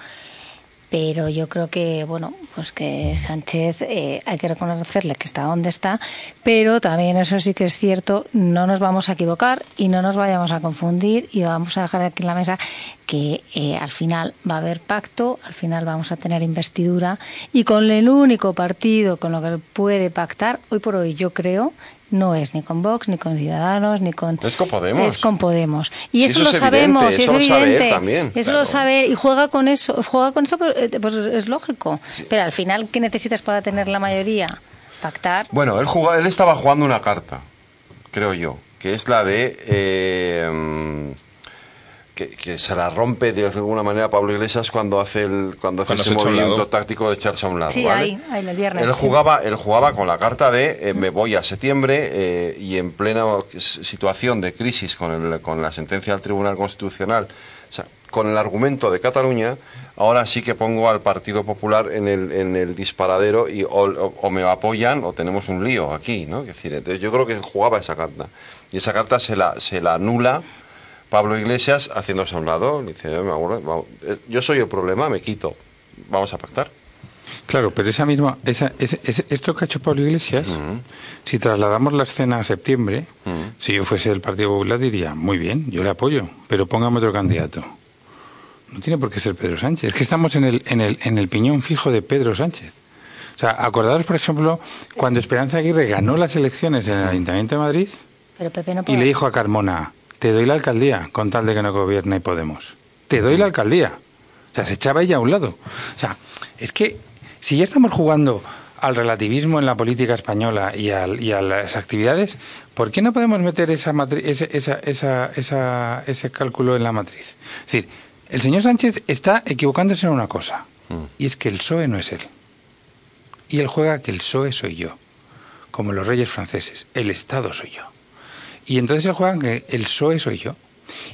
Pero yo creo que, bueno, pues que Sánchez eh, hay que reconocerle que está donde está, pero también eso sí que es cierto, no nos vamos a equivocar y no nos vayamos a confundir y vamos a dejar aquí en la mesa que eh, al final va a haber pacto, al final vamos a tener investidura y con el único partido con lo que puede pactar, hoy por hoy yo creo, no es ni con Vox, ni con Ciudadanos, ni con... Es con Podemos. Es con Podemos. Y Sí, eso, eso lo es sabemos, evidente, y es eso lo sabe él evidente. también, eso claro. lo sabe y juega con eso, juega con eso, pues, eh, pues es lógico. Pero al final, ¿qué necesitas para tener la mayoría? Pactar. Bueno, él, jugaba- él estaba jugando una carta, creo yo, que es la de... eh, que, que se la rompe de alguna manera Pablo Iglesias cuando hace el cuando hace Cuando ese movimiento táctico de echarse a un lado. Sí, ¿vale? ahí, ahí el viernes. Él sí. jugaba, él jugaba con la carta de eh, me voy a septiembre eh, y en plena situación de crisis con, el- con la sentencia del Tribunal Constitucional, o sea, con el argumento de Cataluña, ahora sí que pongo al Partido Popular en el, en el disparadero y o, o- o me apoyan o tenemos un lío aquí, ¿no? Es decir, entonces yo creo que jugaba esa carta y esa carta se la, se la anula. Pablo Iglesias haciéndose a un lado, dice, "Me acuerdo, vamos, eh, yo soy el problema, me quito, vamos a pactar. Claro, pero esa misma, esa, ese- ese- esto que ha hecho Pablo Iglesias, si trasladamos la escena a septiembre, si yo fuese del Partido Popular diría, muy bien, yo le apoyo, pero póngame otro candidato. No tiene por qué ser Pedro Sánchez. Es que estamos en el, en el, en el piñón fijo de Pedro Sánchez. O sea, acordaros, por ejemplo, cuando Esperanza Aguirre ganó las elecciones en el Ayuntamiento de Madrid Pero Pepe no y le dijo a Carmona, te doy la alcaldía con tal de que no gobierne Podemos. Te doy la alcaldía. O sea, se echaba ella a un lado. O sea, es que si ya estamos jugando al relativismo en la política española y, al- y a las actividades, ¿por qué no podemos meter esa matri- ese, esa- esa- esa- ese cálculo en la matriz? Es decir, el señor Sánchez está equivocándose en una cosa, y es que el PSOE no es él. Y él juega que el PSOE soy yo. como los reyes franceses. El Estado soy yo. Y entonces se juegan que el PSOE soy yo.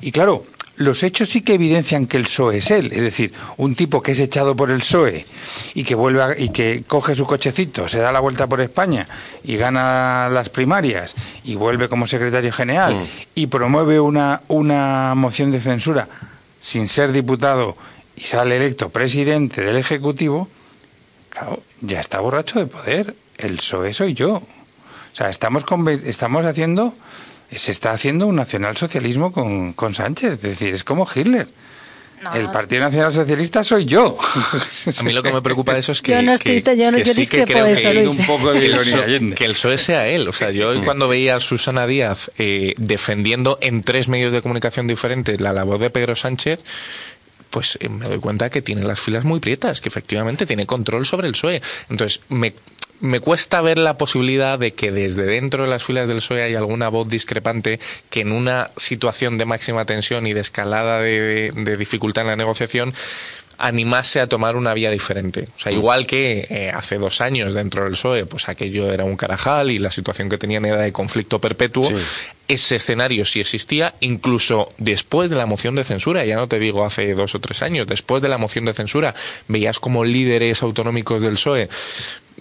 Y claro, los hechos sí que evidencian que el PSOE es él, es decir, un tipo que es echado por el PSOE y que vuelve a- y que coge su cochecito, se da la vuelta por España y gana las primarias y vuelve como secretario general Mm. y promueve una una moción de censura sin ser diputado y sale electo presidente del ejecutivo, claro, ya está borracho de poder. El PSOE soy yo. O sea, estamos estamos haciendo se está haciendo un nacionalsocialismo con, con Sánchez. Es decir, es como Hitler. El Partido Nacional Socialista soy yo. A mí lo que me preocupa de eso es que, Yo no que- estoy- yo no- que yo sí que creo que. Un poco de el que el PSOE sea él. O sea, yo hoy cuando veía a Susana Díaz eh, defendiendo en tres medios de comunicación diferentes la labor de Pedro Sánchez, pues eh, me doy cuenta que tiene las filas muy prietas, que efectivamente tiene control sobre el PSOE. Entonces, me, me cuesta ver la posibilidad de que desde dentro de las filas del PSOE hay alguna voz discrepante que en una situación de máxima tensión y de escalada de, de dificultad en la negociación animase a tomar una vía diferente. O sea, igual que eh, hace dos años dentro del PSOE, pues aquello era un carajal y la situación que tenían era de conflicto perpetuo, ese escenario sí existía, incluso después de la moción de censura, ya no te digo hace dos o tres años, después de la moción de censura, veías como líderes autonómicos del PSOE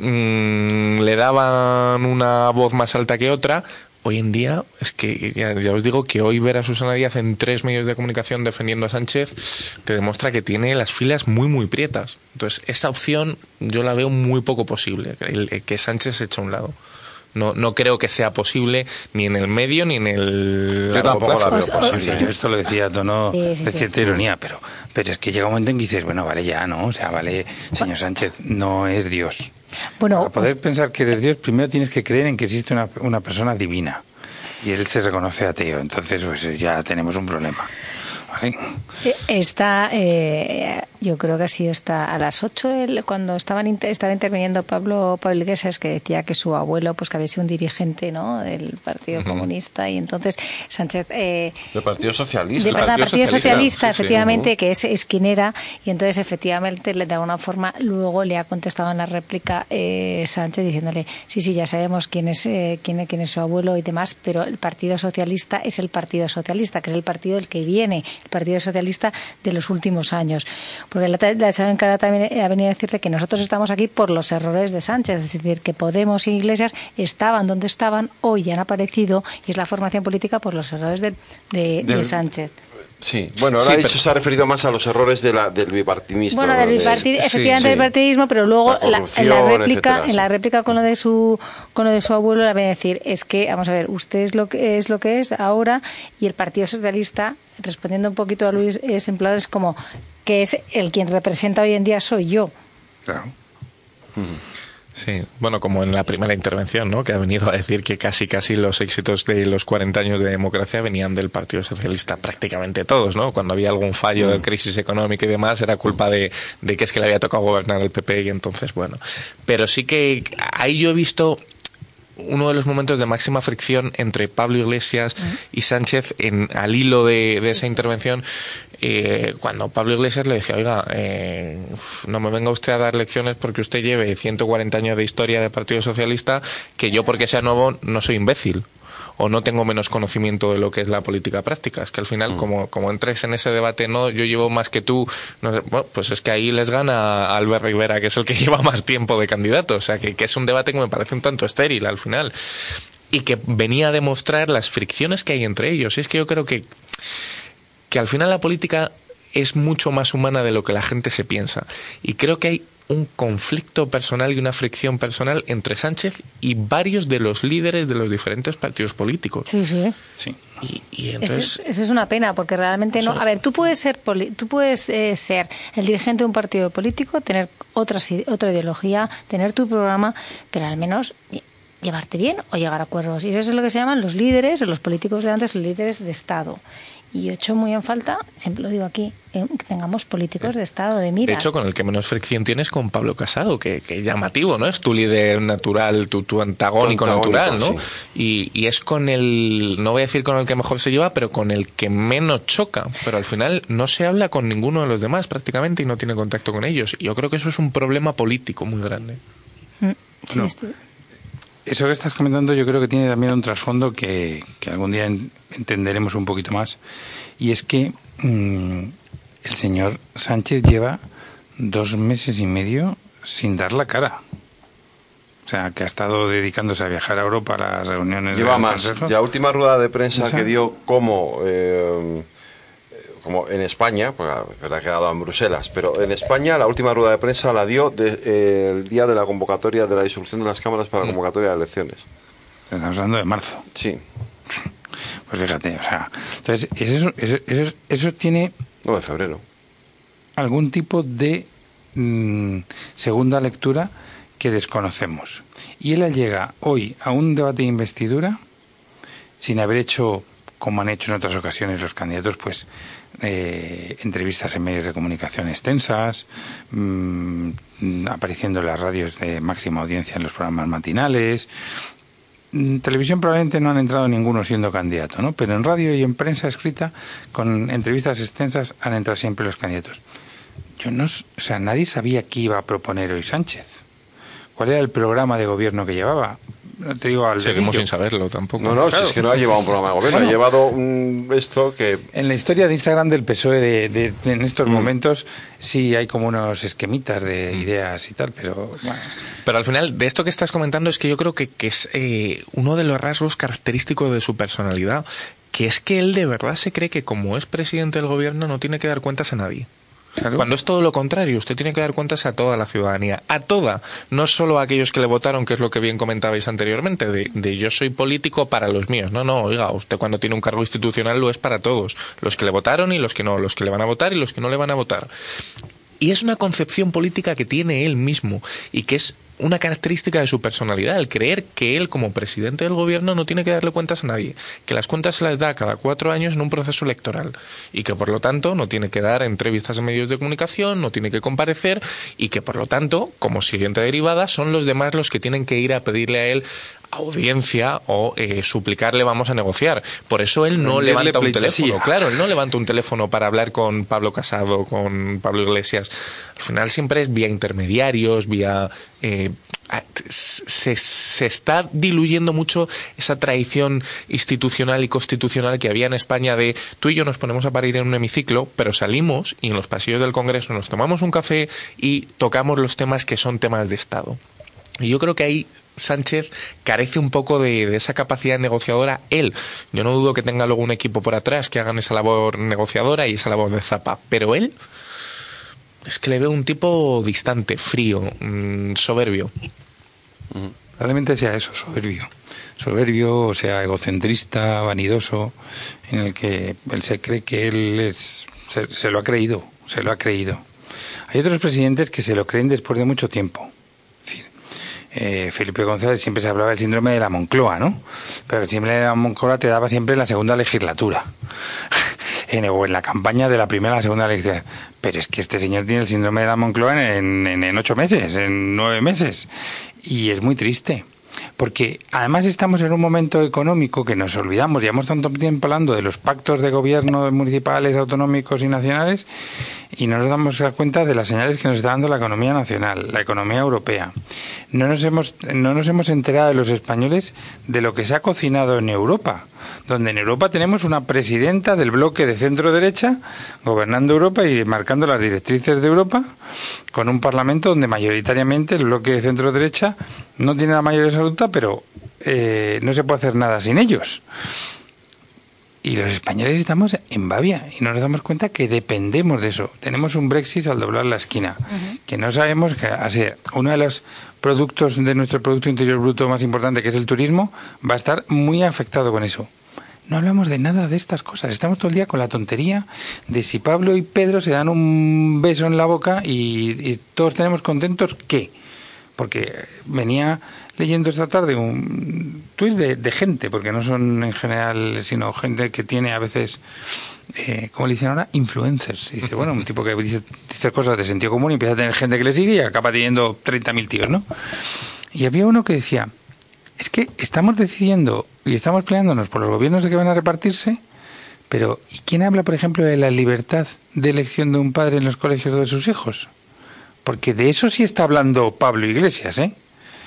mm, le daban una voz más alta que otra. Hoy en día, es que ya, ya os digo que hoy ver a Susana Díaz en tres medios de comunicación defendiendo a Sánchez te demuestra que tiene las filas muy, muy prietas. Entonces, esa opción yo la veo muy poco posible, el, el que Sánchez se eche a un lado. No, no creo que sea posible ni en el medio ni en el. Yo tampoco la veo posible. Yo esto lo decía tono Sí, sí, de sí. cierta ironía, pero, pero es que llega un momento en que dices, bueno, vale ya, ¿no? O sea, vale, señor Sánchez, no es Dios. Bueno, Para poder pensar que eres Dios, primero tienes que creer en que existe una, una persona divina. Y él se reconoce ateo. Entonces, pues ya tenemos un problema. ¿Vale? Está, eh, yo creo que ha sido hasta a las 8 el- cuando estaban estaba interviniendo Pablo Pablo Iglesias que decía que su abuelo pues que había sido un dirigente ¿no? del Partido. Comunista y entonces Sánchez eh, Del Partido Socialista. de verdad, Partido, Socialista, sí, sí. efectivamente, que es, es quien era, y entonces efectivamente le- de alguna forma luego le ha contestado en la réplica eh, Sánchez diciéndole, sí, sí, ya sabemos quién es, eh, quién, quién es su abuelo y demás, pero el Partido Socialista es el Partido Socialista, que es el partido del que viene, el Partido Socialista de los últimos años. Porque la, la echado en cara también eh, ha venido a decirle que nosotros estamos aquí por los errores de Sánchez, es decir, que Podemos y Iglesias estaban donde estaban, hoy han aparecido, y es la formación política por los errores de, de- de Del- Sánchez. Sí, bueno, ahora Sí, ha dicho, pero- se ha referido más a los errores de la, del bipartidismo. Bueno, ¿no? del bipartid- efectivamente sí. del partidismo, pero luego La la- corrupción, en la réplica, etcétera, en la réplica con lo de su con lo de su abuelo le voy a decir es que vamos a ver, usted es lo que es lo que es ahora y el Partido Socialista respondiendo un poquito a Luis es en plan es como que es el quien representa hoy en día soy yo. Claro. Sí, bueno, como en la primera intervención, ¿no? Que ha venido a decir que casi casi los éxitos de los 40 años de democracia venían del Partido Socialista, prácticamente todos, ¿no? Cuando había algún fallo de crisis económica y demás, era culpa de, de que es que le había tocado gobernar el PP y entonces, bueno. Pero sí que ahí yo he visto uno de los momentos de máxima fricción entre Pablo Iglesias y Sánchez en, al hilo de, de esa intervención, eh, cuando Pablo Iglesias le decía, oiga, eh, no me venga usted a dar lecciones porque usted lleve 140 años de historia del Partido Socialista, que yo porque sea nuevo no soy imbécil o no tengo menos conocimiento de lo que es la política práctica. Es que al final, como, como entres en ese debate, no, yo llevo más que tú, no sé, bueno, pues es que ahí les gana a Albert Rivera, que es el que lleva más tiempo de candidato. O sea, que, que es un debate que me parece un tanto estéril al final. Y que venía a demostrar las fricciones que hay entre ellos. Y es que yo creo que, que al final la política es mucho más humana de lo que la gente se piensa. Y creo que hay un conflicto personal y una fricción personal entre Sánchez y varios de los líderes de los diferentes partidos políticos. Sí, sí. Sí. Y, y Eso entonces... es, eso es una pena porque realmente no. A ver, tú puedes ser poli- tú puedes eh, ser el dirigente de un partido político, tener otras ide- otra ideología, tener tu programa, pero al menos lle- llevarte bien o llegar a acuerdos. Y eso es lo que se llaman los líderes, los políticos de antes, los líderes de Estado. Y yo echo muy en falta, siempre lo digo aquí, eh, que tengamos políticos de Estado, de mira. De hecho, con el que menos fricción tienes con Pablo Casado, que, que llamativo, ¿no? Es tu líder natural, tu, tu antagónico, Tu antagónico, natural, ¿no? Y, y es con el, no voy a decir con el que mejor se lleva, pero con el que menos choca. Pero al final no se habla con ninguno de los demás prácticamente y no tiene contacto con ellos. Y yo creo que eso es un problema político muy grande. Mm, sí, No. estoy- eso que estás comentando yo creo que tiene también un trasfondo que, que algún día en- entenderemos un poquito más. Y es que mm, el señor Sánchez lleva dos meses y medio sin dar la cara. O sea, que ha estado dedicándose a viajar a Europa a las reuniones Lleva más. La última rueda de prensa Esa. que dio como, eh, como en España, porque ha quedado en Bruselas, pero en España la última rueda de prensa la dio de- eh, el día de la convocatoria de la disolución de las cámaras para la convocatoria de elecciones. Estamos hablando de marzo. Sí. Pues fíjate, o sea, entonces eso, eso, eso, eso tiene... No, de febrero. Algún tipo de mm, segunda lectura que desconocemos. Y él llega hoy a un debate de investidura sin haber hecho, como han hecho en otras ocasiones los candidatos, pues eh, entrevistas en medios de comunicación extensas, mm, apareciendo en las radios de máxima audiencia en los programas matinales, Mm, televisión probablemente no han entrado ninguno siendo candidato, ¿no? Pero en radio y en prensa escrita, con entrevistas extensas, han entrado siempre los candidatos. Yo no, o sea, nadie sabía qué iba a proponer hoy Sánchez. ¿Cuál era el programa de gobierno que llevaba? No te digo al Seguimos sin saberlo tampoco. No, no, si es que no ha llevado un programa de gobierno, Bueno. ha llevado un, esto que... En la historia de Instagram del PSOE de, de- de- en Mm. estos momentos sí hay como unos esquemitas de ideas y tal, pero bueno, Pero al final, de esto que estás comentando, es que yo creo que, que es eh, uno de los rasgos característicos de su personalidad, que es que él de verdad se cree que como es presidente del gobierno no tiene que dar cuentas a nadie. Cuando es todo lo contrario, usted tiene que dar cuentas a toda la ciudadanía, a toda, no solo a aquellos que le votaron, que es lo que bien comentabais anteriormente, de, de yo soy político para los míos. No, no, oiga, usted cuando tiene un cargo institucional lo es para todos, los que le votaron y los que no, los que le van a votar y los que no le van a votar. Y es una concepción política que tiene él mismo y que es una característica de su personalidad, el creer que él como presidente del gobierno no tiene que darle cuentas a nadie, que las cuentas se las da cada cuatro años en un proceso electoral y que por lo tanto no tiene que dar entrevistas en medios de comunicación, no tiene que comparecer y que por lo tanto, como siguiente derivada, son los demás los que tienen que ir a pedirle a él audiencia o eh, suplicarle vamos a negociar. Por eso él no Venderle levanta un teléfono, claro, él no levanta un teléfono para hablar con Pablo Casado, con Pablo Iglesias. Al final siempre es vía intermediarios, vía... eh, se, se está diluyendo mucho esa tradición institucional y constitucional que había en España de tú y yo nos ponemos a parir en un hemiciclo, pero salimos y en los pasillos del Congreso nos tomamos un café y tocamos los temas que son temas de Estado. Y yo creo que ahí Sánchez carece un poco de, de esa capacidad negociadora él. Yo no dudo que tenga luego un equipo por atrás que hagan esa labor negociadora y esa labor de zapa, pero él es que le veo un tipo distante, frío, mm, soberbio. Probablemente sea eso, soberbio. Soberbio, o sea, egocentrista, vanidoso, en el que él se cree que él es. Se, se lo ha creído, se lo ha creído. Hay otros presidentes que se lo creen después de mucho tiempo. Eh, Felipe González siempre se hablaba del síndrome de la Moncloa, ¿no? Pero el síndrome de la Moncloa te daba siempre en la segunda legislatura. en, o en la campaña de la primera a la segunda legislatura. Pero es que este señor tiene el síndrome de la Moncloa en, en ocho meses, en nueve meses. Y es muy triste. Porque además estamos en un momento económico que nos olvidamos, llevamos tanto tiempo hablando de los pactos de gobierno municipales, autonómicos y nacionales y no nos damos cuenta de las señales que nos está dando la economía nacional, la economía europea. No nos hemos, no nos hemos enterado de los españoles de lo que se ha cocinado en Europa, donde en Europa tenemos una presidenta del bloque de centro derecha gobernando Europa y marcando las directrices de Europa, con un parlamento donde mayoritariamente el bloque de centro derecha no tiene la mayoría absoluta, pero eh, no se puede hacer nada sin ellos. Y los españoles estamos en Bavia y no nos damos cuenta que dependemos de eso. Tenemos un Brexit al doblar la esquina, que no sabemos que así, uno de los productos de nuestro Producto Interior Bruto más importante, que es el turismo, va a estar muy afectado con eso. No hablamos de nada de estas cosas. Estamos todo el día con la tontería de si Pablo y Pedro se dan un beso en la boca y, y todos tenemos contentos, ¿qué? Porque venía leyendo esta tarde un tuit de, gente, porque no son en general, sino gente que tiene a veces, eh, como le dicen ahora, influencers. Y dice, bueno, un tipo que dice, dice cosas de sentido común y empieza a tener gente que le sigue y acaba teniendo 30.000 tíos, ¿no? Y había uno que decía, es que estamos decidiendo y estamos peleándonos por los gobiernos de que van a repartirse, pero ¿y quién habla, por ejemplo, de la libertad de elección de un padre en los colegios de sus hijos? Porque de eso sí está hablando Pablo Iglesias, ¿eh?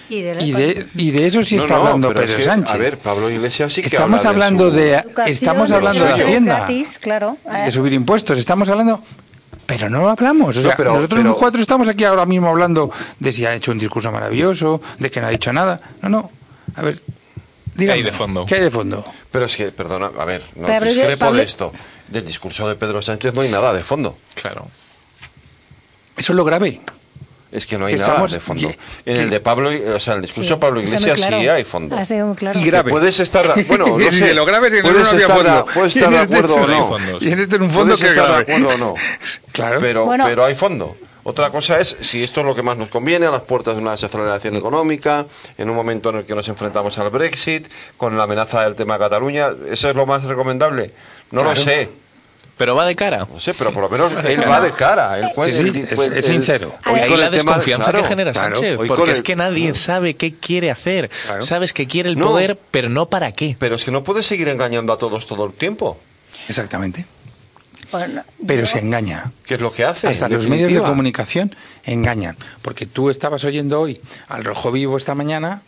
Sí, de la- Y de, y de eso sí No, está no, hablando pero es Pedro que, Sánchez. A ver, Pablo Iglesias sí que Estamos habla hablando su- de, estamos hablando de Hacienda, gratis, claro. de subir impuestos, estamos hablando, pero no lo hablamos. O No, sea, pero- nosotros pero- los cuatro estamos aquí ahora mismo hablando de si ha hecho un discurso maravilloso, de que no ha dicho nada. No, no. A ver, dígame. hay de fondo? ¿Qué hay de fondo? Pero es que, perdona, a ver, no Pero discrepo Pablo- de esto. Del discurso de Pedro Sánchez no hay nada de fondo. Claro. Eso es lo grave. Es que no hay Estamos- nada de fondo. que- en el de Pablo, o sea, el discurso Sí, de Pablo Iglesias claro. sí hay fondo. Ha sido muy claro. Y grave. puedes estar, bueno, no sé, lo grave es que no había estar, de- fondo. puedes estar de este acuerdo o no no. Y en este un fondo que de acuerdo o no. Claro. Pero, Bueno. pero hay fondo. Otra cosa es si esto es lo que más nos conviene a las puertas de una desaceleración económica, en un momento en el que nos enfrentamos al Brexit, con la amenaza del tema Cataluña, ¿eso es lo más recomendable? No lo sé, Pero va de cara. no sé, pero por lo menos él va de cara. Él puede- Sí, sí, es- pues, es sincero. hoy Ahí con la desconfianza claro, que genera claro. Sánchez, porque es el- que nadie sabe qué quiere hacer. Claro. Sabes que quiere el No. poder, pero no para qué. Pero es que no puedes seguir engañando a todos todo el tiempo. Exactamente. Bueno, Pero yo- se engaña. ¿Qué es lo que hace? Hasta los medios de definitiva? comunicación engañan. Porque tú estabas oyendo hoy al Rojo Vivo esta mañana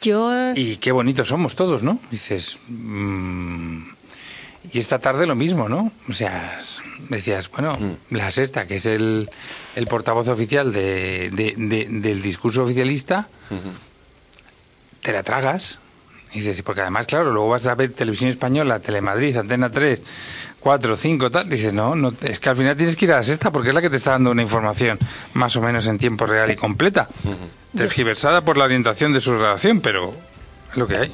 Yo y qué bonitos somos todos, ¿no? Dices. mm, y esta tarde lo mismo, ¿no? O sea, decías, bueno, Mm. la sexta, que es el, el portavoz oficial de, de- de- del discurso oficialista, te la tragas. Y dices, porque además, claro, luego vas a ver televisión española, Telemadrid, Antena 3, 4, 5, tal. Dices, no, no, es que al final tienes que ir a la sexta porque es la que te está dando una información más o menos en tiempo real y completa. Tergiversada por la orientación de su redacción, pero es lo que hay.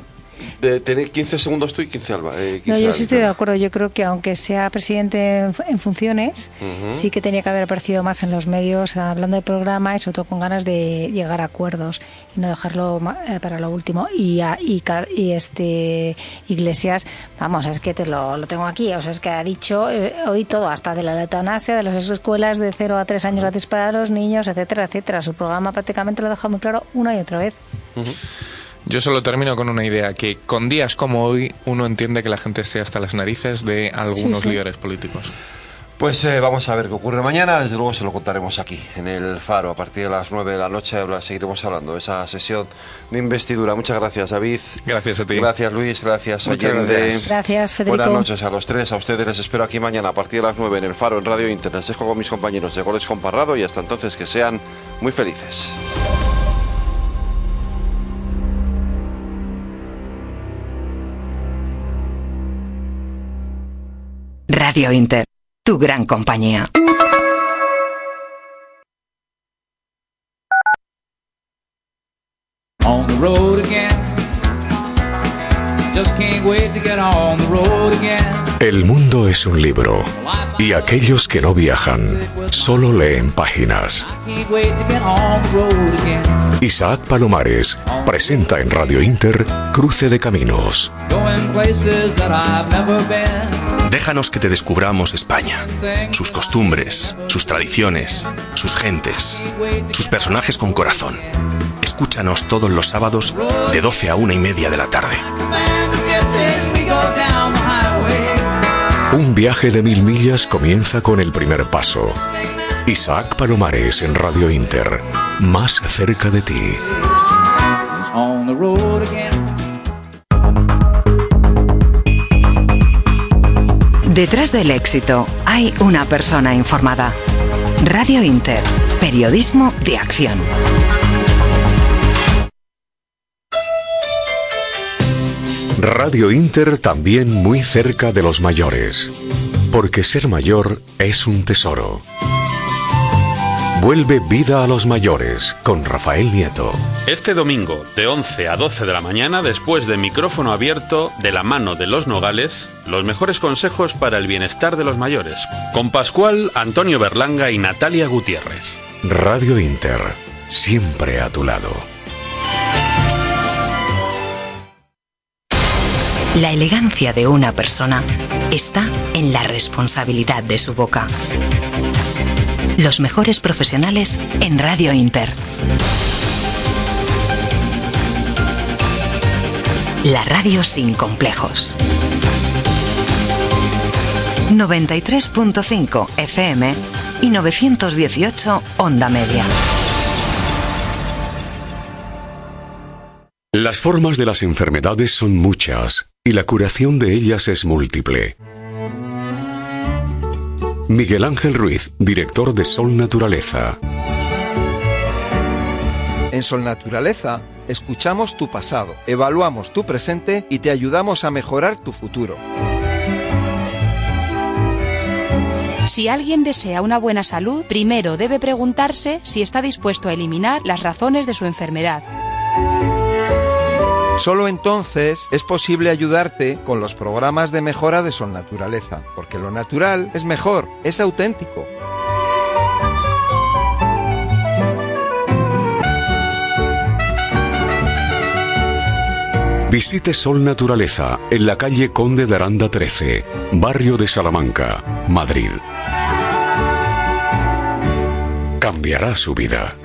De tener 15 segundos tú y 15 Alba. eh, 15 No, yo sí estoy de acuerdo. Yo creo que aunque sea presidente en, en funciones, sí que tenía que haber aparecido más en los medios hablando de programa y sobre todo con ganas de llegar a acuerdos y no dejarlo eh, para lo último. Y, a- y, y este Iglesias, vamos, es que te lo, lo tengo aquí. O sea, es que ha dicho eh, hoy todo, hasta de la eutanasia, de las escuelas de 0 a 3 años gratis para los niños, etcétera, etcétera. Su programa prácticamente lo ha dejado muy claro una y otra vez. Yo solo termino con una idea, que con días como hoy uno entiende que la gente esté hasta las narices de algunos Sí, sí. líderes políticos. Pues eh, vamos a ver qué ocurre mañana. Desde luego se lo contaremos aquí, en el Faro, a partir de las 9 de la noche. Seguiremos hablando de esa sesión de investidura. Muchas gracias, David. Gracias a ti. Gracias, Luis. Gracias, Muchas Allende. gracias. Gracias, Federico. Buenas noches a los tres. A ustedes les espero aquí mañana a partir de las 9 en el Faro, en Radio Inter. Les dejo con mis compañeros de Goles con Parrado y hasta entonces que sean muy felices. Radio Inter, tu gran compañía. on the road again. Just can't wait to get on the road again. El mundo es un libro y aquellos que no viajan solo leen páginas. Isaac Palomares presenta en Radio Inter Cruce de Caminos. Going places that I've never been. Déjanos que te descubramos España, sus costumbres, sus tradiciones, sus gentes, sus personajes con corazón. Escúchanos todos los sábados de 12 a una y media de la tarde. Un viaje de mil millas comienza con el primer paso. Isaac Palomares en Radio Inter, más cerca de ti. Detrás del éxito hay una persona informada. Radio Inter, periodismo de acción. Radio Inter también muy cerca de los mayores, porque ser mayor es un tesoro. Vuelve vida a los mayores con Rafael Nieto. Este domingo, de 11 a 12 de la mañana, después de micrófono abierto, de la mano de los Nogales, los mejores consejos para el bienestar de los mayores, con Pascual, Antonio Berlanga y Natalia Gutiérrez. Radio Inter, siempre a tu lado. La elegancia de una persona está en la responsabilidad de su boca. Los mejores profesionales en Radio Inter. La radio sin complejos. 93.5 FM y 918 Onda Media. Las formas de las enfermedades son muchas y la curación de ellas es múltiple. Miguel Ángel Ruiz, director de Sol Naturaleza. En Sol Naturaleza escuchamos tu pasado, evaluamos tu presente y te ayudamos a mejorar tu futuro. Si alguien desea una buena salud, primero debe preguntarse si está dispuesto a eliminar las razones de su enfermedad. Solo entonces es posible ayudarte con los programas de mejora de Sol Naturaleza, porque lo natural es mejor, es auténtico. Visite Sol Naturaleza en la calle Conde de Aranda 13, barrio de Salamanca, Madrid. Cambiará su vida.